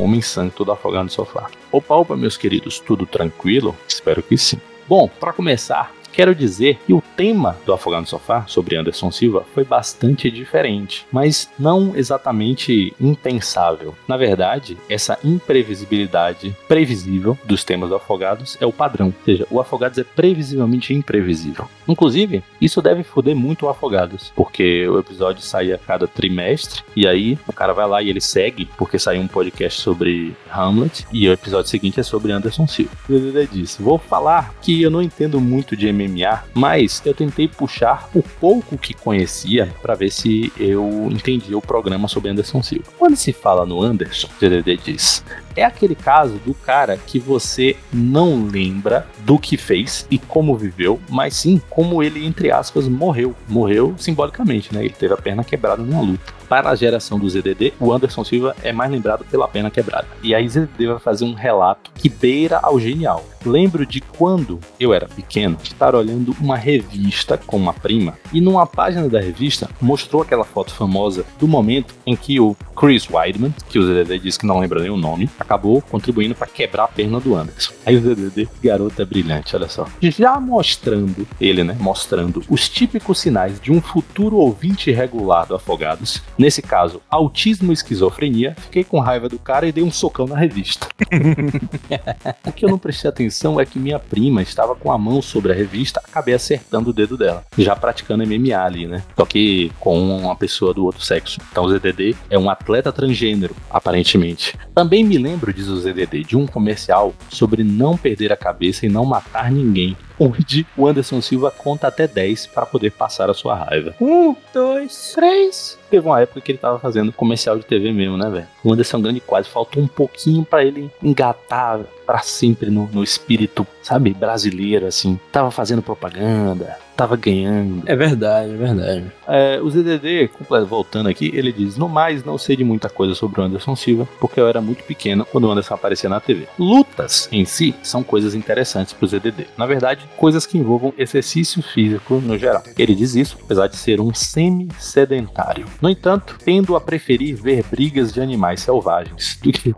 Homem santo do afogado no sofá. Opa, opa, meus queridos, tudo tranquilo? Espero que sim. Bom, para começar, quero dizer que o tema do Afogado no Sofá, sobre Anderson Silva, foi bastante diferente, mas não exatamente impensável. Na verdade, essa imprevisibilidade previsível dos temas do Afogados é o padrão, ou seja, o Afogados é previsivelmente imprevisível. Inclusive, isso deve foder muito o Afogados, porque o episódio sai a cada trimestre, e aí o cara vai lá e ele segue, porque saiu um podcast sobre Hamlet, e o episódio seguinte é sobre Anderson Silva. DDD disse: Vou falar que eu não entendo muito de MMA, mas eu tentei puxar o pouco que conhecia para ver se eu entendia o programa sobre Anderson Silva. Quando se fala no Anderson, o DDD diz: é aquele caso do cara que você não lembra do que fez e como viveu, mas sim como ele, entre aspas, morreu. Morreu simbolicamente, né? Ele teve a perna quebrada numa luta. Para a geração do ZDD, o Anderson Silva é mais lembrado pela perna quebrada. E aí ZDD vai fazer um relato que beira ao genial. Lembro de quando eu era pequeno, estar olhando uma revista com uma prima e numa página da revista mostrou aquela foto famosa do momento em que o Chris Weidman, que o ZDD disse que não lembra nem o nome, acabou contribuindo para quebrar a perna do Anderson. Aí o ZDD, garoto é brilhante, olha só. Já mostrando, ele, né, mostrando os típicos sinais de um futuro ouvinte regular do Afogados, nesse caso, autismo e esquizofrenia, fiquei com raiva do cara e dei um socão na revista. o que eu não prestei atenção é que minha prima estava com a mão sobre a revista, acabei acertando o dedo dela, já praticando MMA ali, né? Só que com uma pessoa do outro sexo. Então o ZDD é um atleta transgênero, aparentemente. Também me lembro, diz o ZDD, de um comercial sobre não perder a cabeça e não matar ninguém. Onde o Anderson Silva conta até 10 para poder passar a sua raiva. Um, dois, três. Teve uma época que ele tava fazendo comercial de TV mesmo, né, velho? O Anderson Grande quase faltou um pouquinho para ele engatar para sempre no, no espírito, sabe, brasileiro, assim. Tava fazendo propaganda, tava ganhando. É verdade, é verdade. É, o ZDD, voltando aqui, ele diz: No mais, não sei de muita coisa sobre o Anderson Silva, porque eu era muito pequeno quando o Anderson aparecia na TV. Lutas em si são coisas interessantes pro ZDD. Na verdade, coisas que envolvam exercício físico no geral. Ele diz isso, apesar de ser um semi-sedentário. No entanto, tendo a preferir ver brigas de animais selvagens do que,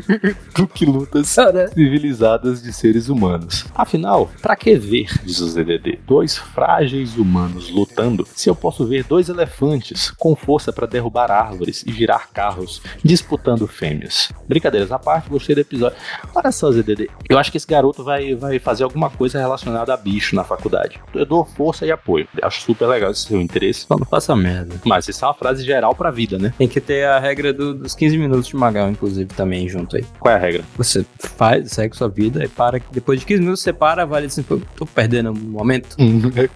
do que lutas civilizadas de seres humanos. Afinal, pra que ver, diz o ZDD, dois frágeis humanos lutando se eu posso ver dois elefantes com força para derrubar árvores e virar carros disputando fêmeas? Brincadeiras à parte, gostei do episódio. Olha só, ZDD, eu acho que esse garoto vai, vai fazer alguma coisa relacionada a bicho na faculdade. Eu dou força e apoio. Acho super legal esse seu interesse. Só não faça merda. Mas isso é uma frase geral pra vida, né? Tem que ter a regra do- dos 15 minutos de Magal, inclusive, também junto aí. Qual é a regra? Você faz, segue sua vida e para. Depois de 15 minutos você para, vale assim, tô perdendo um momento.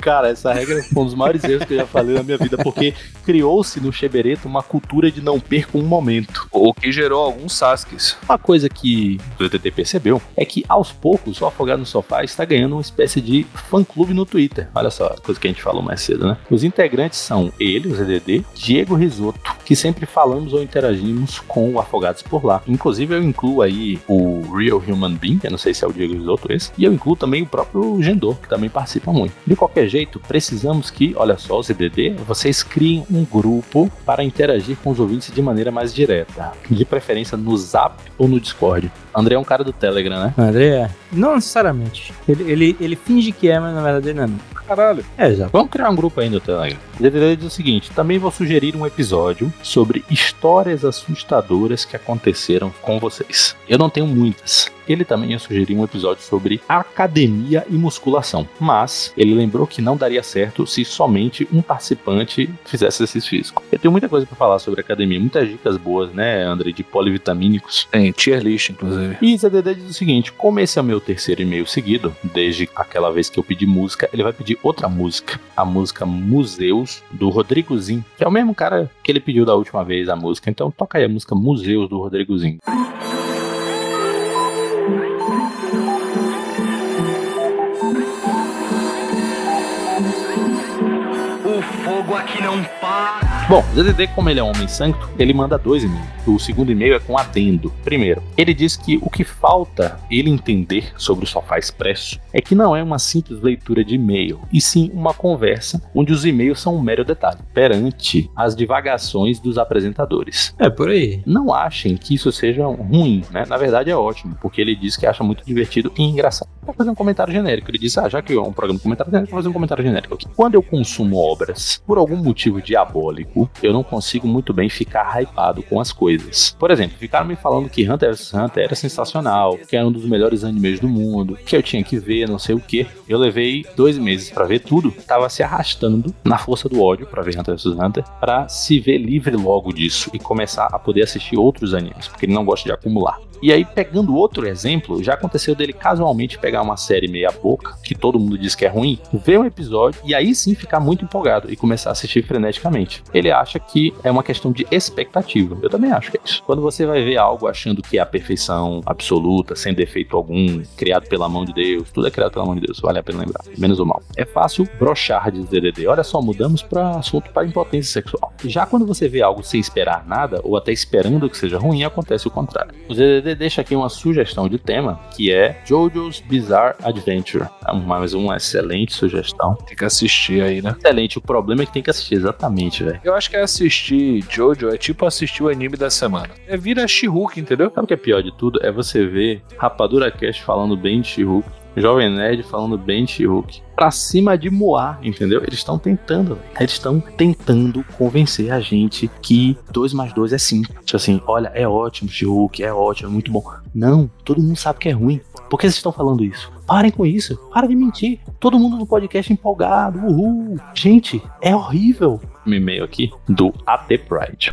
Cara, essa regra foi um dos maiores erros que eu já falei na minha vida, porque criou-se no Chebereto uma cultura de não perca um momento. O que gerou alguns Sasuques. Uma coisa que o DTT percebeu é que aos poucos o Afogado no Sofá está ganhando uma espécie de fã-clube no Twitter. Olha só, coisa que a gente falou mais cedo, né? Os integrantes são ele, o ZDD, Diego Risotto, que sempre falamos ou interagimos com o Afogados por lá. Inclusive eu incluo aí o Real Human Being, eu não sei se é o Diego Risotto esse, e eu incluo também o próprio Gendor, que também participa muito. De qualquer jeito, precisamos que, olha só, o ZDD, vocês criem um grupo para interagir com os ouvintes de maneira mais direta. De preferência no Zap ou no Discord. André é um cara do Telegram, né? André é. Não necessariamente. Ele, ele, ele finge que é, mas na verdade ele não é. Caralho. É, já. Vamos criar um grupo aí no Telegram. O DDD diz o seguinte: também vou sugerir um episódio sobre histórias assustadoras que aconteceram com vocês. Eu não tenho muitas. Ele também ia sugerir um episódio sobre academia e musculação, mas ele lembrou que não daria certo se somente um participante fizesse exercício físico. Eu tenho muita coisa para falar sobre academia, muitas dicas boas, né, André, de polivitamínicos. Tem tier list, inclusive. E ZDD diz o seguinte: como esse é o meu terceiro e-mail seguido, desde aquela vez que eu pedi música, ele vai pedir outra música, a música Museus do Rodrigozinho, que é o mesmo cara que ele pediu da última vez a música. Então toca aí a música Museus do Rodrigozinho. O fogo aqui não para. Bom, o ZDD, como ele é um homem santo, ele manda dois e-mails. O segundo e-mail é com adendo. Primeiro, ele diz que o que falta ele entender sobre o Sofá Expresso é que não é uma simples leitura de e-mail, e sim uma conversa onde os e-mails são um mero detalhe, perante as divagações dos apresentadores. É, por aí. Não achem que isso seja ruim, né? Na verdade é ótimo, porque ele diz que acha muito divertido e engraçado. Vai fazer um comentário genérico. Ele diz, ah, já que é um programa de comentário genérico, vou fazer um comentário genérico aqui. Quando eu consumo obras por algum motivo diabólico, eu não consigo muito bem ficar hypado com as coisas. Por exemplo, ficaram me falando que Hunter vs Hunter era sensacional, que era um dos melhores animes do mundo, que eu tinha que ver, não sei o que. Eu levei dois meses pra ver tudo, tava se arrastando na força do ódio pra ver Hunter vs Hunter, pra se ver livre logo disso e começar a poder assistir outros animes, porque ele não gosta de acumular. E aí, pegando outro exemplo, já aconteceu dele casualmente pegar uma série meia boca, que todo mundo diz que é ruim, ver um episódio e aí sim ficar muito empolgado e começar a assistir freneticamente. Ele acha que é uma questão de expectativa. Eu também acho que é isso. Quando você vai ver algo achando que é a perfeição absoluta, sem defeito algum, criado pela mão de Deus, tudo é criado pela mão de Deus, vale a pena lembrar, menos o mal. É fácil brochar de DDD. Olha só, mudamos para assunto para impotência sexual. Já quando você vê algo sem esperar nada, ou até esperando que seja ruim, acontece o contrário. O DDD deixa aqui uma sugestão de tema, que é JoJo's Bizarre Adventure. É mais uma excelente sugestão. Tem que assistir aí, né? Excelente, o problema é que tem que assistir, exatamente, velho. Eu acho que assistir Jojo é tipo assistir o anime da semana. É vira She-Hulk, entendeu? Sabe o que é pior de tudo? É você ver Rapadura Cast falando bem de She-Hulk, Jovem Nerd falando bem de She-Hulk. Pra cima de Moá, entendeu? Eles estão tentando, eles estão tentando convencer a gente que 2 mais 2 é 5. Tipo assim, olha, é ótimo, She-Hulk, é ótimo, é muito bom. Não, todo mundo sabe que é ruim. Por que vocês estão falando isso? Parem com isso, para de mentir. Todo mundo no podcast empolgado, uhul. Gente, é horrível. Um e-mail aqui do AT Pride.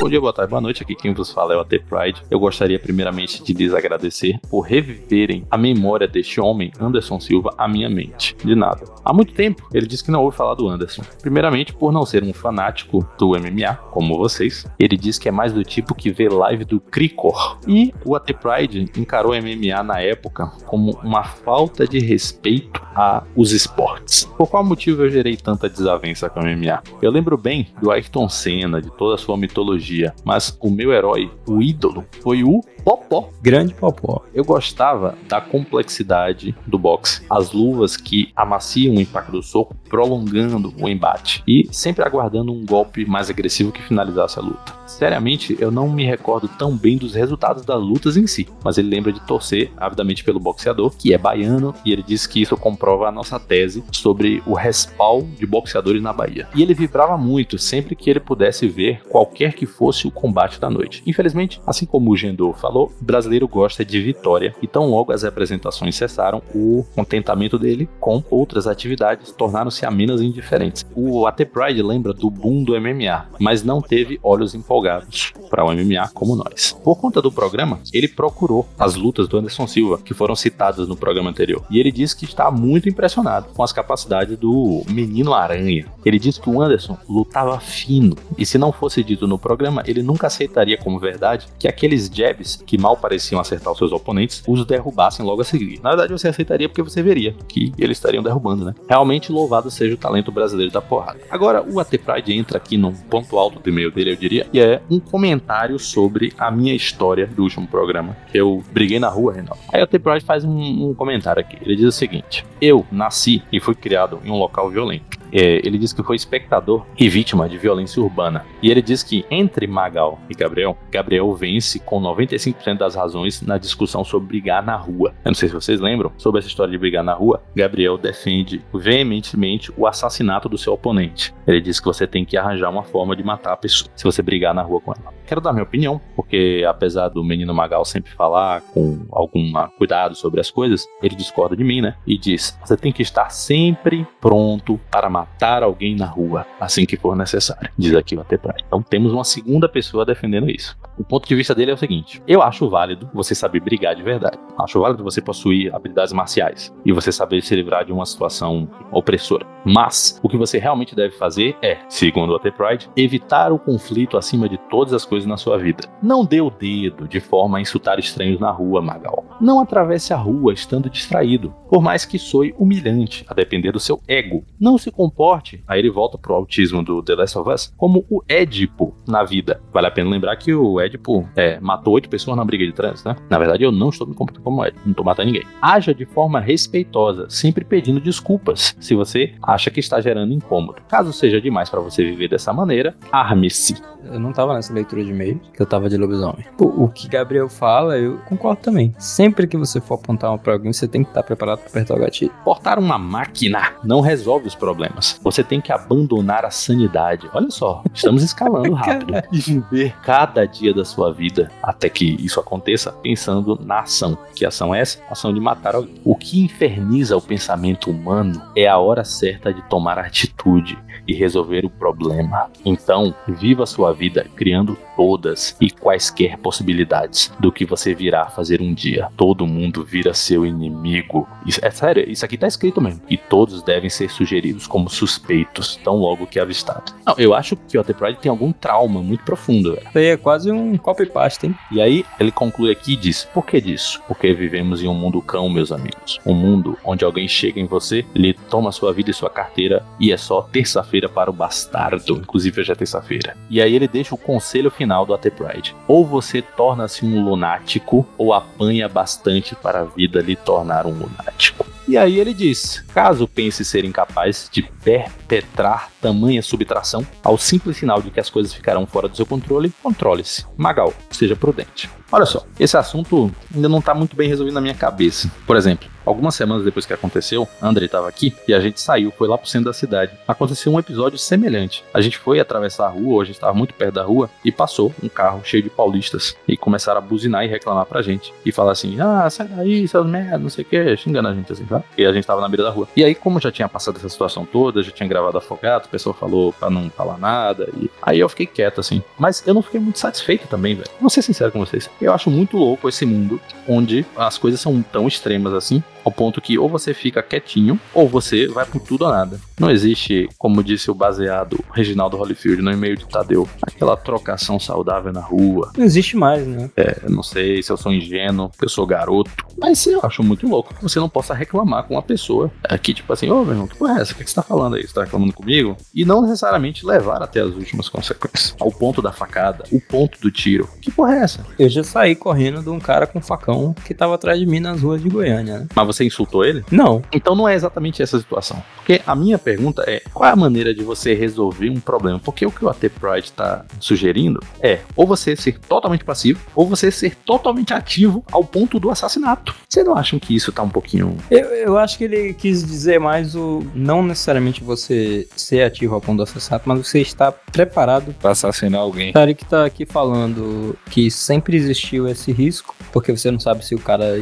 Bom dia, boa tarde, boa noite. Aqui quem vos fala é o AT Pride. Eu gostaria primeiramente de lhes agradecer por reviverem a memória deste homem, Anderson Silva, à minha mente. De nada. Há muito tempo ele disse que não ouve falar do Anderson. Primeiramente, por não ser um fanático do MMA, como vocês. Ele diz que é mais do tipo que vê live do Cricor. E o AT Pride encarou MMA na época como uma falta de respeito a os esportes. Por qual motivo eu gerei tanta desavença com o MMA? Eu lembro bem do Ayrton Senna, de toda a sua mitologia, mas o meu herói, o ídolo, foi o Popó. Grande Popó. Eu gostava da complexidade do boxe, as luvas que amaciam o impacto do soco, prolongando o embate e sempre aguardando um golpe mais agressivo que finalizasse a luta. Seriamente, eu não me recordo tão bem dos resultados das lutas em si, mas ele lembra de torcer avidamente pelo boxeador, que é baiano, e ele diz que isso comprova a nossa tese sobre o respaldo de boxeadores na Bahia. E ele vibrava muito sempre que ele pudesse ver qualquer que fosse o combate da noite. Infelizmente, assim como o Gendô falou, o brasileiro gosta de vitória, e tão logo as apresentações cessaram, o contentamento dele com outras atividades tornaram-se amenas e indiferentes. O AT Pride lembra do boom do MMA, mas não teve olhos empolgados para o MMA como nós. Por conta do programa, ele procurou as lutas do Anderson Silva, que foram citadas no programa anterior, e ele disse que está muito impressionado com as capacidades do Menino Aranha. Ele disse que o Anderson lutava fino, e se não fosse dito no programa, ele nunca aceitaria como verdade que aqueles jabs que mal pareciam acertar os seus oponentes os derrubassem logo a seguir. Na verdade, você aceitaria porque você veria que eles estariam derrubando, né? Realmente louvado seja o talento brasileiro da porrada. Agora, o AT Pride entra aqui num ponto alto do e-mail dele, eu diria, e é um comentário sobre a minha história do último programa, que eu briguei na rua, Reinaldo. Aí o AT Pride faz um, um comentário aqui. Ele diz o seguinte: Eu nasci e fui criado em um local violento. É, ele diz que foi espectador e vítima de violência urbana. E ele diz que entre Magal e Gabriel, Gabriel vence com 95% das razões na discussão sobre brigar na rua. Eu não sei se vocês lembram sobre essa história de brigar na rua. Gabriel defende veementemente o assassinato do seu oponente. Ele diz que você tem que arranjar uma forma de matar a pessoa se você brigar na rua com ela. Quero dar minha opinião, porque apesar do menino Magal sempre falar com algum cuidado sobre as coisas, ele discorda de mim, né? E diz: você tem que estar sempre pronto para matar alguém na rua, assim que for necessário. Diz aqui o Ateprai. Então temos uma segunda pessoa defendendo isso. O ponto de vista dele é o seguinte: eu acho válido você saber brigar de verdade. Acho válido você possuir habilidades marciais e você saber se livrar de uma situação opressora. Mas o que você realmente deve fazer é, segundo o AT Pride, evitar o conflito acima de todas as coisas na sua vida. Não dê o dedo de forma a insultar estranhos na rua, Magal. Não atravesse a rua estando distraído, por mais que soe humilhante, a depender do seu ego. Não se comporte, aí ele volta pro autismo do The Last of Us, como o Édipo na vida. Vale a pena lembrar que o Édipo é, matou oito pessoas na briga de trânsito, né? Na verdade, eu não estou me comportando como Édipo, não estou matando ninguém. Haja de forma respeitosa, sempre pedindo desculpas, se você acha que está gerando incômodo. Caso seja demais para você viver dessa maneira, arme-se. Eu não tava nessa leitura de e-mail, que eu tava de lobisomem. O, o que Gabriel fala, eu concordo também. Sempre que você for apontar uma pra alguém, você tem que estar preparado para apertar o gatilho. Portar uma máquina não resolve os problemas. Você tem que abandonar a sanidade. Olha só, estamos escalando rápido. e viver cada dia da sua vida até que isso aconteça pensando na ação. Que ação é essa? Ação de matar alguém. O que inferniza o pensamento humano é a hora certa de tomar atitude e resolver o problema. Então, viva sua vida criando todas e quaisquer possibilidades do que você virá fazer um dia. Todo mundo vira seu inimigo. Isso, é sério, isso aqui tá escrito mesmo. E todos devem ser sugeridos como suspeitos, tão logo que avistado. Não, eu acho que o Pride tem algum trauma muito profundo, velho. Isso aí é quase um copy-paste, hein? E aí, ele conclui aqui e diz: Por que disso? Porque vivemos em um mundo cão, meus amigos. Um mundo onde alguém chega em você, lhe toma sua vida e sua carteira e é só terça-feira para o bastardo. Inclusive, hoje é terça-feira. E aí ele deixa o conselho final do AT Pride. Ou você torna-se um lunático, ou apanha bastante para a vida lhe tornar um lunático. E aí ele diz: caso pense ser incapaz de perpetrar tamanha subtração, ao simples sinal de que as coisas ficarão fora do seu controle, controle-se. Magal, seja prudente. Olha só, esse assunto ainda não está muito bem resolvido na minha cabeça. Por exemplo, algumas semanas depois que aconteceu, André estava aqui e a gente saiu, foi lá pro centro da cidade. Aconteceu um episódio semelhante. A gente foi atravessar a rua, a gente estava muito perto da rua, e passou um carro cheio de paulistas e começaram a buzinar e reclamar pra gente. E falar assim: ah, sai daí, seus merda, não sei o que, xingando a gente assim, tá? E a gente tava na beira da rua. E aí, como já tinha passado essa situação toda, já tinha gravado afogado, o pessoal falou pra não falar nada. E aí eu fiquei quieto assim. Mas eu não fiquei muito satisfeito também, velho. Vou ser sincero com vocês. Eu acho muito louco esse mundo onde as coisas são tão extremas assim, ao ponto que ou você fica quietinho ou você vai por tudo ou nada. Não existe, como disse o baseado Reginaldo Holyfield no e-mail de Tadeu, aquela trocação saudável na rua. Não existe mais, né? É, não sei se eu sou ingênuo, eu sou garoto, mas eu acho muito louco que você não possa reclamar com uma pessoa aqui, tipo assim, ô meu irmão, que porra é essa? O que você tá falando aí? Você tá reclamando comigo? E não necessariamente levar até as últimas consequências. Ao ponto da facada, o ponto do tiro. Que porra é essa? Eu já saí correndo de um cara com facão que tava atrás de mim nas ruas de Goiânia, né? Mas você insultou ele? Não. Então não é exatamente essa situação. Porque a minha pergunta é: qual é a maneira de você resolver um problema? Porque o que o AT Pride tá sugerindo é ou você ser totalmente passivo, ou você ser totalmente ativo ao ponto do assassinato. Vocês não acham que isso tá um pouquinho. Eu, eu acho que ele quis dizer mais o. Não necessariamente você ser ativo ao ponto do assassinato, mas você está preparado Pra assassinar alguém. O cara que tá aqui falando que sempre existiu esse risco, porque você não sabe se o cara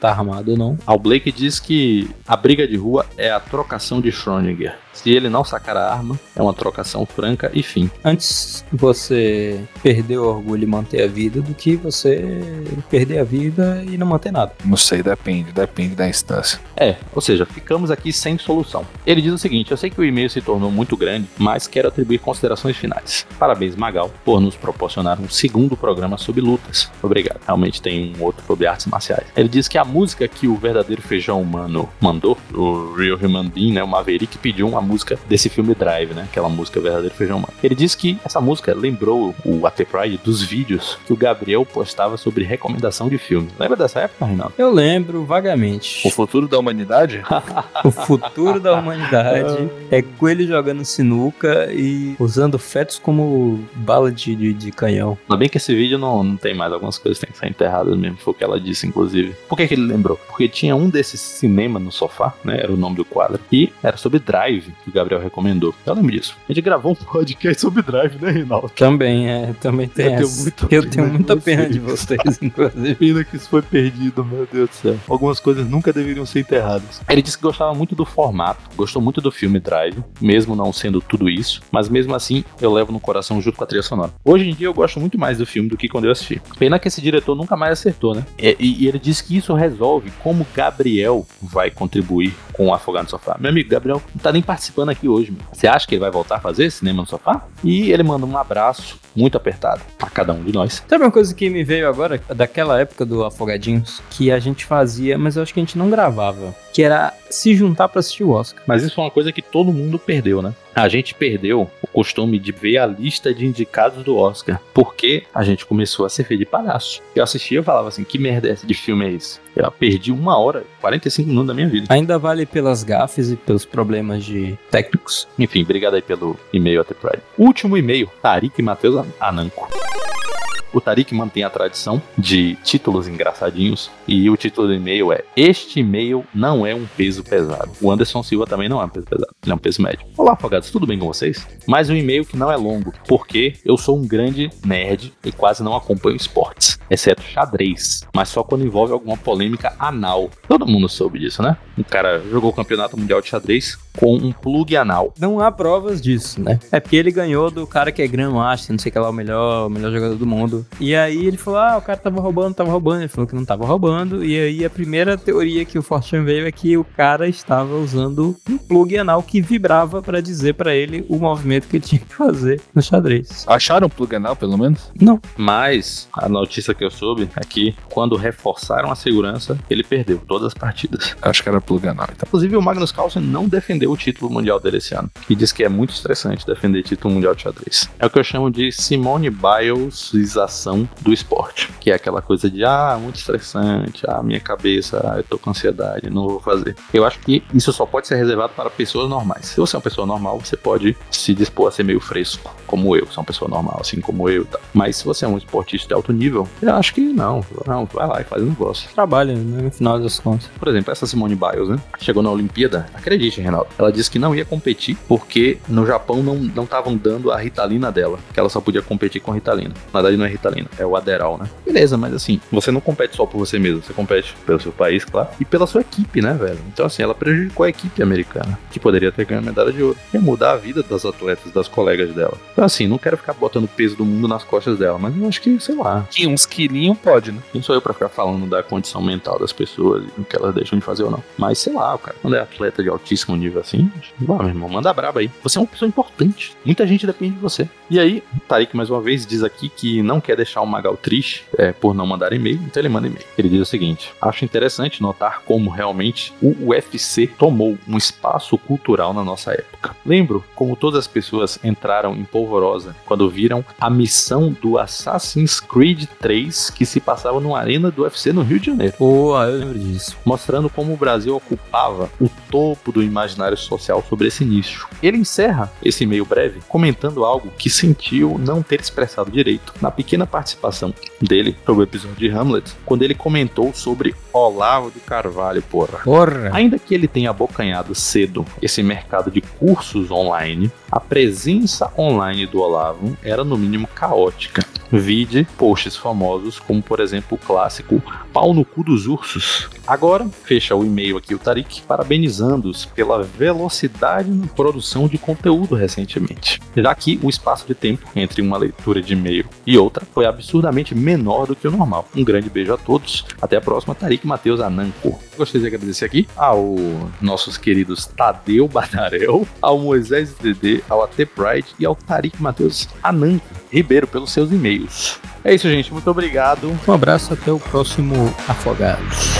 tá armado ou não. Al Blake diz que a briga de rua é a trocação de Schrödinger. Se ele não sacar a arma, é uma trocação franca e fim. Antes você perder o orgulho e manter a vida do que você perder a vida e não manter nada. Não sei, depende, depende da instância. É, ou seja, ficamos aqui sem solução. Ele diz o seguinte: eu sei que o e-mail se tornou muito grande, mas quero atribuir considerações finais. Parabéns, Magal, por nos proporcionar um segundo programa sobre lutas. Obrigado. Realmente tem um outro sobre artes marciais. Ele diz que a música que o verdadeiro feijão humano mandou, o Real Human Being, né, o Maverick, pediu uma música desse filme Drive, né, aquela música verdadeiro feijão humano. Ele diz que essa música lembrou o AT Pride dos vídeos que o Gabriel postava sobre recomendação de filme. Lembra dessa época, Reinaldo? Eu lembro vagamente. O futuro da humanidade? o futuro da humanidade é coelho jogando sinuca e usando fetos como bala de, de, de canhão. Ainda bem que esse vídeo não, não tem mais algumas coisas que tem que ser enterradas mesmo, foi o que ela disse, inclusive. Por que, que ele lembrou? Porque tinha um desses cinema no sofá, né? Era o nome do quadro. E era sobre Drive, que o Gabriel recomendou. Eu lembro disso. A gente gravou um podcast sobre Drive, né, Reinaldo? Também, é, também tem Eu tenho essa. muita Eu pena tenho de muita pena vocês. de vocês, inclusive. Pena que isso foi perdido, meu Deus do céu. Algumas coisas nunca deveriam ser enterradas. Ele disse que gostava muito do formato, gostou muito do filme Drive, mesmo não sendo tudo isso, mas mesmo assim eu levo no coração junto com a trilha sonora. Hoje em dia eu gosto muito mais do filme do que quando eu assisti. Pena que esse diretor nunca mais acertou, né? E, e- e ele disse que isso resolve como Gabriel vai contribuir com o Afogado no Sofá. Meu amigo, Gabriel não tá nem participando aqui hoje, meu. Você acha que ele vai voltar a fazer cinema no sofá? E ele manda um abraço muito apertado a cada um de nós. Sabe uma coisa que me veio agora, daquela época do Afogadinhos, que a gente fazia, mas eu acho que a gente não gravava, que era se juntar pra assistir o Oscar. Mas isso foi uma coisa que todo mundo perdeu, né? A gente perdeu o costume de ver a lista de indicados do Oscar, porque a gente começou a ser feito de palhaço. Eu assistia e falava assim, que merda é de filme é esse? Eu perdi uma hora, 45 minutos da minha vida. Ainda vale pelas gafes e pelos problemas de técnicos. Enfim, obrigado aí pelo e-mail até Pride. Último e-mail, Tarik Matheus Ananco. O Tarik mantém a tradição de títulos engraçadinhos e o título do e-mail é Este e-mail não é um peso pesado. O Anderson Silva também não é um peso pesado, ele é um peso médio. Olá, afogados, tudo bem com vocês? Mais um e-mail que não é longo, porque eu sou um grande nerd e quase não acompanho esportes, exceto xadrez, mas só quando envolve alguma polêmica anal. Todo mundo soube disso, né? Um cara jogou o campeonato mundial de xadrez com um plug anal. Não há provas disso, né? É porque ele ganhou do cara que é Grandmaster, não sei o que lá, o melhor, o melhor jogador do mundo. E aí ele falou: ah, o cara tava roubando, tava roubando. Ele falou que não tava roubando. E aí a primeira teoria que o Fortune veio é que o cara estava usando um plug anal que vibrava pra dizer pra ele o movimento que ele tinha que fazer no xadrez. Acharam plug anal, pelo menos? Não. Mas a notícia que eu soube é que quando reforçaram a segurança, ele perdeu todas as partidas. Acho que era plug anal. Então. Inclusive, o Magnus Carlsen não defendeu o título mundial dele esse ano. E diz que é muito estressante defender título mundial de xadrez. É o que eu chamo de Simone Bilesização do esporte. Que é aquela coisa de, ah, muito estressante, ah, minha cabeça, ah, eu tô com ansiedade, não vou fazer. Eu acho que isso só pode ser reservado para pessoas normais. Se você é uma pessoa normal, você pode se dispor a ser meio fresco, como eu. Sou uma pessoa normal, assim como eu. Tá? Mas se você é um esportista de alto nível, eu acho que não. Não, vai lá e faz o negócio. Trabalha, né, no final das contas. Por exemplo, essa Simone Biles, né? Chegou na Olimpíada, acredite, Renato. Ela disse que não ia competir porque no Japão não estavam dando a Ritalina dela, que ela só podia competir com Ritalina. Na verdade, não é Ritalina, é o Aderal, né? Beleza, mas assim, você não compete só por você mesmo, você compete pelo seu país, claro, e pela sua equipe, né, velho? Então, assim, ela prejudicou a equipe americana, que poderia ter ganho a medalha de ouro. Ia mudar a vida das atletas, das colegas dela. Então, assim, não quero ficar botando o peso do mundo nas costas dela, mas eu acho que, sei lá. Que uns quilinhos pode, né? Quem sou eu pra ficar falando da condição mental das pessoas e o que elas deixam de fazer ou não? Mas sei lá, o cara, quando é atleta de altíssimo nível assim, vá, meu irmão, manda braba aí. Você é uma pessoa importante. Muita gente depende de você. E aí, Tarik mais uma vez diz aqui que não quer deixar o Magal triste é, por não mandar e-mail, então ele manda e-mail. Ele diz o seguinte: acho interessante notar como realmente o UFC tomou um espaço cultural na nossa época. Lembro como todas as pessoas entraram em polvorosa quando viram a missão do Assassin's Creed 3 que se passava numa arena do UFC no Rio de Janeiro. Pô, eu lembro disso. Mostrando como o Brasil ocupava o topo do imaginário social sobre esse nicho. Ele encerra esse e-mail breve comentando algo que sentiu não ter expressado direito na pequena participação dele sobre o episódio de Hamlet, quando ele comentou sobre Olavo de Carvalho, porra. Porra. Ainda que ele tenha abocanhado cedo esse mercado de cursos online, a presença online do Olavo era no mínimo caótica. Vide posts famosos, como por exemplo o clássico Pau no cu dos ursos. Agora, fecha o e-mail aqui o Tarik, parabenizando-os pela velocidade na produção de conteúdo recentemente, já que o espaço de tempo entre uma leitura de e-mail e outra foi absurdamente menor do que o normal. Um grande beijo a todos, até a próxima, Tarik Matheus Ananco. Gostaria de agradecer aqui ao nossos queridos Tadeu Badarel, ao Moisés DD, ao AT Pride e ao Tarik Matheus Ananco Ribeiro pelos seus e-mails. É isso, gente. Muito obrigado. Um abraço até o próximo Afogados.